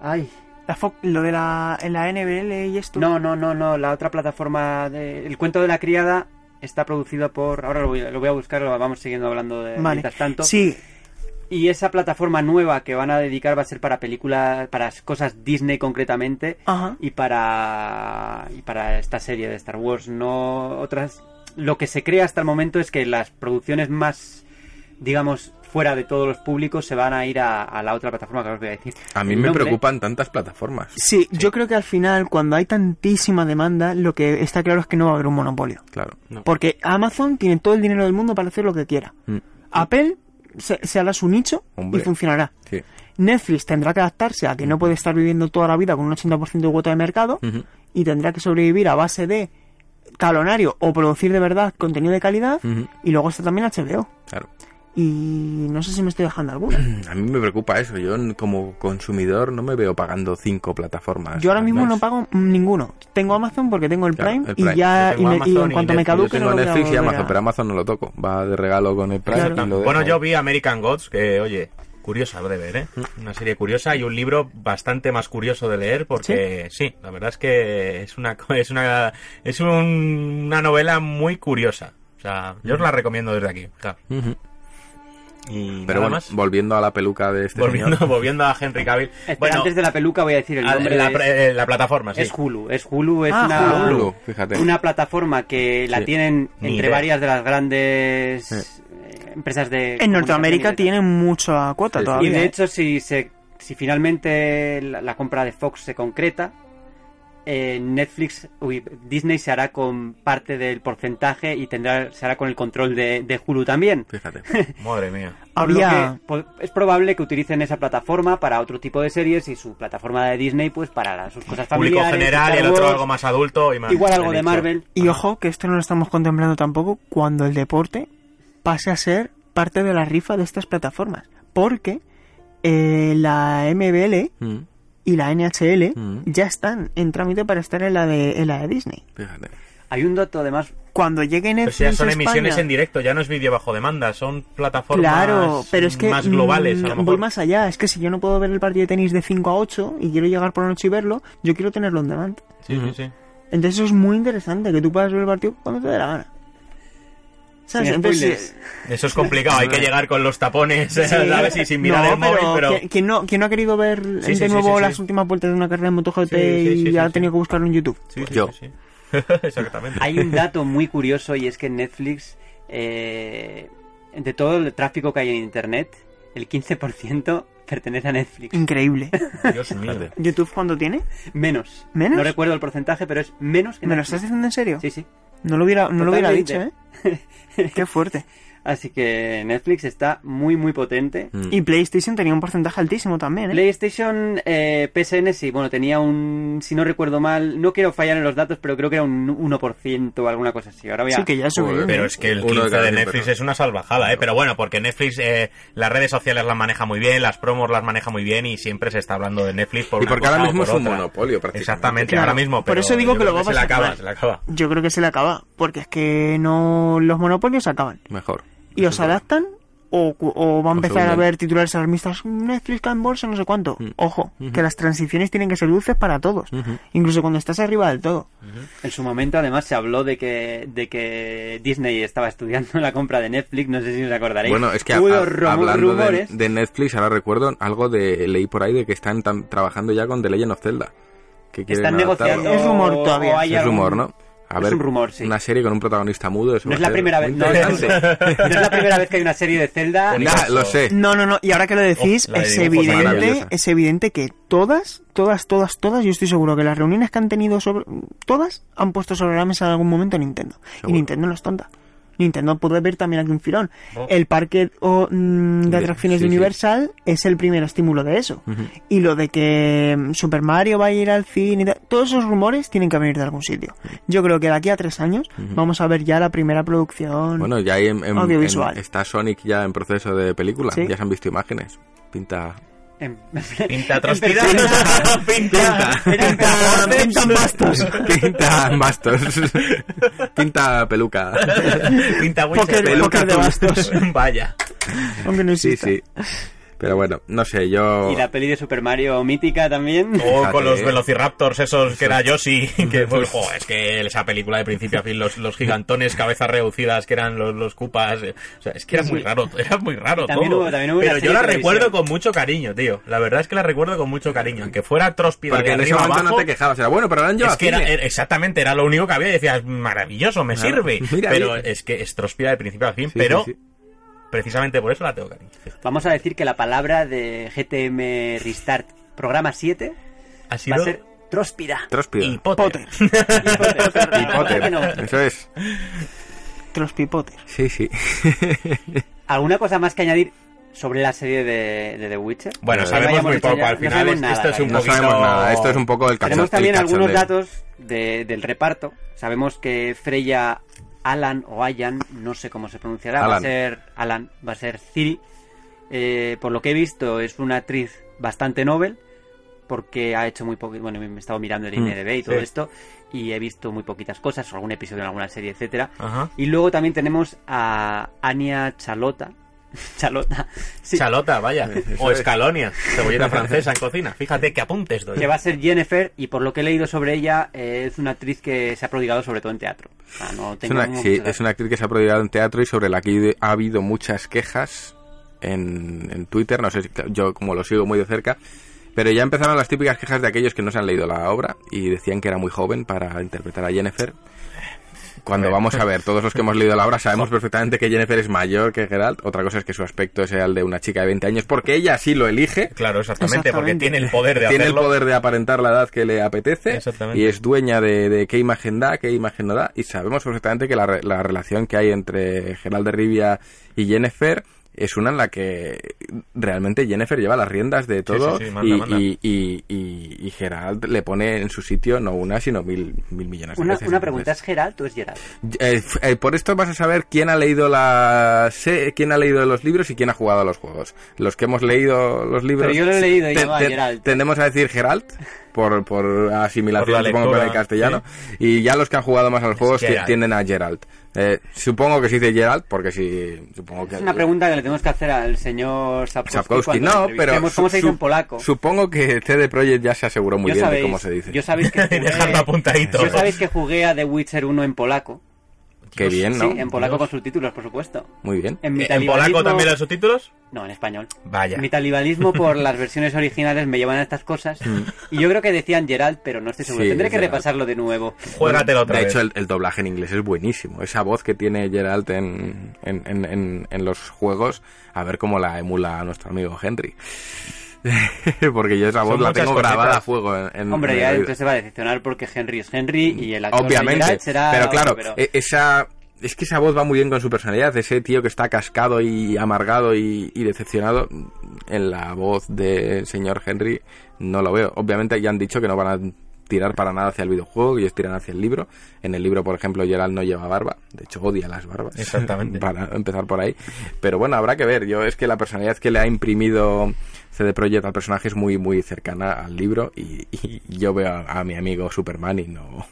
Ay, La Fo- lo de la, en la NBL y esto. no, no, no, no, la otra plataforma de El cuento de la criada está producido por, ahora lo voy, lo voy a buscar, lo vamos siguiendo hablando de Vale. mientras tanto. Sí, Y esa plataforma nueva que van a dedicar va a ser para películas, para cosas Disney concretamente ajá. y para y para esta serie de Star Wars no otras lo que se cree hasta el momento es que las producciones más digamos fuera de todos los públicos se van a ir a, a la otra plataforma que os voy a decir A mí me nombre- preocupan tantas plataformas. Sí, yo creo que al final, cuando hay tantísima demanda, lo que está claro es que no va a haber un monopolio. Claro. Porque Amazon tiene todo el dinero del mundo para hacer lo que quiera. Mm. Apple se, se hará su nicho Hombre. y funcionará. Sí. Netflix tendrá que adaptarse a que no puede estar viviendo toda la vida con un 80% de cuota de mercado y tendrá que sobrevivir a base de talonario o producir de verdad contenido de calidad y luego está también HBO. Claro. Y no sé si me estoy dejando alguna. A mí me preocupa eso. Yo como consumidor no me veo pagando cinco plataformas. Yo ahora mismo más. no pago ninguno. Tengo Amazon porque tengo el Claro, Prime, el Prime. y ya Yo tengo y, me- y Amazon en y cuanto me caduque tengo no lo voy a Netflix y Amazon, pero Amazon no lo toco. Va de regalo con el Prime Claro. y lo Bueno, yo vi American Gods, que oye, curiosa de ver, ¿eh? Una serie curiosa y un libro bastante más curioso de leer porque sí, la verdad es que es una co- es una es un- una novela muy curiosa. O sea, yo os la recomiendo desde aquí. Ujú. Y Pero nada bueno, más. volviendo a la peluca de este volviendo, señor. volviendo a Henry Cavill. Espera, Bueno, antes de la peluca voy a decir el nombre la, de- pre- eh, la plataforma, sí. es Hulu es Hulu es Ah, una Hulu, fíjate. una plataforma que la Sí. tienen Ni entre idea. varias de las grandes Sí. eh, empresas de En Norteamérica comunicación y de- tiene mucha cuota Sí, sí. Y todavía. de ¿eh? hecho, si se si finalmente la, la compra de Fox se concreta, eh, Netflix, uy, Disney se hará con parte del porcentaje y tendrá se hará con el control de, de Hulu también. Fíjate. Madre mía. Es probable que utilicen esa plataforma para otro tipo de series y su plataforma de Disney pues para sus cosas Público familiares. general y el otro algo más adulto y más Igual algo de. Marvel. Y ojo, que esto no lo estamos contemplando tampoco cuando el deporte pase a ser parte de la rifa de estas plataformas. Porque eh, la MBL Mm, y la NHL Mm. ya están en trámite para estar en la de, en la de Disney. Fíjate. Hay un dato además Cuando llegue Netflix si ya son emisiones en directo, ya no es vídeo bajo demanda, son plataformas Claro, pero es que más globales, a lo mm, mejor. voy más allá. Es que si yo no puedo ver el partido de tenis de 5 a 8 y quiero llegar por la noche y verlo, yo quiero tenerlo en demand. Sí, sí, sí. Entonces eso es muy interesante, que tú puedas ver el partido cuando te dé la gana. ¿Sabes? Sin Entonces, spoilers. eh, Eso es complicado, hay que llegar con los tapones, ¿sabes? Y sin mirar no, el móvil, pero... ¿quién- ¿quién, no, quién no ha querido ver Sí, de nuevo sí, las sí. últimas vueltas de una carrera de MotoGP Sí, sí, y sí, ha tenido sí. que buscarlo en YouTube? Sí, sí, Yo. sí, sí. Exactamente. Hay un dato muy curioso y es que Netflix, eh, de todo el tráfico que hay en Internet, el 15% pertenece a Netflix. Increíble. Dios mío. ¿YouTube cuánto tiene? Menos. ¿Menos? No recuerdo el porcentaje, pero es menos que ¿Me lo estás diciendo en serio? Sí, sí. No lo hubiera, no lo hubiera dicho. ¿eh? Qué fuerte. Así que Netflix está muy, muy potente. Mm. Y PlayStation tenía un porcentaje altísimo también, ¿eh? PlayStation eh, PSN sí, bueno, tenía un, si no recuerdo mal, no quiero fallar en los datos, pero creo que era un 1% o alguna cosa así. Ahora voy a... Sí, que ya Joder. subido. Pero es que el Uno de 15 cada de Netflix es una salvajada, ¿eh? Pero bueno, porque Netflix, eh, las redes sociales las maneja muy bien, las promos las maneja muy bien y siempre se está hablando de Netflix por Y porque ahora mismo por es un otra. monopolio, prácticamente. Exactamente, Claro. ahora mismo. Por eso digo que lo va a se le pasar acaba, se le acaba. Yo creo que se le acaba, porque es que no los monopolios se acaban. Mejor. Y os adaptan o, cu- o va a empezar a haber titulares alarmistas Netflix cae en bolsa, no sé cuánto. Mm. Ojo, que las transiciones tienen que ser dulces para todos. Incluso cuando estás arriba del todo. En su momento, además, se habló de que, de que Disney estaba estudiando la compra de Netflix. No sé si os acordaréis. Bueno, es que Hubo a- hablando de, rumores. de Netflix, ahora recuerdo algo de leí por ahí de que están tam- trabajando ya con The Legend of Zelda. Que Están adaptarlo. negociando. Es rumor todavía. Es rumor, ¿no? A Es ver, un rumor, sí. una serie con un protagonista mudo. eso No es la primera vez. No, es la primera vez que hay una serie de Zelda. Lo sé. No, no, no. Y ahora que lo decís, Oh, es evidente, es evidente que todas, todas, todas, todas, yo estoy seguro que las reuniones que han tenido sobre, todas han puesto sobre la mesa en algún momento Nintendo. Y. Nintendo no es tonta. Nintendo puede ver también aquí un filón. Oh. El parque mm, de atracciones sí, de sí. Universal es el primer estímulo de eso. Y lo de que mm, Super Mario va a ir al cine, y tal, todos esos rumores tienen que venir de algún sitio. Yo creo que de aquí a tres años vamos a ver ya la primera producción. Bueno, ya hay en, en- Audiovisual. en- está Sonic ya en proceso de película. Sí. Ya se han visto imágenes. Pinta. En- Pinta trospida. persona. Pinta. Pintan bastos. Pinta bastos. Pinta peluca. Pinta Poker- poker de bastos. Vaya. Aunque no Sí, exista. sí. Pero bueno, no sé, yo. Y la peli de Super Mario mítica también. O Fíjate, con los eh. velociraptors esos que era Yoshi, que fue, jo, es que esa película de principio a fin, los, los gigantones cabezas reducidas que eran los, los cupas, eh, o sea, es que era muy raro, era muy raro También todo. hubo- también hubo Pero yo la recuerdo con mucho cariño, tío. La verdad es que la recuerdo con mucho cariño, aunque fuera tróspida Porque de en ese momento abajo, no te quejabas. Era bueno, pero han llevado es que era, era- exactamente, era lo único que había y decías, maravilloso, me sirve. mira pero ahí. es que es tróspida de principio a fin, Sí, pero sí, sí. Precisamente por eso la tengo cariño. Vamos a decir que la palabra de GTM Restart programa 7 Ha va sido a ser tróspida. Tróspido. y Potter. Y Potter. Y Potter. ¿Por qué no? Eso es. Trospy Potter. Sí, sí. ¿Alguna cosa más que añadir sobre la serie de, de The Witcher? Bueno, No sabemos muy poco ya- al no final. sabemos es- nada, esto es un. No poquito... sabemos nada. Esto es un poco el Tenemos cachondeo. también el algunos datos de- del reparto. Sabemos que Freya Alan o Ayan, no sé cómo se pronunciará, va a ser Alan, va a ser Ciri. Eh, por lo que he visto, es una actriz bastante novel, porque ha hecho muy poco. Bueno, me he estado mirando el Mm, IMDb y todo sí. esto, y he visto muy poquitas cosas, algún episodio en alguna serie, etcétera. Ajá. Y luego también tenemos a Anya Chalota. Chalota. Sí, Chalota, vaya. O es. escalonia, cebolleta francesa en cocina. Fíjate qué apuntes doy. que va a ser Jennifer y por lo que he leído sobre ella eh, es una actriz que se ha prodigado sobre todo en teatro. O sea, no Es una, sí, es una actriz que se ha prodigado en teatro y sobre la que ha habido muchas quejas en, en Twitter. No sé si yo como lo sigo muy de cerca. Pero ya empezaron las típicas quejas de aquellos que no se han leído la obra y decían que era muy joven para interpretar a Jennifer. Cuando vamos a ver, todos los que hemos leído la obra sabemos perfectamente que Jennifer es mayor que Geralt. Otra cosa es que su aspecto sea el de una chica de 20 años, porque ella sí lo elige. Claro, exactamente, porque tiene el poder de Tiene el poder de aparentar la edad que le apetece Exactamente. y es dueña de, de qué imagen da, qué imagen no da y sabemos perfectamente que la, re- la relación que hay entre Gerald de Rivia y Jennifer es una en la que realmente Jennifer lleva las riendas de todo sí, sí, manda, y, manda. y, y, y- y Gerald le pone en su sitio no una sino mil, mil millones de Una, veces. una pregunta, ¿es Geralt o es Geralt? eh, eh, por esto vas a saber quién ha leído la quién ha leído los libros y quién ha jugado a los juegos. Los que hemos leído los libros. Pero yo lo he leído y te- te- Geralt. Tendemos a decir Geralt por, por asimilación, Por supongo, con el castellano. Y ya los que han jugado más a los juegos Geralt. tienden a Geralt. Eh, supongo que se dice Geralt porque sí, supongo que Es una pregunta que le tenemos que hacer al señor Sapkowski. No, pero entrevistemos. ¿Cómo se dice su- en polaco? Supongo que CD Projekt ya se aseguró muy Yo bien sabéis, de cómo se dice. Yo sabéis que jugué, yo sabéis que jugué a The Witcher 1 en polaco. Qué bien, ¿no? Sí, en polaco con subtítulos, por supuesto. Muy bien. En, mi ¿En polaco también los subtítulos? No, en español. Vaya. Mi talibalismo por las versiones originales me llevan a estas cosas. y yo creo que decían Geralt, pero no estoy seguro. Mm. Sí, Tendré es que Geralt. repasarlo de nuevo. Juégatelo otra de vez. hecho, el, el doblaje en inglés es buenísimo. Esa voz que tiene Geralt en, en, en, en- en los juegos, a ver cómo la emula a nuestro amigo Henry. porque yo esa voz Son la tengo grabada a fuego en, en- Hombre, en ya entonces se va a decepcionar porque Henry es Henry y el actor de Obviamente, Geralt será... pero claro, pero- e- esa es que esa voz va muy bien con su personalidad, ese tío que está cascado y amargado y, y decepcionado en la voz del señor Henry no lo veo. Obviamente ya han dicho que no van a tirar para nada hacia el videojuego, que ellos tiran hacia el libro. En el libro, por ejemplo, Gerald no lleva barba, de hecho odia las barbas. Exactamente. para empezar por ahí. Pero bueno, habrá que ver. Yo es que la personalidad que le ha imprimido CD Projekt al personaje es muy muy cercana al libro y, y yo veo a, a mi amigo Superman y no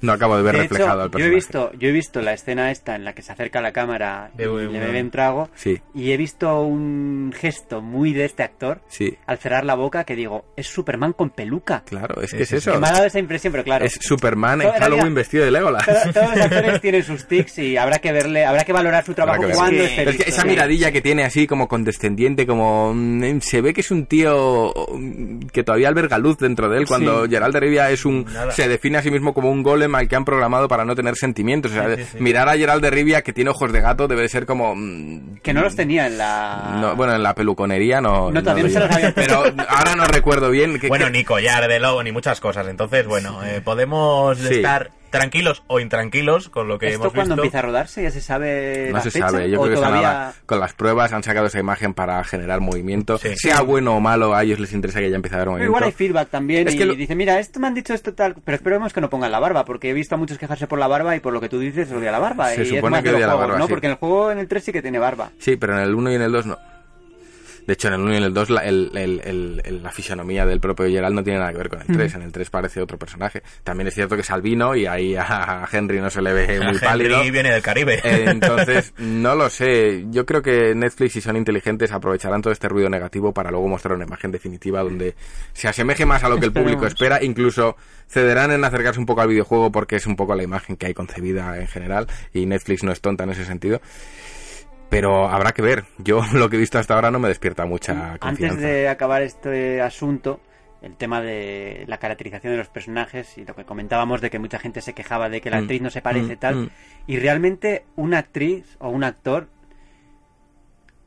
no acabo de ver De hecho, reflejado al yo he personaje. visto, yo he visto la escena esta en la que se acerca a la cámara y Bebe le una- bebe un trago Sí, y he visto un gesto muy de este actor sí, al cerrar la boca que digo, es Superman con peluca. claro, es que es eso. Que me ha dado esa impresión, pero claro. Es Superman en Halloween realidad- vestido de Legolas. to- Todos los actores tienen sus tics y habrá que verle, habrá que valorar su trabajo cuando es que listo. esa miradilla que tiene así como condescendiente, como mm, se ve que es un tío mm, que todavía alberga luz dentro de él cuando Sí. Gerald de Rivia es un Nada. se define a sí mismo como un golem al que han programado para no tener sentimientos. O sea, Sí, sí, sí. mirar a Gerald de Rivia que tiene ojos de gato debe ser como mm, Que no los tenía en la... no, bueno, en la peluconería no. No, todavía no se lo los habían Pero ahora no recuerdo bien. que- Bueno, que- ni collar de lobo, ni muchas cosas. Entonces, bueno, eh, podemos Sí. estar tranquilos o intranquilos con lo que ¿Esto hemos cuando visto. empieza a rodarse? ¿Ya se sabe No la se fecha? sabe, yo ¿O creo que todavía... ahora con las pruebas, han sacado esa imagen para generar movimiento. Sí. Sea bueno o malo, a ellos les interesa que ya empiece a haber Pero movimiento. igual hay feedback también Es y que lo- dice, mira, esto me han dicho esto tal, pero esperemos que no pongan la barba, porque he visto a muchos quejarse por la barba y por lo que tú dices odia la barba. Se y es supone más que de los odia la juegos, barba, ¿no? sí. Porque en el juego en el 3 sí que tiene barba. Sí, pero en el 1 y en el 2 no. De hecho, en el 1 y en el 2 la, el- el- el- el- la fisonomía del propio Gerald no tiene nada que ver con el 3. En el 3 parece otro personaje. También es cierto que es albino y ahí a Henry no se le ve muy Henry pálido. viene del Caribe. Entonces, no lo sé. Yo creo que Netflix, si son inteligentes, aprovecharán todo este ruido negativo para luego mostrar una imagen definitiva donde se asemeje más a lo que el público espera. Incluso cederán en acercarse un poco al videojuego porque es un poco la imagen que hay concebida en general y Netflix no es tonta en ese sentido. Pero habrá que ver. Yo lo que he visto hasta ahora no me despierta mucha confianza. Antes de acabar este asunto, el tema de la caracterización de los personajes y lo que comentábamos de que mucha gente se quejaba de que la Mm, actriz no se parece mm, tal, mm. y realmente una actriz o un actor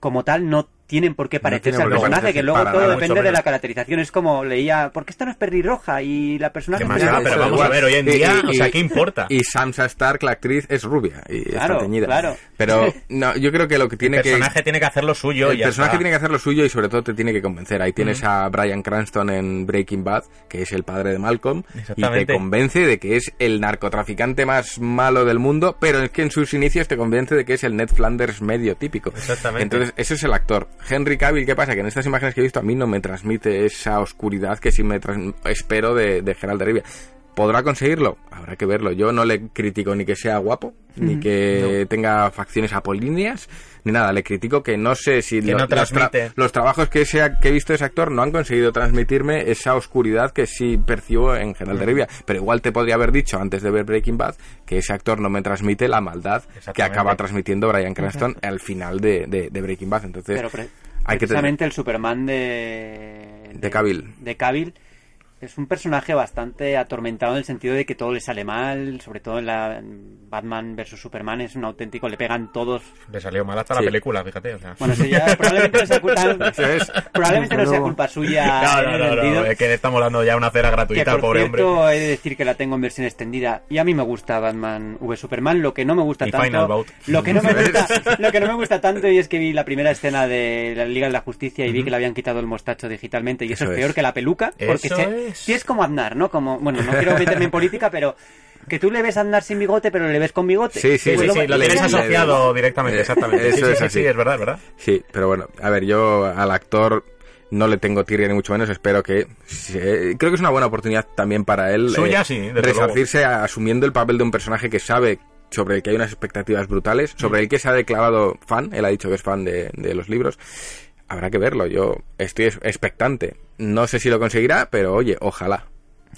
como tal no tienen por qué parecerse tiene al personaje, parecerse que luego todo nada, depende de la caracterización. Es como leía, ¿por qué esta no es pelirroja? Y la personaje es pelirroja. pero vamos a ver, hoy en Y- día, y- o sea, ¿qué importa? Y Sansa Stark, la actriz, es rubia y Claro, está teñida. claro. Pero no, yo creo que lo que tiene el que personaje tiene que hacer lo suyo. el y personaje está. tiene que hacer lo suyo y sobre todo te tiene que convencer. Ahí tienes a Brian Cranston en Breaking Bad, que es el padre de Malcolm, y te convence de que es el narcotraficante más malo del mundo, pero es que en sus inicios te convence de que es el Ned Flanders medio típico. Exactamente. Entonces, ese es el actor. Henry Cavill, ¿qué pasa? Que en estas imágenes que he visto a mí no me transmite esa oscuridad que sí me espero de, de Geralt de Rivia. ¿Podrá conseguirlo? Habrá que verlo. Yo no le critico ni que sea guapo, ni que tenga facciones apolíneas, ni nada. Le critico que no sé si Que no los, tra- los trabajos que, sea, que he visto de ese actor no han conseguido transmitirme esa oscuridad que sí percibo en Geralt de Rivia. Pero igual te podría haber dicho antes de ver Breaking Bad que ese actor no me transmite la maldad que acaba transmitiendo Brian Cranston al final de, de- de Breaking Bad. Entonces, Pero pre- hay que tener- precisamente el Superman de, De Cavill. de Cavill es un personaje bastante atormentado en el sentido de que todo le sale mal, sobre todo en la Batman vs Superman es un auténtico, le pegan todos. Le salió mal hasta Sí. la película, fíjate. O sea. Bueno, eso ya probablemente no sea culpa, Eso es. probablemente no Desde sea luego. culpa suya no, no, no, es que le estamos dando ya una cera que gratuita por pobre hombre. cierto he de decir que la tengo en versión extendida y a mí me gusta Batman v Superman lo que no me gusta Y tanto Final Bout. lo que no me gusta lo que no me gusta tanto y es que vi la primera escena de la Liga de la Justicia y vi que le habían quitado el mostacho digitalmente y eso, Eso es es. peor que la peluca porque Eso se- es. sí es como Aznar no como bueno no quiero meterme en política pero que tú le ves a Aznar sin bigote pero le ves con bigote Sí, sí, Sí, Pues sí, lo- sí, lo tienes asociado directamente, Eh, exactamente. eso sí, sí, es sí, así. sí, es verdad, verdad. Sí, pero bueno, a ver, yo al actor no le tengo tirria ni mucho menos, espero que... se- creo que es una buena oportunidad también para él Suya, sí, desde resarcirse asumiendo el papel de un personaje que sabe sobre el que hay unas expectativas brutales, sobre el que se ha declarado fan, él ha dicho que es fan de, de los libros. Habrá que verlo, yo estoy es- expectante. No sé si lo conseguirá, pero oye, ojalá.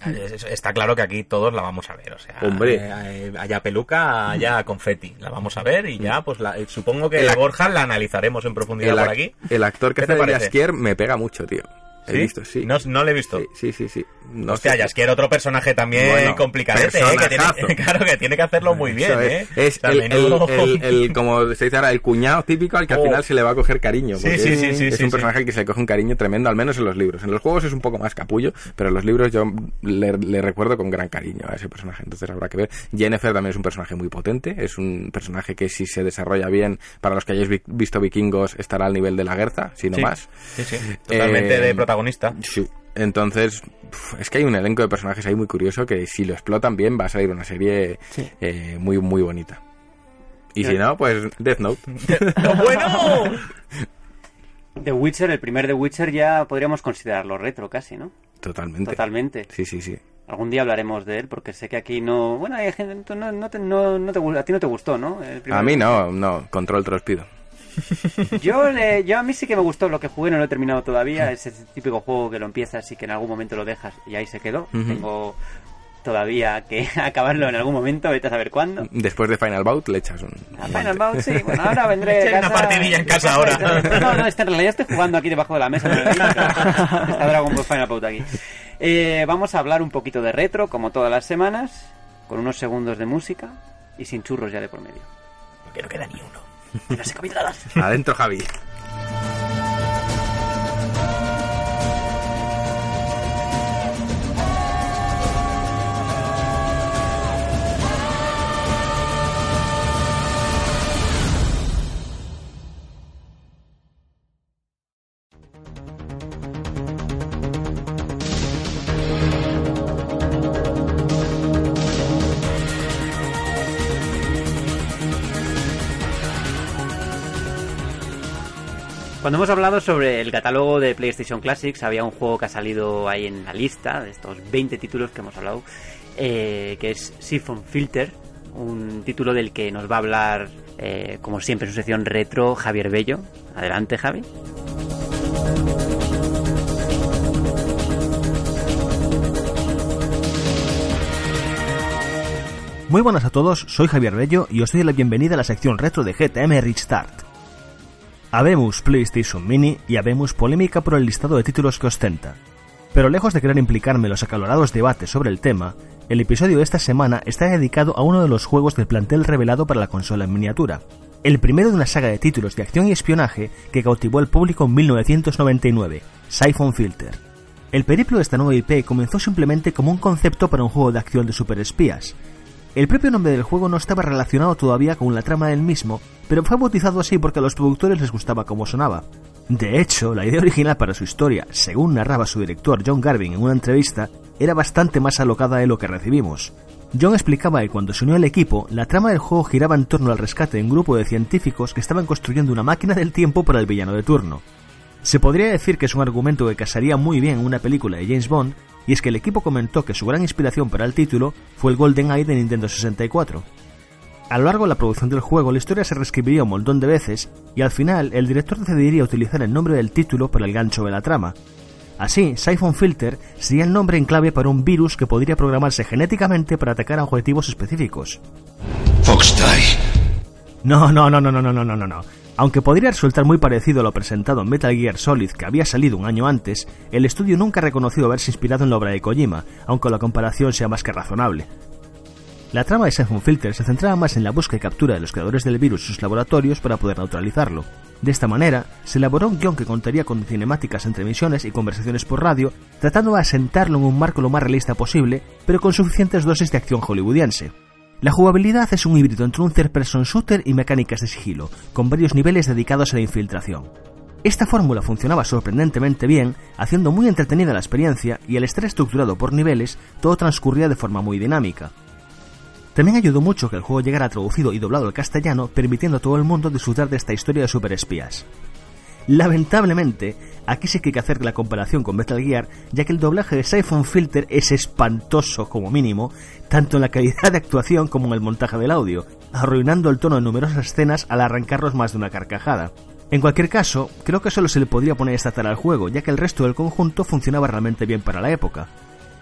Es- es- Está claro que aquí todos la vamos a ver, o sea, Hombre. eh, haya peluca, haya confeti, la vamos a ver y ya, pues la- eh, supongo que El ac- Borja la analizaremos en profundidad por aquí. el actor que ¿Qué te hace de? Jaskier me pega mucho, tío. He ¿Sí? visto, sí. No, no le he visto. Sí, sí, sí, sí. No Hostia, sé. Jaskier, otro personaje también Bueno, complicadete, ¿eh? Que personajazo. tiene, claro, que tiene que hacerlo muy bien, Eso ¿eh? es, O sea, el, el- menudo- el- el- como se dice ahora, el cuñado típico al que al Oh. final se le va a coger cariño. Sí, es, sí, sí, es sí, un personaje al que se le coge un cariño tremendo, al menos en los libros. En los juegos es un poco más capullo, pero en los libros yo le, le recuerdo con gran cariño a ese personaje. Entonces habrá que ver. Jennifer también es un personaje muy potente, es un personaje que si se desarrolla bien, para los que hayáis vi- visto vikingos, estará al nivel de la Gerza, si no Sí. más. Sí, sí, totalmente Eh, de protagonista. Sí. Entonces, es que hay un elenco de personajes ahí muy curioso que si lo explotan bien va a salir una serie Sí. eh, muy, muy bonita. Y si no, pues Death Note. ¡Bueno! The Witcher el primer The Witcher ya podríamos considerarlo retro casi no Totalmente. totalmente Sí, sí, sí. Algún día hablaremos de él, porque sé que aquí no... Bueno, hay gente... No, no te, no, no te a ti no te gustó, ¿no? El primer- A mí no, no, control te pido. Yo, le- yo a mí sí que me gustó lo que jugué, no lo he terminado todavía. Es ese típico juego que lo empiezas y que en algún momento lo dejas y ahí se quedó. Tengo todavía que acabarlo en algún momento, vete a saber cuándo. Después de Final Bout le echas un... A Final Bout, sí. Bueno, ahora vendré. Una partidilla en casa ahora. No, no, este, en realidad estoy jugando aquí debajo de la mesa. no. Está Dragon Ball Final Bout aquí. Eh, vamos a hablar un poquito de retro, como todas las semanas, con unos segundos de música y sin churros ya de por medio. Que no queda ni uno. Adentro, Javi. Cuando hemos hablado sobre el catálogo de PlayStation Classics, había un juego que ha salido ahí en la lista de estos 20 títulos que hemos hablado, eh, que es Siphon Filter, un título del que nos va a hablar, eh, como siempre, en su sección retro, Javier Bello. Adelante, Javi. Muy buenas a todos, soy Javier Bello y os doy la bienvenida a la sección retro de GTM Restart. Habemos PlayStation Mini y habemos polémica por el listado de títulos que ostenta. Pero lejos de querer implicarme en los acalorados debates sobre el tema, el episodio de esta semana está dedicado a uno de los juegos del plantel revelado para la consola en miniatura, el primero de una saga de títulos de acción y espionaje que cautivó al público en 1999, Siphon Filter. El periplo de esta nueva IP comenzó simplemente como un concepto para un juego de acción de superespías, el propio nombre del juego no estaba relacionado todavía con la trama del mismo, pero fue bautizado así porque a los productores les gustaba cómo sonaba. De hecho, la idea original para su historia, según narraba su director John Garvin en una entrevista, era bastante más alocada de lo que recibimos. John explicaba que cuando se unió al equipo, la trama del juego giraba en torno al rescate de un grupo de científicos que estaban construyendo una máquina del tiempo para el villano de turno. Se podría decir que es un argumento que casaría muy bien en una película de James Bond, y es que el equipo comentó que su gran inspiración para el título fue el Golden Eye de Nintendo 64. A lo largo de la producción del juego, la historia se reescribiría un montón de veces y al final el director decidiría utilizar el nombre del título para el gancho de la trama. Así, Siphon Filter sería el nombre en clave para un virus que podría programarse genéticamente para atacar a objetivos específicos. Fox No, no, no, no, no, no, no, no, no. Aunque podría resultar muy parecido a lo presentado en Metal Gear Solid que había salido un año antes, el estudio nunca ha reconocido haberse inspirado en la obra de Kojima, aunque la comparación sea más que razonable. La trama de Siphon Filter se centraba más en la búsqueda y captura de los creadores del virus en sus laboratorios para poder neutralizarlo. De esta manera, se elaboró un guion que contaría con cinemáticas entre misiones y conversaciones por radio, tratando de asentarlo en un marco lo más realista posible, pero con suficientes dosis de acción hollywoodiense. La jugabilidad es un híbrido entre un third-person shooter y mecánicas de sigilo, con varios niveles dedicados a la infiltración. Esta fórmula funcionaba sorprendentemente bien, haciendo muy entretenida la experiencia y al estar estructurado por niveles, todo transcurría de forma muy dinámica. También ayudó mucho que el juego llegara traducido y doblado al castellano, permitiendo a todo el mundo disfrutar de esta historia de superespías. Lamentablemente, aquí sí que hay que hacer la comparación con Metal Gear, ya que el doblaje de Siphon Filter es espantoso como mínimo, tanto en la calidad de actuación como en el montaje del audio, arruinando el tono de numerosas escenas al arrancarlos más de una carcajada. En cualquier caso, creo que solo se le podría poner esta tara al juego, ya que el resto del conjunto funcionaba realmente bien para la época.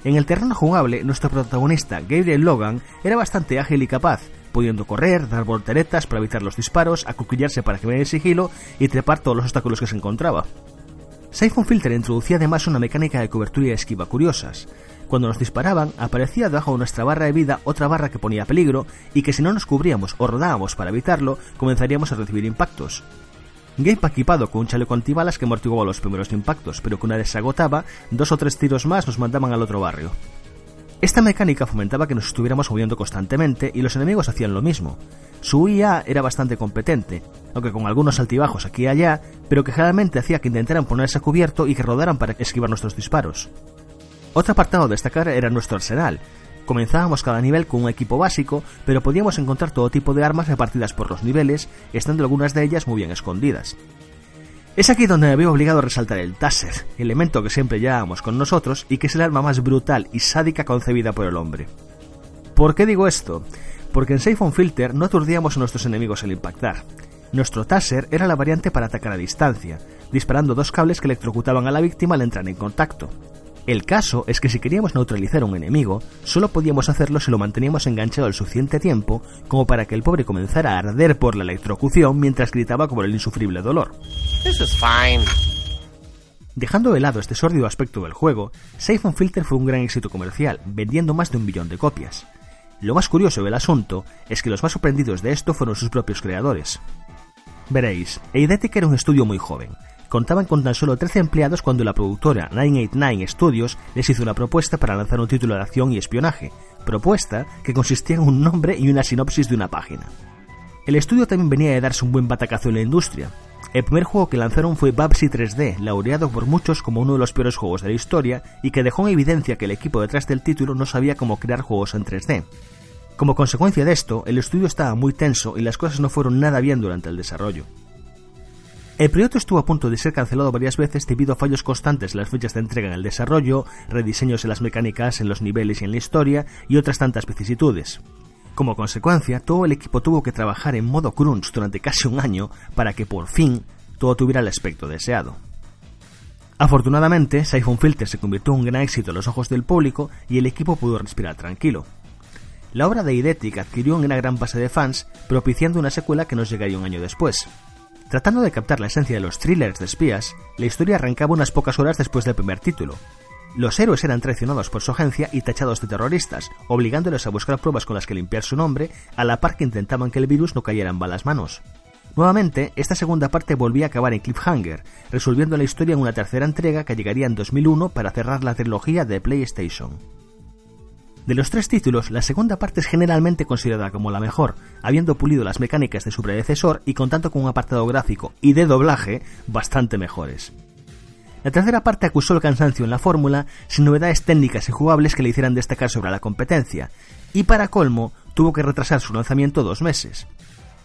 En el terreno jugable, nuestro protagonista, Gabriel Logan, era bastante ágil y capaz, pudiendo correr, dar volteretas para evitar los disparos, acuclillarse para que vea el sigilo y trepar todos los obstáculos que se encontraba. Siphon Filter introducía además una mecánica de cobertura y esquiva curiosas. Cuando nos disparaban, aparecía debajo de nuestra barra de vida otra barra que ponía peligro y que si no nos cubríamos o rodábamos para evitarlo, comenzaríamos a recibir impactos. Gabe equipado con un chaleco antibalas que amortiguaba los primeros impactos, pero que una vez se agotaba, dos o tres tiros más nos mandaban al otro barrio. Esta mecánica fomentaba que nos estuviéramos moviendo constantemente y los enemigos hacían lo mismo. Su IA era bastante competente, aunque con algunos altibajos aquí y allá, pero que generalmente hacía que intentaran ponerse a cubierto y que rodaran para esquivar nuestros disparos. Otro apartado a destacar era nuestro arsenal. Comenzábamos cada nivel con un equipo básico, pero podíamos encontrar todo tipo de armas repartidas por los niveles, estando algunas de ellas muy bien escondidas. Es aquí donde me veo obligado a resaltar el Taser, elemento que siempre llevábamos con nosotros y que es el arma más brutal y sádica concebida por el hombre. ¿Por qué digo esto? Porque en Siphon Filter no aturdíamos a nuestros enemigos al impactar. Nuestro Taser era la variante para atacar a distancia, disparando dos cables que electrocutaban a la víctima al entrar en contacto. El caso es que si queríamos neutralizar a un enemigo, solo podíamos hacerlo si lo manteníamos enganchado el suficiente tiempo como para que el pobre comenzara a arder por la electrocución mientras gritaba como el insufrible dolor. Dejando de lado este sórdido aspecto del juego, Siphon Filter fue un gran éxito comercial, vendiendo más de un billón de copias. Lo más curioso del asunto es que los más sorprendidos de esto fueron sus propios creadores. Veréis, Eidetic era un estudio muy joven, contaban con tan solo 13 empleados cuando la productora 989 Studios les hizo una propuesta para lanzar un título de acción y espionaje, propuesta que consistía en un nombre y una sinopsis de una página. El estudio también venía de darse un buen batacazo en la industria. El primer juego que lanzaron fue Babsy 3D, laureado por muchos como uno de los peores juegos de la historia y que dejó en evidencia que el equipo detrás del título no sabía cómo crear juegos en 3D. Como consecuencia de esto, el estudio estaba muy tenso y las cosas no fueron nada bien durante el desarrollo. El proyecto estuvo a punto de ser cancelado varias veces debido a fallos constantes en las fechas de entrega en el desarrollo, rediseños en las mecánicas, en los niveles y en la historia, y otras tantas vicisitudes. Como consecuencia, todo el equipo tuvo que trabajar en modo crunch durante casi un año para que por fin todo tuviera el aspecto deseado. Afortunadamente, Siphon Filter se convirtió en un gran éxito a los ojos del público y el equipo pudo respirar tranquilo. La obra de Eidetic adquirió una gran base de fans, propiciando una secuela que nos llegaría un año después. Tratando de captar la esencia de los thrillers de espías, la historia arrancaba unas pocas horas después del primer título. Los héroes eran traicionados por su agencia y tachados de terroristas, obligándoles a buscar pruebas con las que limpiar su nombre, a la par que intentaban que el virus no cayera en balas manos. Nuevamente, esta segunda parte volvía a acabar en cliffhanger, resolviendo la historia en una tercera entrega que llegaría en 2001 para cerrar la trilogía de PlayStation. De los tres títulos, la segunda parte es generalmente considerada como la mejor, habiendo pulido las mecánicas de su predecesor y contando con un apartado gráfico y de doblaje bastante mejores. La tercera parte acusó el cansancio en la fórmula, sin novedades técnicas y jugables que le hicieran destacar sobre la competencia, y para colmo, tuvo que retrasar su lanzamiento dos meses.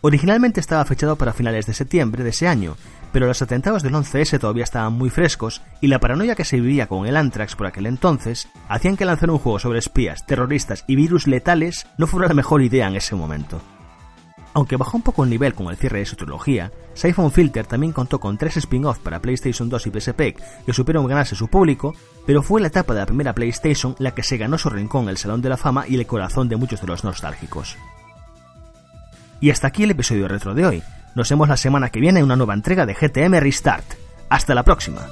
Originalmente estaba fechado para finales de septiembre de ese año, pero los atentados del 11S todavía estaban muy frescos y la paranoia que se vivía con el Anthrax por aquel entonces hacían que lanzar un juego sobre espías, terroristas y virus letales no fuera la mejor idea en ese momento. Aunque bajó un poco el nivel con el cierre de su trilogía, Siphon Filter también contó con tres spin-offs para PlayStation 2 y PSP que supieron ganarse su público, pero fue la etapa de la primera PlayStation la que se ganó su rincón en el Salón de la Fama y el corazón de muchos de los nostálgicos. Y hasta aquí el episodio retro de hoy. Nos vemos la semana que viene en una nueva entrega de GTM Restart. Hasta la próxima.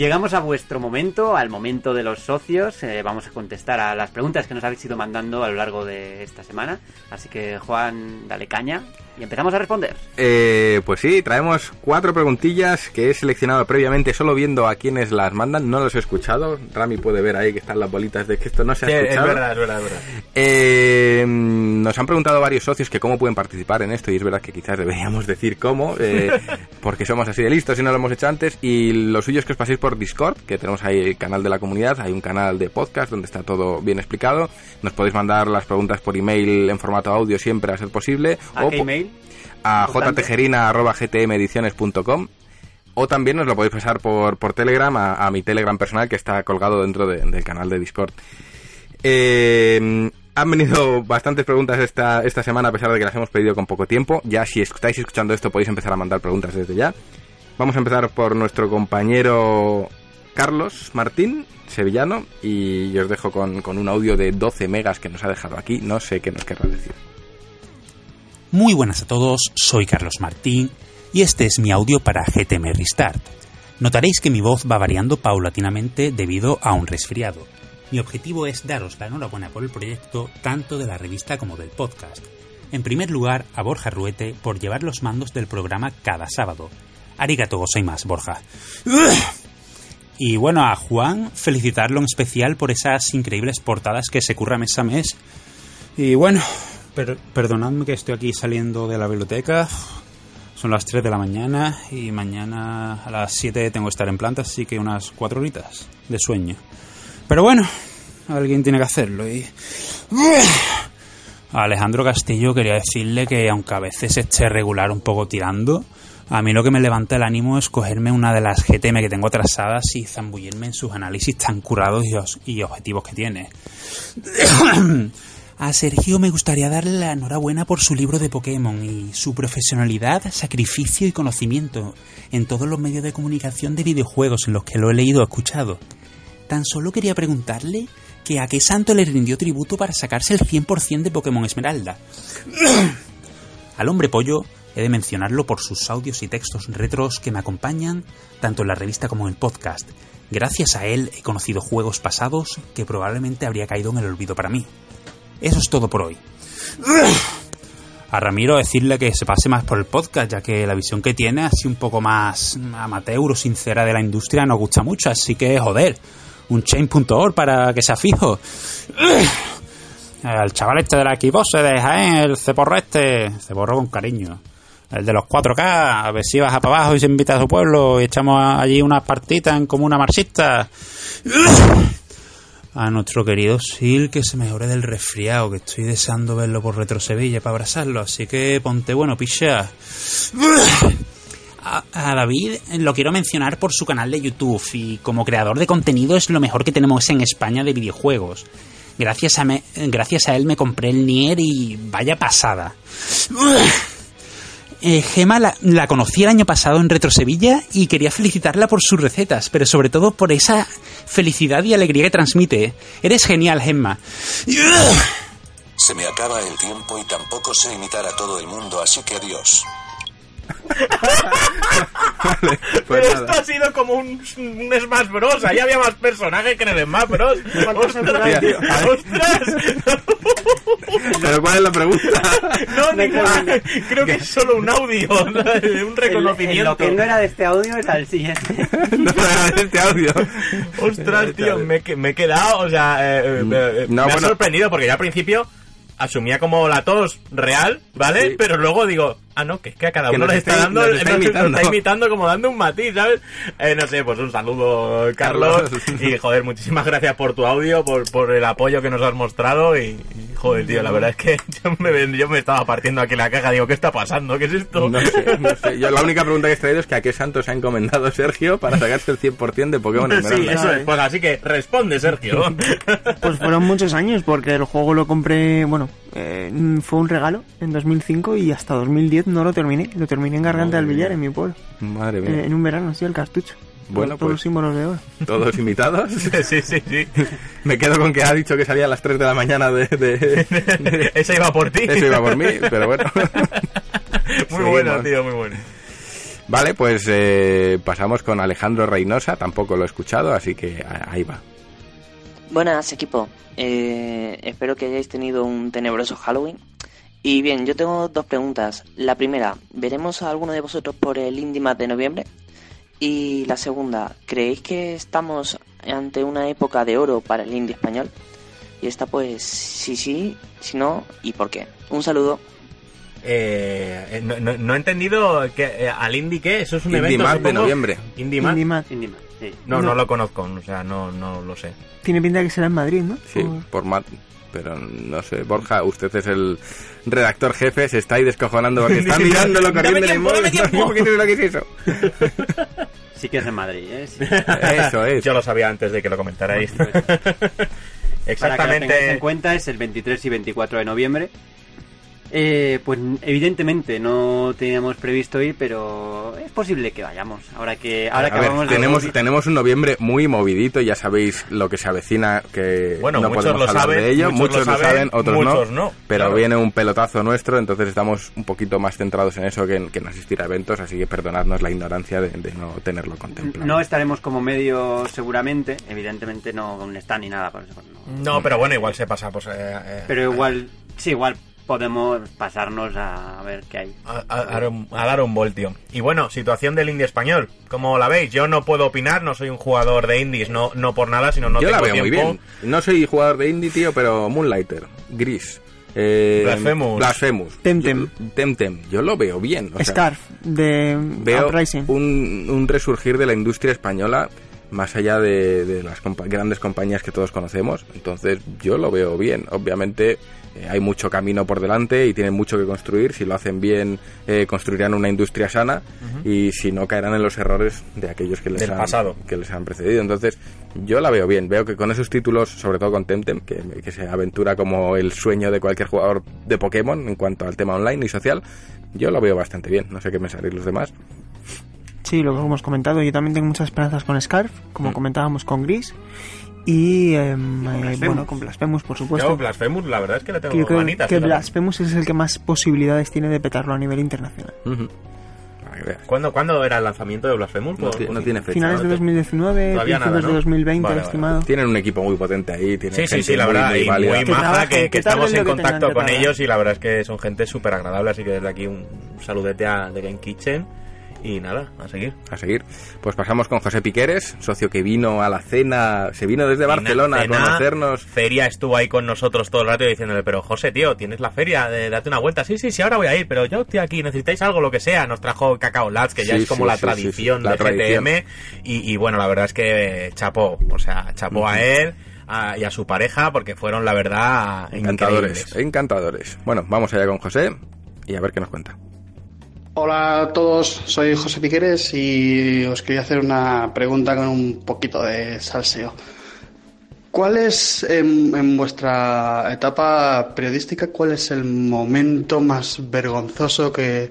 Llegamos a vuestro momento, al momento de los socios. Eh, vamos a contestar a las preguntas que nos habéis ido mandando a lo largo de esta semana. Así que, Juan, dale caña y empezamos a responder. Eh, pues sí, traemos cuatro preguntillas que he seleccionado previamente solo viendo a quienes las mandan. No los he escuchado. Rami puede ver ahí que están las bolitas de que esto no se ha Sí, escuchado. es verdad, es verdad, es verdad. Eh, nos han preguntado varios socios que cómo pueden participar en esto y es verdad que quizás deberíamos decir cómo, eh, porque somos así de listos y no lo hemos hecho antes. Y lo suyo es que os paséis por Discord, que tenemos ahí el canal de la comunidad, hay un canal de podcast donde está todo bien explicado. Nos podéis mandar las preguntas por email en formato audio siempre a ser posible. ¿A o qué email? a jtejerina.gtmediciones.com o también nos lo podéis pasar por, por Telegram a, a mi Telegram personal que está colgado dentro de- del canal de Discord. Eh, han venido bastantes preguntas esta, esta semana a pesar de que las hemos pedido con poco tiempo. Ya si estáis escuchando esto podéis empezar a mandar preguntas desde ya. Vamos a empezar por nuestro compañero Carlos Martín, sevillano, y os dejo con, con un audio de 12 megas que nos ha dejado aquí. No sé qué nos querrá decir. Muy buenas a todos, soy Carlos Martín y este es mi audio para GTM Restart. Notaréis que mi voz va variando paulatinamente debido a un resfriado. Mi objetivo es daros la enhorabuena por el proyecto tanto de la revista como del podcast. En primer lugar, a Borja Ruete por llevar los mandos del programa cada sábado. Arigato gozaimasu, Borja. Y bueno, a Juan felicitarlo en especial por esas increíbles portadas que se curra mes a mes. Y bueno, per- perdonadme que estoy aquí saliendo de la biblioteca. Son las 3 de la mañana y mañana a las 7 tengo que estar en planta, así que unas 4 horitas de sueño. Pero bueno, alguien tiene que hacerlo y... A Alejandro Castillo quería decirle que aunque a veces esté regular un poco tirando, a mí lo que me levanta el ánimo es cogerme una de las GTM que tengo atrasadas y zambullirme en sus análisis tan curados y, y objetivos que tiene. A Sergio me gustaría darle la enhorabuena por su libro de Pokémon y su profesionalidad, sacrificio y conocimiento en todos los medios de comunicación de videojuegos en los que lo he leído o escuchado. Tan solo quería preguntarle que a qué santo le rindió tributo para sacarse el 100% de Pokémon Esmeralda. Al hombre pollo he de mencionarlo por sus audios y textos retros que me acompañan tanto en la revista como en el podcast. Gracias a él he conocido juegos pasados que probablemente habría caído en el olvido para mí. Eso es todo por hoy. A Ramiro decirle que se pase más por el podcast, ya que la visión que tiene, así un poco más amateur o sincera de la industria, nos gusta mucho. Así que, joder, un chain.org para que sea fijo. Al chaval este de la Xbox se deja, ¿eh? El ceporro este. Ceporro con cariño. El de los 4K, a ver si baja para abajo y se invita a su pueblo y echamos allí unas partitas en comuna marxista. A nuestro querido Sil que se mejore del resfriado, que estoy deseando verlo por Retro Sevilla para abrazarlo, así que ponte bueno, picha. A, David lo quiero mencionar por su canal de YouTube y como creador de contenido es lo mejor que tenemos en España de videojuegos. Gracias a, me- gracias a él me compré el Nier y vaya pasada. Eh, Gema la, la conocí el año pasado en Retro Sevilla y quería felicitarla por sus recetas, pero sobre todo por esa felicidad y alegría que transmite. Eres genial, Gemma. Se me acaba el tiempo y tampoco sé imitar a todo el mundo, así que adiós. Pues Pero nada. esto ha sido como un, un Smash Bros. Ahí había más personajes que en el Smash Bros. ¡Ostras! tío. ¡Ostras! Pero ¿cuál es la pregunta? No, ninguna. Creo que es solo un audio, ¿no? un reconocimiento. Lo que no era de este audio era el siguiente. No era este audio. Ostras, tío, me, me he quedado, o sea, eh, eh, eh, No, me ha bueno. sorprendido porque yo al principio asumía como la tos real, ¿vale? Sí. Pero luego digo, ah, no, que es que a cada Que uno le está está- dando, nos el- está nos- nos imitando. está imitando como dando un matiz, ¿sabes? Eh, no sé, pues un saludo, Carlos. Carlos. Y joder, muchísimas gracias por tu audio, por, por el apoyo que nos has mostrado. Y, y, joder, tío, la verdad es que yo me, yo me estaba partiendo aquí la caja, digo, ¿qué está pasando? ¿Qué es esto? No sé, no sé. Yo la única pregunta que he traído es que a qué santo se ha encomendado Sergio para sacarse el 100% de Pokémon Sí, Esmeralda. eso es. Pues así que responde, Sergio. Pues fueron muchos años porque el juego lo compré, bueno, eh, fue un regalo en 2005 y hasta 2010 no lo terminé. Lo terminé en Garganta del Villar, en mi pueblo. Madre Eh, mía. en un verano, sí, el cartucho. Bueno, pues- de oro. Todos imitados. sí, sí, sí. Me quedo con que ha dicho que salía a las 3 de la mañana de... de- Esa iba por ti. Eso iba por mí, pero bueno. Muy bueno, tío, muy bueno. Vale, pues eh, pasamos con Alejandro Reynosa. Tampoco lo he escuchado, así que ahí va. Buenas equipo, Eh, espero que hayáis tenido un tenebroso Halloween. Y bien, yo tengo dos preguntas. La primera, ¿veremos a alguno de vosotros por el IndieMat de noviembre? Y la segunda, ¿creéis que estamos ante una época de oro para el indie español? Y esta pues, sí, sí, si no, ¿y por qué? Un saludo. Eh, eh, no, no- no he entendido que, eh, al Indie qué, eso es un Indie evento de noviembre. Indie. Indimat. Indie sí. No, no, No. lo conozco, o sea, no, no lo sé. Tiene pinta de que será en Madrid, ¿no? Sí, Por- por. Pero no sé, Borja, usted es el redactor jefe, se está ahí descojonando porque está mirándolo corriendo en el móvil. dame tiempo. ¿Qué es lo que es eso? Sí que es en Madrid, ¿eh? Sí. Eso es. Yo lo sabía antes de que lo comentarais. Para que lo tengáis en Exactamente. cuenta, es el 23 y 24 de noviembre. Eh, pues evidentemente no teníamos previsto ir, pero es posible que vayamos. Ahora que ahora A que ver, de- tenemos, tenemos un noviembre muy movidito, ya sabéis lo que se avecina, que Bueno, no muchos podemos lo hablar saben, de ello, muchos muchos, lo lo saben, otros muchos no, no, pero claro. viene un pelotazo nuestro, entonces estamos un poquito más centrados en eso que en, que en asistir a eventos, así que perdonadnos la ignorancia de, de no tenerlo contemplado. No estaremos como medio seguramente, evidentemente no con un stand ni nada, por eso, no. No, pero bueno, igual se pasa, pues. eh, eh, pero igual, sí, igual podemos pasarnos a ver qué hay. A, a- a dar un- a dar un voltio. Y bueno, situación del indie español. ¿Cómo la veis? Yo no puedo opinar, no soy un jugador de indies, no, no por nada, sino no Yo la tengo veo muy tiempo. bien. No soy jugador de indie, tío, pero Moonlighter, Gris. Eh, Blasphemous. Blasphemous. Temtem. Yo, Temtem. Yo lo veo bien. o sea, Scarf, de veo Uprising. un, un resurgir de la industria española más allá de, de las compa- grandes compañías que todos conocemos. Entonces yo lo veo bien. Obviamente eh, hay mucho camino por delante y tienen mucho que construir. Si lo hacen bien, eh, construirán una industria sana y si no, caerán en los errores de aquellos que les, Del han, pasado. que les han precedido. Entonces yo la veo bien. Veo que con esos títulos, sobre todo con Temtem, que, que se aventura como el sueño de cualquier jugador de Pokémon en cuanto al tema online y social, yo lo veo bastante bien. No sé qué pensaréis los demás. Sí, lo que hemos comentado. Yo también tengo muchas esperanzas con Scarf, como Mm. comentábamos con Gris. Y, eh, Blasphemous. bueno, con Blasphemous, por supuesto. Yo, Blasphemous, la verdad es que le tengo que yo creo que. Blasphemous es el que más posibilidades tiene de petarlo a nivel internacional. Que veas. ¿Cuándo, ¿Cuándo era el lanzamiento de Blasphemous? No, no tiene fecha. Finales de ¿no? 2019, Todavía nada, ¿no? de 2020, Vale, vale. estimado. Tienen un equipo muy potente ahí. Tienen Sí, sí, sí, la muy, verdad, muy y válida. muy Que maja, que, que que estamos en contacto con ellos y la verdad es que son gente súper agradable, así que desde aquí un saludete a The Game Kitchen y nada, a seguir. A seguir. Pues pasamos con José Piqueres, socio que vino a la cena, se vino desde Barcelona a conocernos. Feria estuvo ahí con nosotros todo el rato diciéndole, pero José, tío, tienes la feria, de, date una vuelta. Sí, sí, sí, ahora voy a ir, pero yo estoy aquí, necesitáis algo, lo que sea. Nos trajo Cacao Lads, que ya Sí, es como sí, la sí, tradición la de tradición. GTM. Y, y bueno, la verdad es que chapó, o sea, chapó a él a- y a su pareja porque fueron, la verdad, Encantadores, increíbles. encantadores. Bueno, vamos allá con José y a ver qué nos cuenta. Hola a todos, soy José Piqueres y os quería hacer una pregunta con un poquito de salseo. ¿Cuál es, en, vuestra etapa periodística, cuál es el momento más vergonzoso que,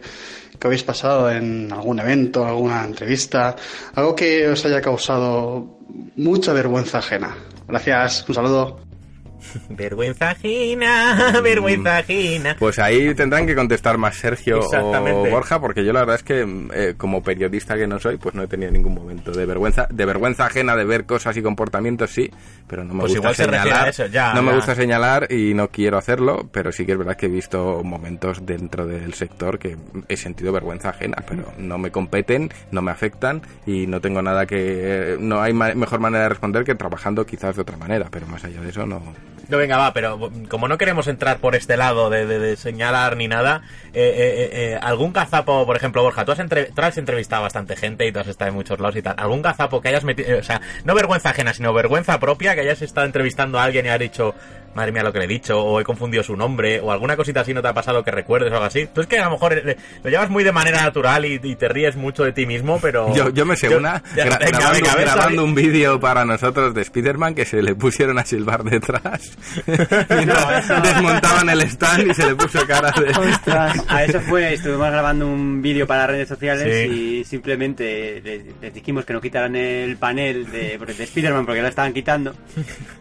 que habéis pasado en algún evento, alguna entrevista? Algo que os haya causado mucha vergüenza ajena. Gracias, un saludo. Vergüenza ajena, vergüenza ajena. Pues ahí tendrán que contestar más Sergio o. Borja, porque yo la verdad es que eh, como periodista que no soy, pues no he tenido ningún momento de vergüenza, de vergüenza ajena de ver cosas y comportamientos, sí, pero no me Pues gusta se señalar. a eso, ya, no me gusta señalar y no quiero hacerlo, pero sí que es verdad que he visto momentos dentro del sector que he sentido vergüenza ajena, pero no me competen, no me afectan y no tengo nada que, no hay ma- mejor manera de responder que trabajando quizás de otra manera, pero más allá de eso no. No, venga, va, pero como no queremos entrar por este lado de, de- señalar ni nada, eh, eh, eh, algún gazapo, por ejemplo, Borja, tú has, has entrevistado a bastante gente y tú has estado en muchos lados y tal. ¿Algún gazapo que hayas metido, o sea, no vergüenza ajena, sino vergüenza propia, que hayas estado entrevistando a alguien y has dicho, madre mía lo que le he dicho, o he confundido su nombre, o alguna cosita así no te ha pasado que recuerdes o algo así? Tú es que a lo mejor lo llevas muy de manera natural y, y te ríes mucho de ti mismo, pero... Yo, yo me sé una Ya, gra- venga, grabando, venga, a ver, grabando un vídeo para nosotros de Spider-Man que se le pusieron a silbar detrás. Mientras desmontaban el stand y se le puso cara de... Ostras. A eso fue, estuvimos grabando un vídeo para redes sociales Sí. y simplemente les, les dijimos que no quitaran el panel de, de Spider-Man porque lo estaban quitando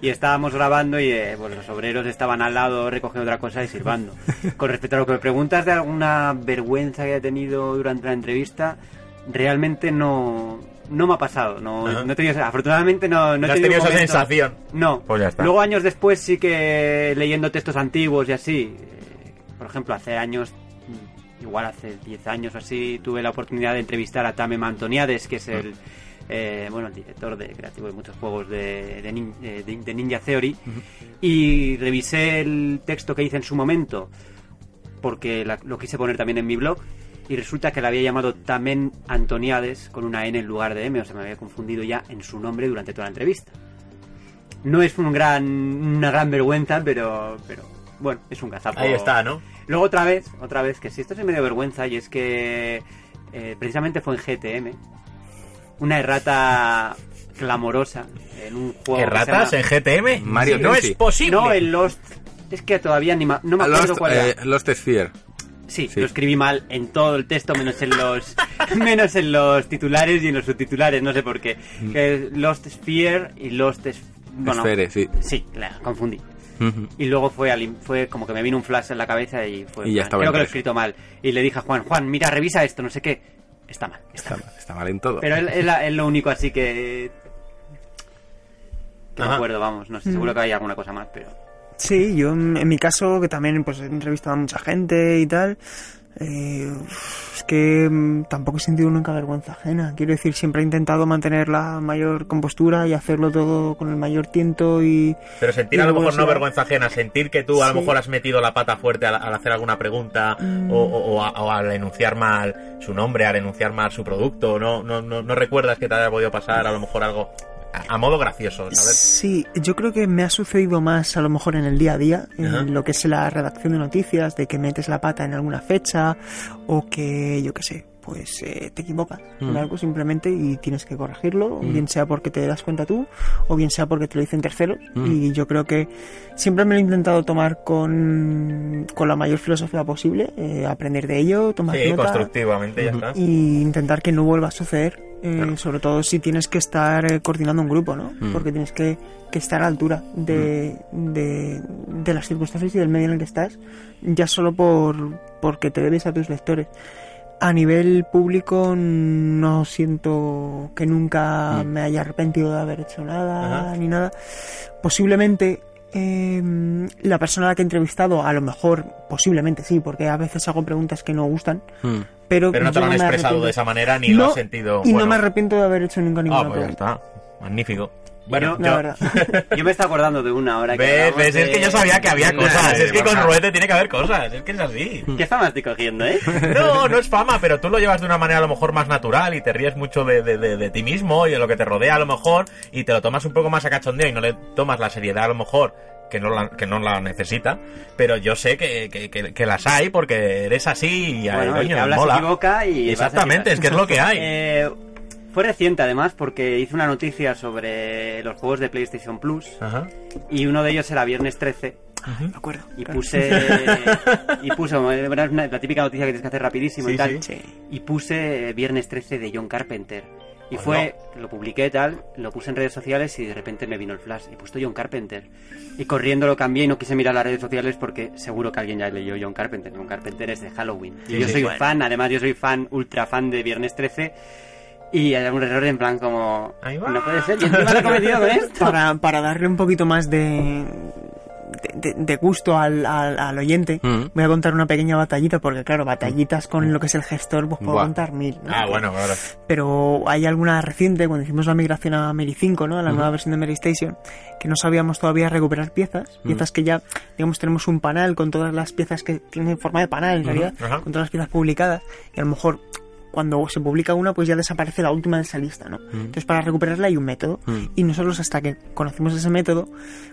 y estábamos grabando y eh, los obreros estaban al lado recogiendo otra cosa y silbando. Con respecto a lo que me preguntas de alguna vergüenza que haya tenido durante la entrevista, realmente no, no me ha pasado. No, no he tenido, afortunadamente no, no No he tenido tenido esa momento- sensación. No. Pues ya está. Luego años después sí que leyendo textos antiguos y así, eh, por ejemplo, hace años, mm, igual hace 10 años o así, tuve la oportunidad de entrevistar a Tamem Antoniades, que es el, eh, bueno, el director de creativo de muchos juegos de, de, nin- eh, de- de Ninja Theory, y revisé el texto que hice en su momento, porque la- lo quise poner también en mi blog, y resulta que la había llamado Tamen Antoniades con una N en lugar de M, o sea, me había confundido ya en su nombre durante toda la entrevista. No es un gran, una gran vergüenza, pero, pero bueno, es un gazapo. Ahí está, ¿no? Luego otra vez, otra vez, que si esto es medio vergüenza y es que eh, precisamente fue en GTM, una errata clamorosa en un juego. ¿Erratas llama- en GTM? Mario no Tensi. es posible. No, el Lost. Es que todavía ni ma- no me acuerdo Lost, cuál era. eh, Lost Sphere. Sí, Sí. lo escribí mal en todo el texto, menos en los menos en los titulares y en los subtitulares, no sé por qué. Que es Lost Sphere y Lost es, bueno, Sphere, sí. Sí, la confundí. Y luego fue al- fue como que me vino un flash en la cabeza y fue Y ya mal. estaba creo que lo he escrito mal y le dije a Juan, Juan, mira, revisa esto, no sé qué. Está mal, está Está, mal. está mal en todo. Pero es, es la- es lo único así que que me acuerdo, vamos, no sé, seguro que hay alguna cosa más, pero Sí, yo en en mi caso, que también pues he entrevistado a mucha gente y tal, eh, es que mm, tampoco he sentido nunca vergüenza ajena. Quiero decir, siempre he intentado mantener la mayor compostura y hacerlo todo con el mayor tiento y... Pero sentir y a lo mejor no vergüenza ajena, sentir que tú a lo mejor has metido la pata fuerte al, al hacer alguna pregunta Mm. o, o- o a- o al enunciar mal su nombre, al enunciar mal su producto, no, no, no, no recuerdas que te haya podido pasar a lo mejor algo a, a modo gracioso, ¿sabes? Sí, yo creo que me ha sucedido más a lo mejor en el día a día, en Ajá. lo que es la redacción de noticias, de que metes la pata en alguna fecha o que, yo qué sé, pues eh, te equivocas en Mm. algo simplemente y tienes que corregirlo, Mm. bien sea porque te das cuenta tú o bien sea porque te lo dicen terceros. Mm. Y yo creo que siempre me lo he intentado tomar con, con la mayor filosofía posible, eh, aprender de ello, tomar Sí, nota constructivamente, ya Ujú. está. y intentar que no vuelva a suceder, eh, Claro. sobre todo si tienes que estar eh, coordinando un grupo, ¿no? Mm. Porque tienes que, que estar a la altura de, de, de las circunstancias y del medio en el que estás, ya solo por porque te debes a tus lectores. A nivel público no siento que nunca me haya arrepentido de haber hecho nada Ajá. ni nada. Posiblemente eh, la persona a la que he entrevistado, a lo mejor, posiblemente sí, porque a veces hago preguntas que no gustan, Mm. pero, Pero no te lo han expresado de esa manera ni lo No, has sentido. Y no me arrepiento de haber hecho nunca ninguna Ah, pues ya pregunta. está. Magnífico. Bueno, Yo- La yo- me estoy acordando de una hora que ¿Ves? ¿Ves? Es de- que yo sabía que había cosas. Es que con. Ruete tiene que haber cosas. Es que es así. ¿Qué fama estoy cogiendo, eh? No, no es fama, pero tú lo llevas de una manera a lo mejor más natural y te ríes mucho de, de- de- de ti mismo y de lo que te rodea a lo mejor y te lo tomas un poco más a cachondeo y no le tomas la seriedad a lo mejor que no la, que no la necesita, pero yo sé que, que- que- que las hay porque eres así y, ay, Bueno, el coño, que habla mola. equivoca y... vas a Exactamente, es que es lo que hay. Eh, fue reciente además porque hice una noticia sobre los juegos de PlayStation Plus Ajá. y uno de ellos era Viernes 13 Me acuerdo. y claro. puse y puse una- la típica noticia que tienes que hacer rapidísimo y tal sí. y puse Viernes 13 de John Carpenter y Pues fue lo publiqué tal lo puse en redes sociales y de repente me vino el flash he puesto John Carpenter y corriendo lo cambié y no quise mirar las redes sociales porque seguro que alguien ya leyó John Carpenter John Carpenter es de Halloween y Sí, yo sí, soy bueno. fan además yo soy fan ultra fan de Viernes 13 y hay un error en plan como Ahí va. no puede ser y encima lo he cometido con esto para, para darle un poquito más de, de, de gusto al, al, al oyente, Mm. voy a contar una pequeña batallita, porque claro, batallitas con lo que es el gestor, pues puedo Buah. contar mil. ¿no? Ah, bueno, claro. Pero hay alguna reciente, cuando hicimos la migración a Meri 5, ¿no? A la nueva versión de Meri Station, que no sabíamos todavía recuperar piezas, piezas que ya, digamos, tenemos un panel con todas las piezas que tienen forma de panel, en realidad, con todas las piezas publicadas, y a lo mejor cuando se publica una, pues ya desaparece la última de esa lista, ¿no? Entonces, para recuperarla hay un método. Mm. Y nosotros, hasta que conocimos ese método,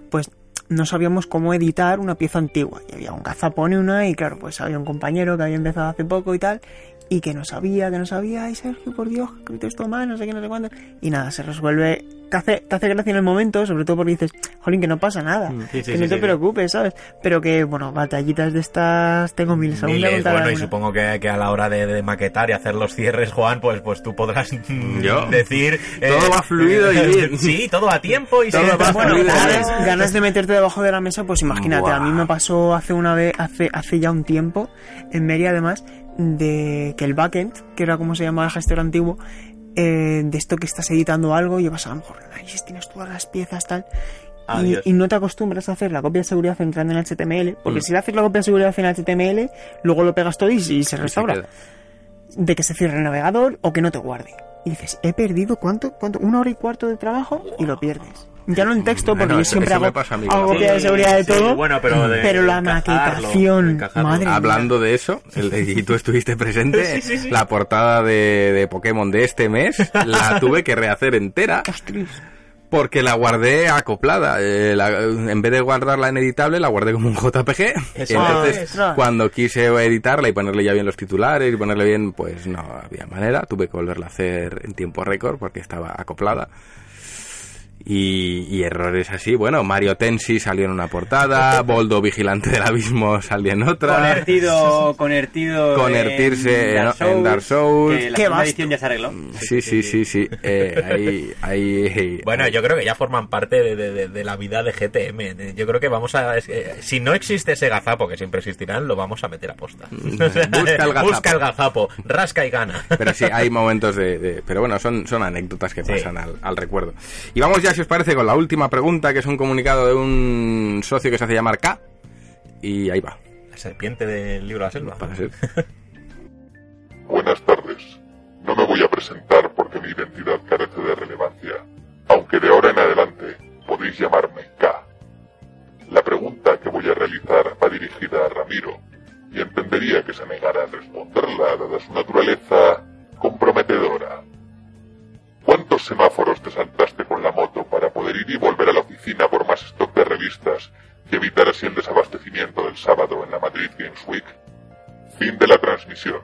pues no sabíamos cómo editar una pieza antigua. Y había un gazapón y una, y claro, pues había un compañero que había empezado hace poco y tal, y que no sabía, que no sabía, ay Sergio, por Dios, que escrito esto mal, no sé qué, no sé cuándo. Y nada, se resuelve. Te hace, te hace gracia en el momento, sobre todo porque dices, jolín, que no pasa nada, Sí, sí, que sí, no te sí. preocupes, ¿sabes? Pero que, bueno, batallitas de estas tengo día Miles, contaré bueno, y supongo que, que a la hora de, de maquetar y hacer los cierres, Juan, pues, pues tú podrás mm, Yo. decir... eh, Todo va fluido y bien. Sí, todo a tiempo y Todo sin- va Bueno, fluido. ganas, ganas de meterte debajo de la mesa, pues imagínate, Buah. a mí me pasó hace una vez, hace, hace ya un tiempo, en Meri además, de que el backend, que era como se llamaba el gestor antiguo, eh, de esto que estás editando algo, llevas a lo mejor análisis, tienes todas las piezas, tal, y, no te acostumbras a hacer la copia de seguridad entrando en HTML, porque Mm. si le haces la copia de seguridad en HTML, luego lo pegas todo y, y se restaura de que se cierre el navegador o que no te guarde. Y dices, he perdido cuánto, cuánto, una hora y cuarto de trabajo y lo pierdes. Ya no en texto, porque Bueno, yo eso- siempre eso hago, pasa hago copia de seguridad de Sí, todo, bueno, pero de- pero la maquetación, madre mía. Hablando de eso, el de- y tú estuviste presente, Sí, sí, sí. la portada de, de Pokémon de este mes la tuve que rehacer entera Ostras. porque la guardé acoplada. Eh, la- en vez de guardarla en editable, la guardé como un JPG. Eso Entonces, es. cuando quise editarla y ponerle ya bien los titulares y ponerle bien, pues no había manera. Tuve que volverla a hacer en tiempo récord porque estaba acoplada. Y, y errores así, bueno, Mario Tensi salió en una portada, Boldo Vigilante del Abismo salió en otra. Convertido, convertido. Convertirse en- en Dark Souls. Que la Qué edición ya se arregló. Sí, sí, sí, sí. Eh, ahí, ahí, Bueno, yo creo que ya forman parte de, de- de- de la vida de GTM. Yo creo que vamos a... es que, si no existe ese gazapo, que siempre existirán, lo vamos a meter a posta. Busca el gazapo. Busca el gazapo, rasca y gana. Pero sí, hay momentos de... de- pero bueno, son, son anécdotas que Sí. pasan al, al recuerdo. Y vamos ya, si os parece, con la última pregunta, que es un comunicado de un socio que se hace llamar K. Y ahí va, La serpiente del libro de la selva. para ser. Buenas tardes. No me voy a presentar porque mi identidad carece de relevancia, aunque de ahora en adelante podéis llamarme K. La pregunta que voy a realizar va dirigida a Ramiro, y entendería que se negara a responderla dada su naturaleza comprometedora. ¿Cuántos semáforos te saltaste con la moto para poder ir y volver a la oficina por más stock de revistas y evitar así el desabastecimiento del sábado en la Madrid Games Week? Fin de la transmisión.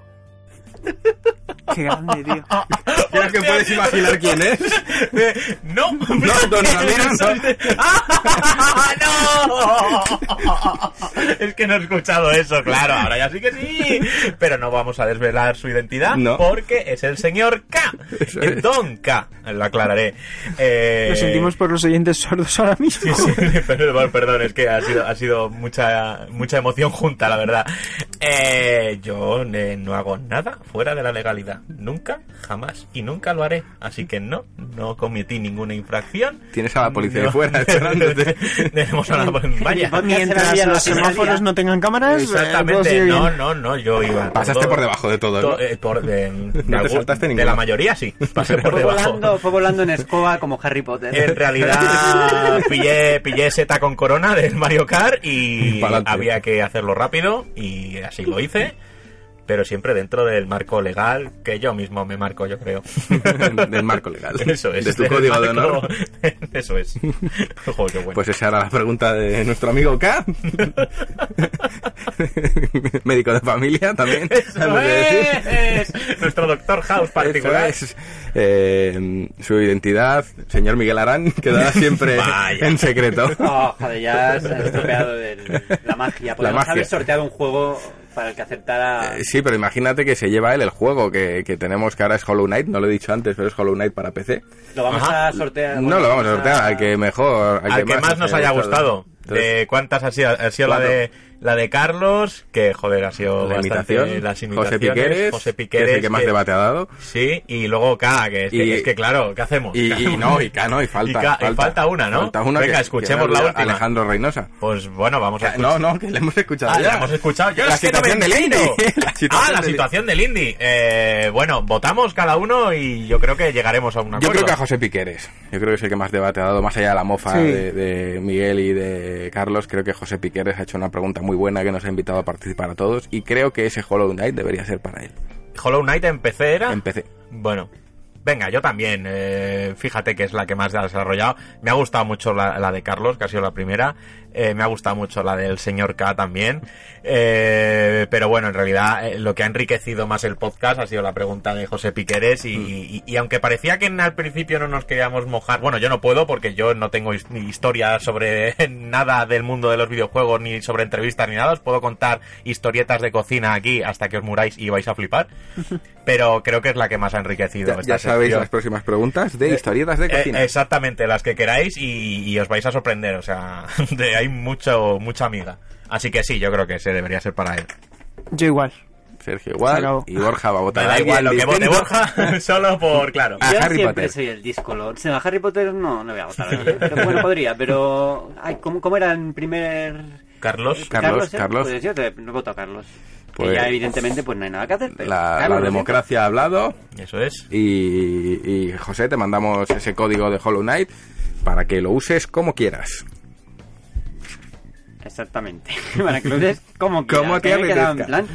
Qué grande, tío. Creo que puedes imaginar quién es. ¡No! No, don Ramiro, no. ¡No! Es que no he escuchado eso, claro, ahora ya sí que sí. Pero no vamos a desvelar su identidad No. porque es el señor K. Es. Don K. Lo aclararé. Eh, Lo sentimos por los oyentes sordos ahora mismo. Sí, sí, perdón, perdón, es que ha sido, ha sido mucha, mucha emoción junta, la verdad. Eh, yo eh, no hago nada fuera de la legalidad. Nunca, jamás y nunca lo haré. Así que no, no cometí ninguna infracción. Tienes a la policía No. de fuera esperándote. Tenemos a la Vaya. Mientras los semáforos no tengan cámaras, eh, Exactamente, no, no, no, yo iba. Pasaste todo- por debajo de todo, ¿no? to- eh, por de, de algún- de la mayoría sí, pasé por Fue debajo. volando, fue volando en escoba como Harry Potter. En realidad pillé, pillé seta con corona del Mario Kart y Pa'lante. había que hacerlo rápido y así lo hice. Pero siempre dentro del marco legal que yo mismo me marco, yo creo. Del marco legal. Eso es. De tu código de honor. Eso es. Joder, qué bueno. Pues esa era la pregunta de nuestro amigo K. Médico de familia también. Eso de es. Nuestro doctor House particular. Eso es. Eh, su identidad, señor Miguel Arán, quedará siempre Vaya. en secreto. Oh, joder, ya se ha estropeado el- la magia. Podemos magia. haber sorteado un juego para el que acertara... Eh, Sí, pero imagínate que se lleva él el juego que, que tenemos, que ahora es Hollow Knight, no lo he dicho antes, pero es Hollow Knight para PC. Lo vamos Ajá. a sortear. No lo vamos a sortear, al que mejor... Al que más nos haya gustado. ¿De cuántas ha sido? Ha sido la de la de Carlos, que joder, ha sido la bastante imitación, las José imitaciones, Piqueres, José que Piqueres, es el que más que- debate ha dado. Sí, y luego K, que es, que, es que claro, ¿qué hacemos? Y, y no, y K no, y falta. Y K- y falta una, ¿no? Falta una Venga, que- escuchemos que la última. Alejandro Reynosa. Pues bueno, vamos a Que- No, no, que le hemos escuchado Ah, ya. la hemos escuchado. Yo la situación del indie. la situación ah, la del- situación del indie. Eh, bueno, votamos cada uno y yo creo que llegaremos a una Yo creo que a José Piqueres. Yo creo que es el que más debate ha dado, más allá de la mofa Sí. de, de Miguel y de Carlos. Creo que José Piqueres ha hecho una pregunta muy buena que nos ha invitado a participar a todos. Y creo que ese Hollow Knight debería ser para él. Hollow Knight en PC era. Empecé. Bueno, venga, yo también. eh, fíjate que es la que más ha desarrollado. Me ha gustado mucho la, la de Carlos, que ha sido la primera. Eh, me ha gustado mucho la del señor K también. Eh, pero bueno, en realidad eh, lo que ha enriquecido más el podcast ha sido la pregunta de José Piqueres. Y, y- y aunque parecía que al principio no nos queríamos mojar, bueno, yo no puedo porque yo no tengo ni historia sobre nada del mundo de los videojuegos, ni sobre entrevistas ni nada. Os puedo contar historietas de cocina aquí hasta que os muráis y vais a flipar. Pero creo que es la que más ha enriquecido. Ya, esta ya sabéis sección. las próximas preguntas de historietas de Eh, cocina. exactamente, las que queráis y, y os vais a sorprender. O sea, de- hay mucho, mucha amiga. Así que sí, yo creo que se debería ser para él. Yo igual. Sergio Se igual y Borja va a votar Me da igual lo que vote. Borja, solo por, claro. a Yo Harry siempre Potter. soy el discolor. Si no, a Harry Potter no, no voy a votar. Pero, bueno, podría, pero... Ay, ¿cómo, ¿Cómo era en primer...? Carlos, Carlos, ¿eh? Carlos. Pues yo te no voto a Carlos. Pues- que ya evidentemente pues no hay nada que hacer. pero La, Carlos, democracia ha hablado eso es. y, y, José te mandamos ese código de Hollow Knight para que lo uses como quieras. Exactamente. Para que lo como quieras. Como te en plan,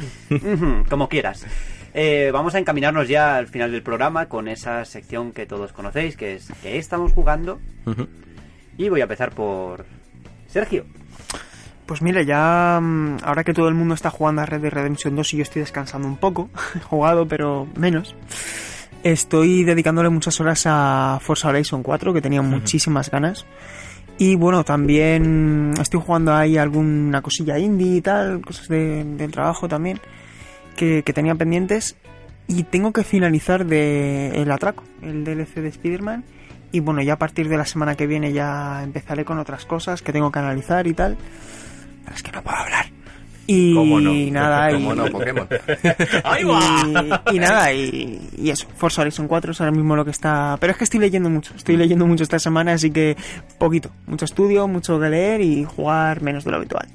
quieras. Eh, vamos a encaminarnos ya al final del programa con esa sección que todos conocéis, que es que estamos jugando. Y voy a empezar por Sergio. Pues mira, ya mm, ahora que todo el mundo está jugando a Red Dead Redemption 2 y yo estoy descansando un poco, he jugado pero menos, estoy dedicándole muchas horas a Forza Horizon 4, que tenía muchísimas ganas. Y bueno, también estoy jugando ahí alguna cosilla indie y tal, cosas de- del trabajo también, que, que tenía pendientes. Y tengo que finalizar de El Atraco, el DLC de Spider-Man. Y bueno, ya a partir de la semana que viene ya empezaré con otras cosas que tengo que analizar y tal. Es que no puedo hablar. Y nada, y, y, y nada, y, y eso, Forza Horizon 4 es ahora mismo lo que está... Pero es que estoy leyendo mucho, estoy leyendo mucho esta semana, así que poquito, mucho estudio, mucho que leer y jugar menos de lo habitual.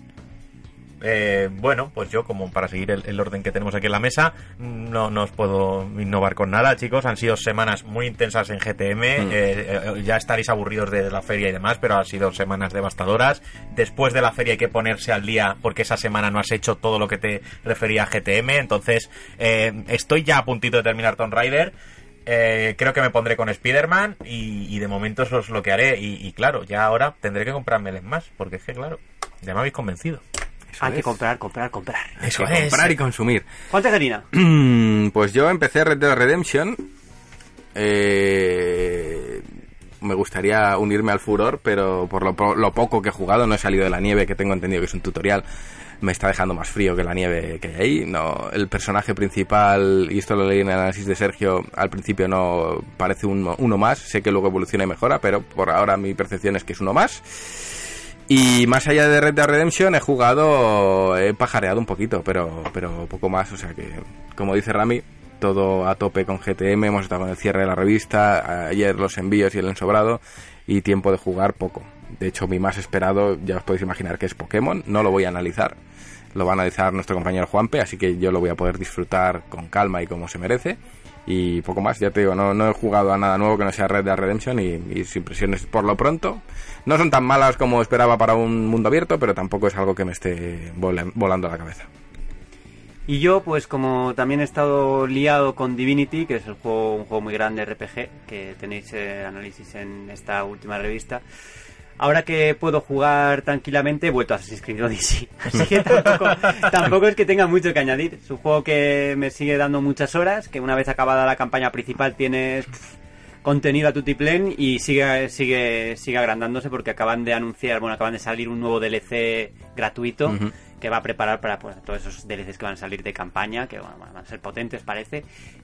Eh, bueno, pues yo, como para seguir el, el orden que tenemos aquí en la mesa, no, no os puedo innovar con nada, chicos. Han sido semanas muy intensas en GTM. eh, eh, ya estaréis aburridos de la feria y demás, pero han sido semanas devastadoras. Después de la feria hay que ponerse al día porque esa semana no has hecho todo lo que te refería a GTM. Entonces, eh, estoy ya a puntito de terminar Tomb Raider. Eh, creo que me pondré con Spider-Man y, y de momento eso es lo que haré. Y, y claro, ya ahora tendré que comprármeles más, porque es que, claro, ya me habéis convencido. Eso Hay que es. comprar, comprar, comprar. Eso Hay que comprar y consumir. ¿Cuánta harina? Pues yo empecé Red Dead Redemption. Eh, me gustaría unirme al furor, pero por lo, lo poco que he jugado, no he salido de la nieve, que tengo entendido que es un tutorial. Me está dejando más frío que la nieve que hay ahí. No, el personaje principal, y esto lo leí en el análisis de Sergio, al principio no parece uno, uno más. Sé que luego evoluciona y mejora, pero por ahora mi percepción es que es uno más. Y más allá de Red Dead Redemption he jugado, he pajareado un poquito, pero, pero poco más. O sea que, como dice Rami, todo a tope con GTM. Hemos estado con el cierre de la revista, ayer los envíos y el ensobrado. Y tiempo de jugar poco. De hecho, mi más esperado, ya os podéis imaginar que es Pokémon. No lo voy a analizar. Lo va a analizar nuestro compañero Juanpe, así que yo lo voy a poder disfrutar con calma y como se merece. Y poco más, ya te digo, no, no he jugado a nada nuevo que no sea Red Dead Redemption y mis impresiones por lo pronto no son tan malas como esperaba para un mundo abierto, pero tampoco es algo que me esté vola- volando la cabeza. Y yo, pues como también he estado liado con Divinity, que es el juego, un juego muy grande RPG, que tenéis eh, análisis en esta última revista, ahora que puedo jugar tranquilamente, he vuelto a Assassin's Creed Odyssey. Así que tampoco, tampoco es que tenga mucho que añadir. Es un juego que me sigue dando muchas horas, que una vez acabada la campaña principal tienes pff, contenido a tutiplén y sigue, sigue, sigue agrandándose porque acaban de anunciar, bueno, acaban de salir un nuevo DLC gratuito que va a preparar para pues, todos esos DLCs que van a salir de campaña, que bueno, van a ser potentes parece,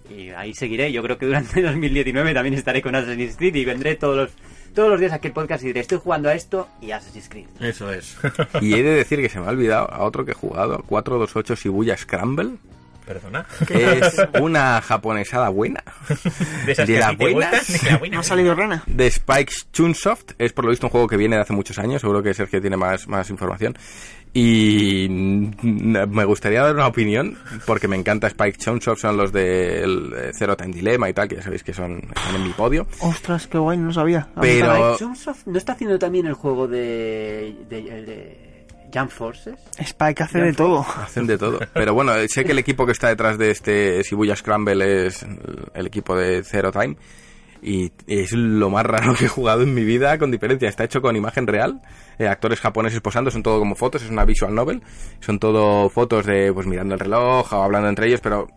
y ahí seguiré. Yo creo que durante 2019 también estaré con Assassin's Creed y vendré todos los todos los días aquí al podcast y diré, estoy jugando a esto y a Assassin's Creed. Eso es. Y he de decir que se me ha olvidado a otro que he jugado, 428 Shibuya Scramble. Perdona. Es una japonesada buena. De esas que las a ti te buenas. gustan, de la buena. ¿No ha salido rana? de Spike Chunsoft. Es por lo visto un juego que viene de hace muchos años. Seguro que Sergio tiene más, más información. Y me gustaría dar una opinión, porque me encanta Spike Chunsoft. Son los del eh, Zero Time Dilemma y tal, que ya sabéis que son, están en mi podio. Ostras, qué guay, no lo sabía. Pero- Spike Chunsoft no está haciendo también el juego de, de, de Jump Forces. Spike hace de todo. Hacen de todo. Pero bueno, sé que el equipo que está detrás de este Shibuya Scramble es el equipo de Zero Time. Y es lo más raro que he jugado en mi vida, con diferencia. Está hecho con imagen real, eh, actores japoneses posando, son todo como fotos, es una visual novel. Son todo fotos de, pues mirando el reloj o hablando entre ellos, pero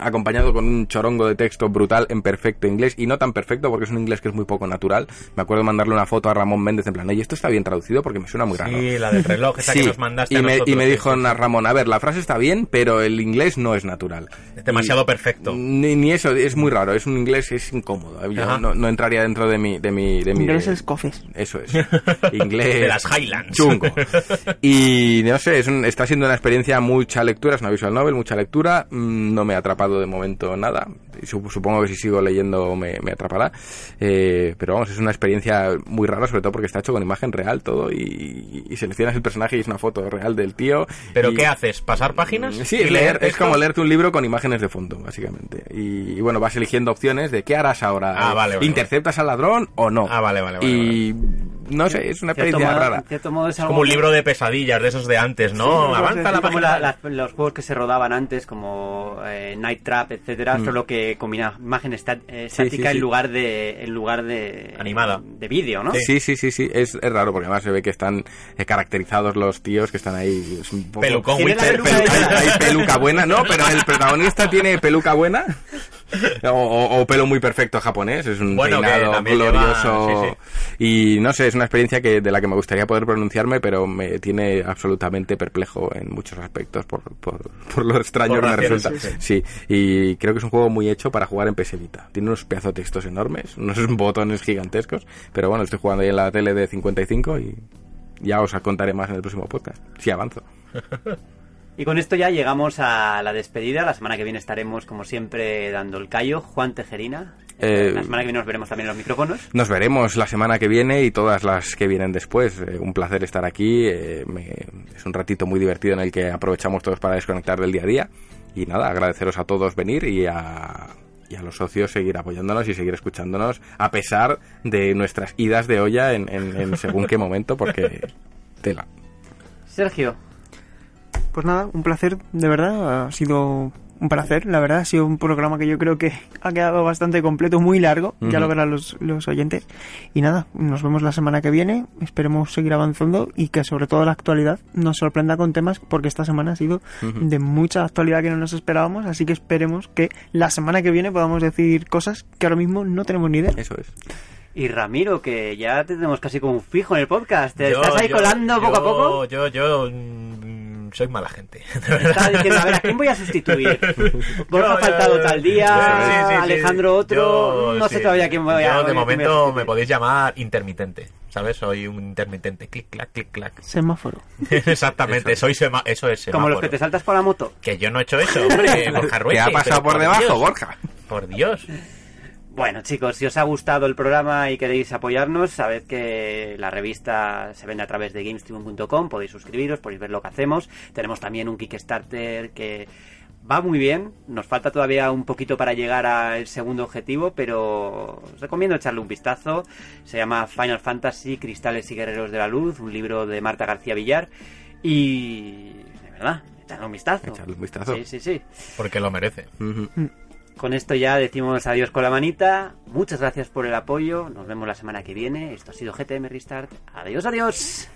acompañado con un chorongo de texto brutal en perfecto inglés. Y no tan perfecto porque es un inglés que es muy poco natural. Me acuerdo de mandarle una foto a Ramón Méndez en plan, oye, esto está bien traducido porque me suena muy raro. Sí, la del reloj, esa que nos mandaste y a me, nosotros, y me sí, dijo sí, na- Ramón, a ver, la frase está bien, pero el inglés no es natural. Es demasiado Y- perfecto. Ni, ni eso, es muy raro, es un inglés, es incómodo. Yo no, no entraría dentro de mi... De mi, de mi Inglés de-. Eso es. Inglés... De las Highlands. Chungo. Y no sé, es un- está siendo una experiencia mucha lectura, es una visual novel, mucha lectura. Mm, No me ha atrapado de momento nada. Supongo que si sigo leyendo me, me atrapará. Eh, pero vamos, es una experiencia muy rara, sobre todo porque está hecho con imagen real todo. Y, y seleccionas el personaje y es una foto real del tío. ¿Pero y- qué haces? ¿Pasar páginas? Sí, ¿Y leer, es como leerte un libro con imágenes de fondo, básicamente. Y, y bueno, vas eligiendo opciones de qué harás ahora. Ah, vale, vale, ¿Interceptas al ladrón o no? Ah, vale, vale, vale, Y no sé, es una experiencia modo- rara. es como un libro de pesadillas de esos de antes, ¿no? Sí, Avanza la como la- la- los juegos que se rodaban antes, como eh, Night Trap, etcétera, Mm. solo que combina imagen eh, Sí, estática sí, sí. en lugar de en lugar de Animada. de vídeo, ¿no? Sí, sí, sí, sí, es, es raro porque además se ve que están eh, caracterizados los tíos que están ahí. Es un poco- Pelucón Tiene la Witcher. peluca hay, hay peluca buena, no, pero el protagonista tiene peluca buena o, o- o pelo muy perfecto japonés, es un Bueno, peinado glorioso lleva- y no sé, es una experiencia que de la que me gustaría poder pronunciarme, pero me tiene absolutamente perplejo en muchos aspectos por, por, por lo extraño Por que me resulta. sí, Sí, y creo que es un juego muy hecho para jugar en PS Vita. Tiene unos pedazos de textos enormes, unos botones gigantescos, pero bueno, estoy jugando ahí en la tele de 55 y ya os contaré más en el próximo podcast, si avanzo. Y con esto ya llegamos a la despedida. La semana que viene estaremos, como siempre, dando el callo. Juan Tejerina. Eh, la semana que viene nos veremos también en los micrófonos. Nos veremos la semana que viene y todas las que vienen después. Eh, un placer estar aquí. eh, me- es un ratito muy divertido en el que aprovechamos todos para desconectar del día a día. Y nada, agradeceros a todos venir y a, y a los socios seguir apoyándonos y seguir escuchándonos a pesar de nuestras idas de olla en, en- en según qué momento, porque tela. Sergio, Pues nada, un placer, de verdad. Ha sido un placer, la verdad. Ha sido un programa que yo creo que ha quedado bastante completo, muy largo. Ya lo verán los, los oyentes. Y nada, nos vemos la semana que viene. Esperemos seguir avanzando y que sobre todo la actualidad nos sorprenda con temas porque esta semana ha sido de mucha actualidad que no nos esperábamos. Así que esperemos que la semana que viene podamos decir cosas que ahora mismo no tenemos ni idea. Eso es. y Ramiro, que ya te tenemos casi como un fijo en el podcast. ¿Te Yo- estás ahí yo- colando poco a poco? Yo, yo, mm, soy mala gente. Estaba diciendo, a ver, ¿a quién voy a sustituir? Borja Yo- ha faltado yo- tal día, Sí, sí, sí, sí. Alejandro otro, Yo, no sé todavía quién voy a... Yo, de a momento me podéis llamar intermitente. ¿sabes? Soy un intermitente, clic, clac, clic, clac. Semáforo. Exactamente, soy sema eso es Como los semáforo. que te saltas con la moto. Que yo no he hecho eso, hombre, Borja ¿Qué Ruete, ha pasado por debajo, Dios, Borja? Por Dios. Bueno, chicos, si os ha gustado el programa y queréis apoyarnos, sabed que la revista se vende a través de gamestribune.com, podéis suscribiros, podéis ver lo que hacemos. Tenemos también un Kickstarter que va muy bien, nos falta todavía un poquito para llegar al segundo objetivo, pero os recomiendo echarle un vistazo. Se llama Final Fantasy, Cristales y Guerreros de la Luz, un libro de Marta García Villar. Y... de verdad, echarle un vistazo. Echarle un vistazo. Sí, sí, sí. Porque lo merece. Con esto ya decimos adiós con la manita. Muchas gracias por el apoyo. Nos vemos la semana que viene. Esto ha sido GTM Restart. Adiós, adiós.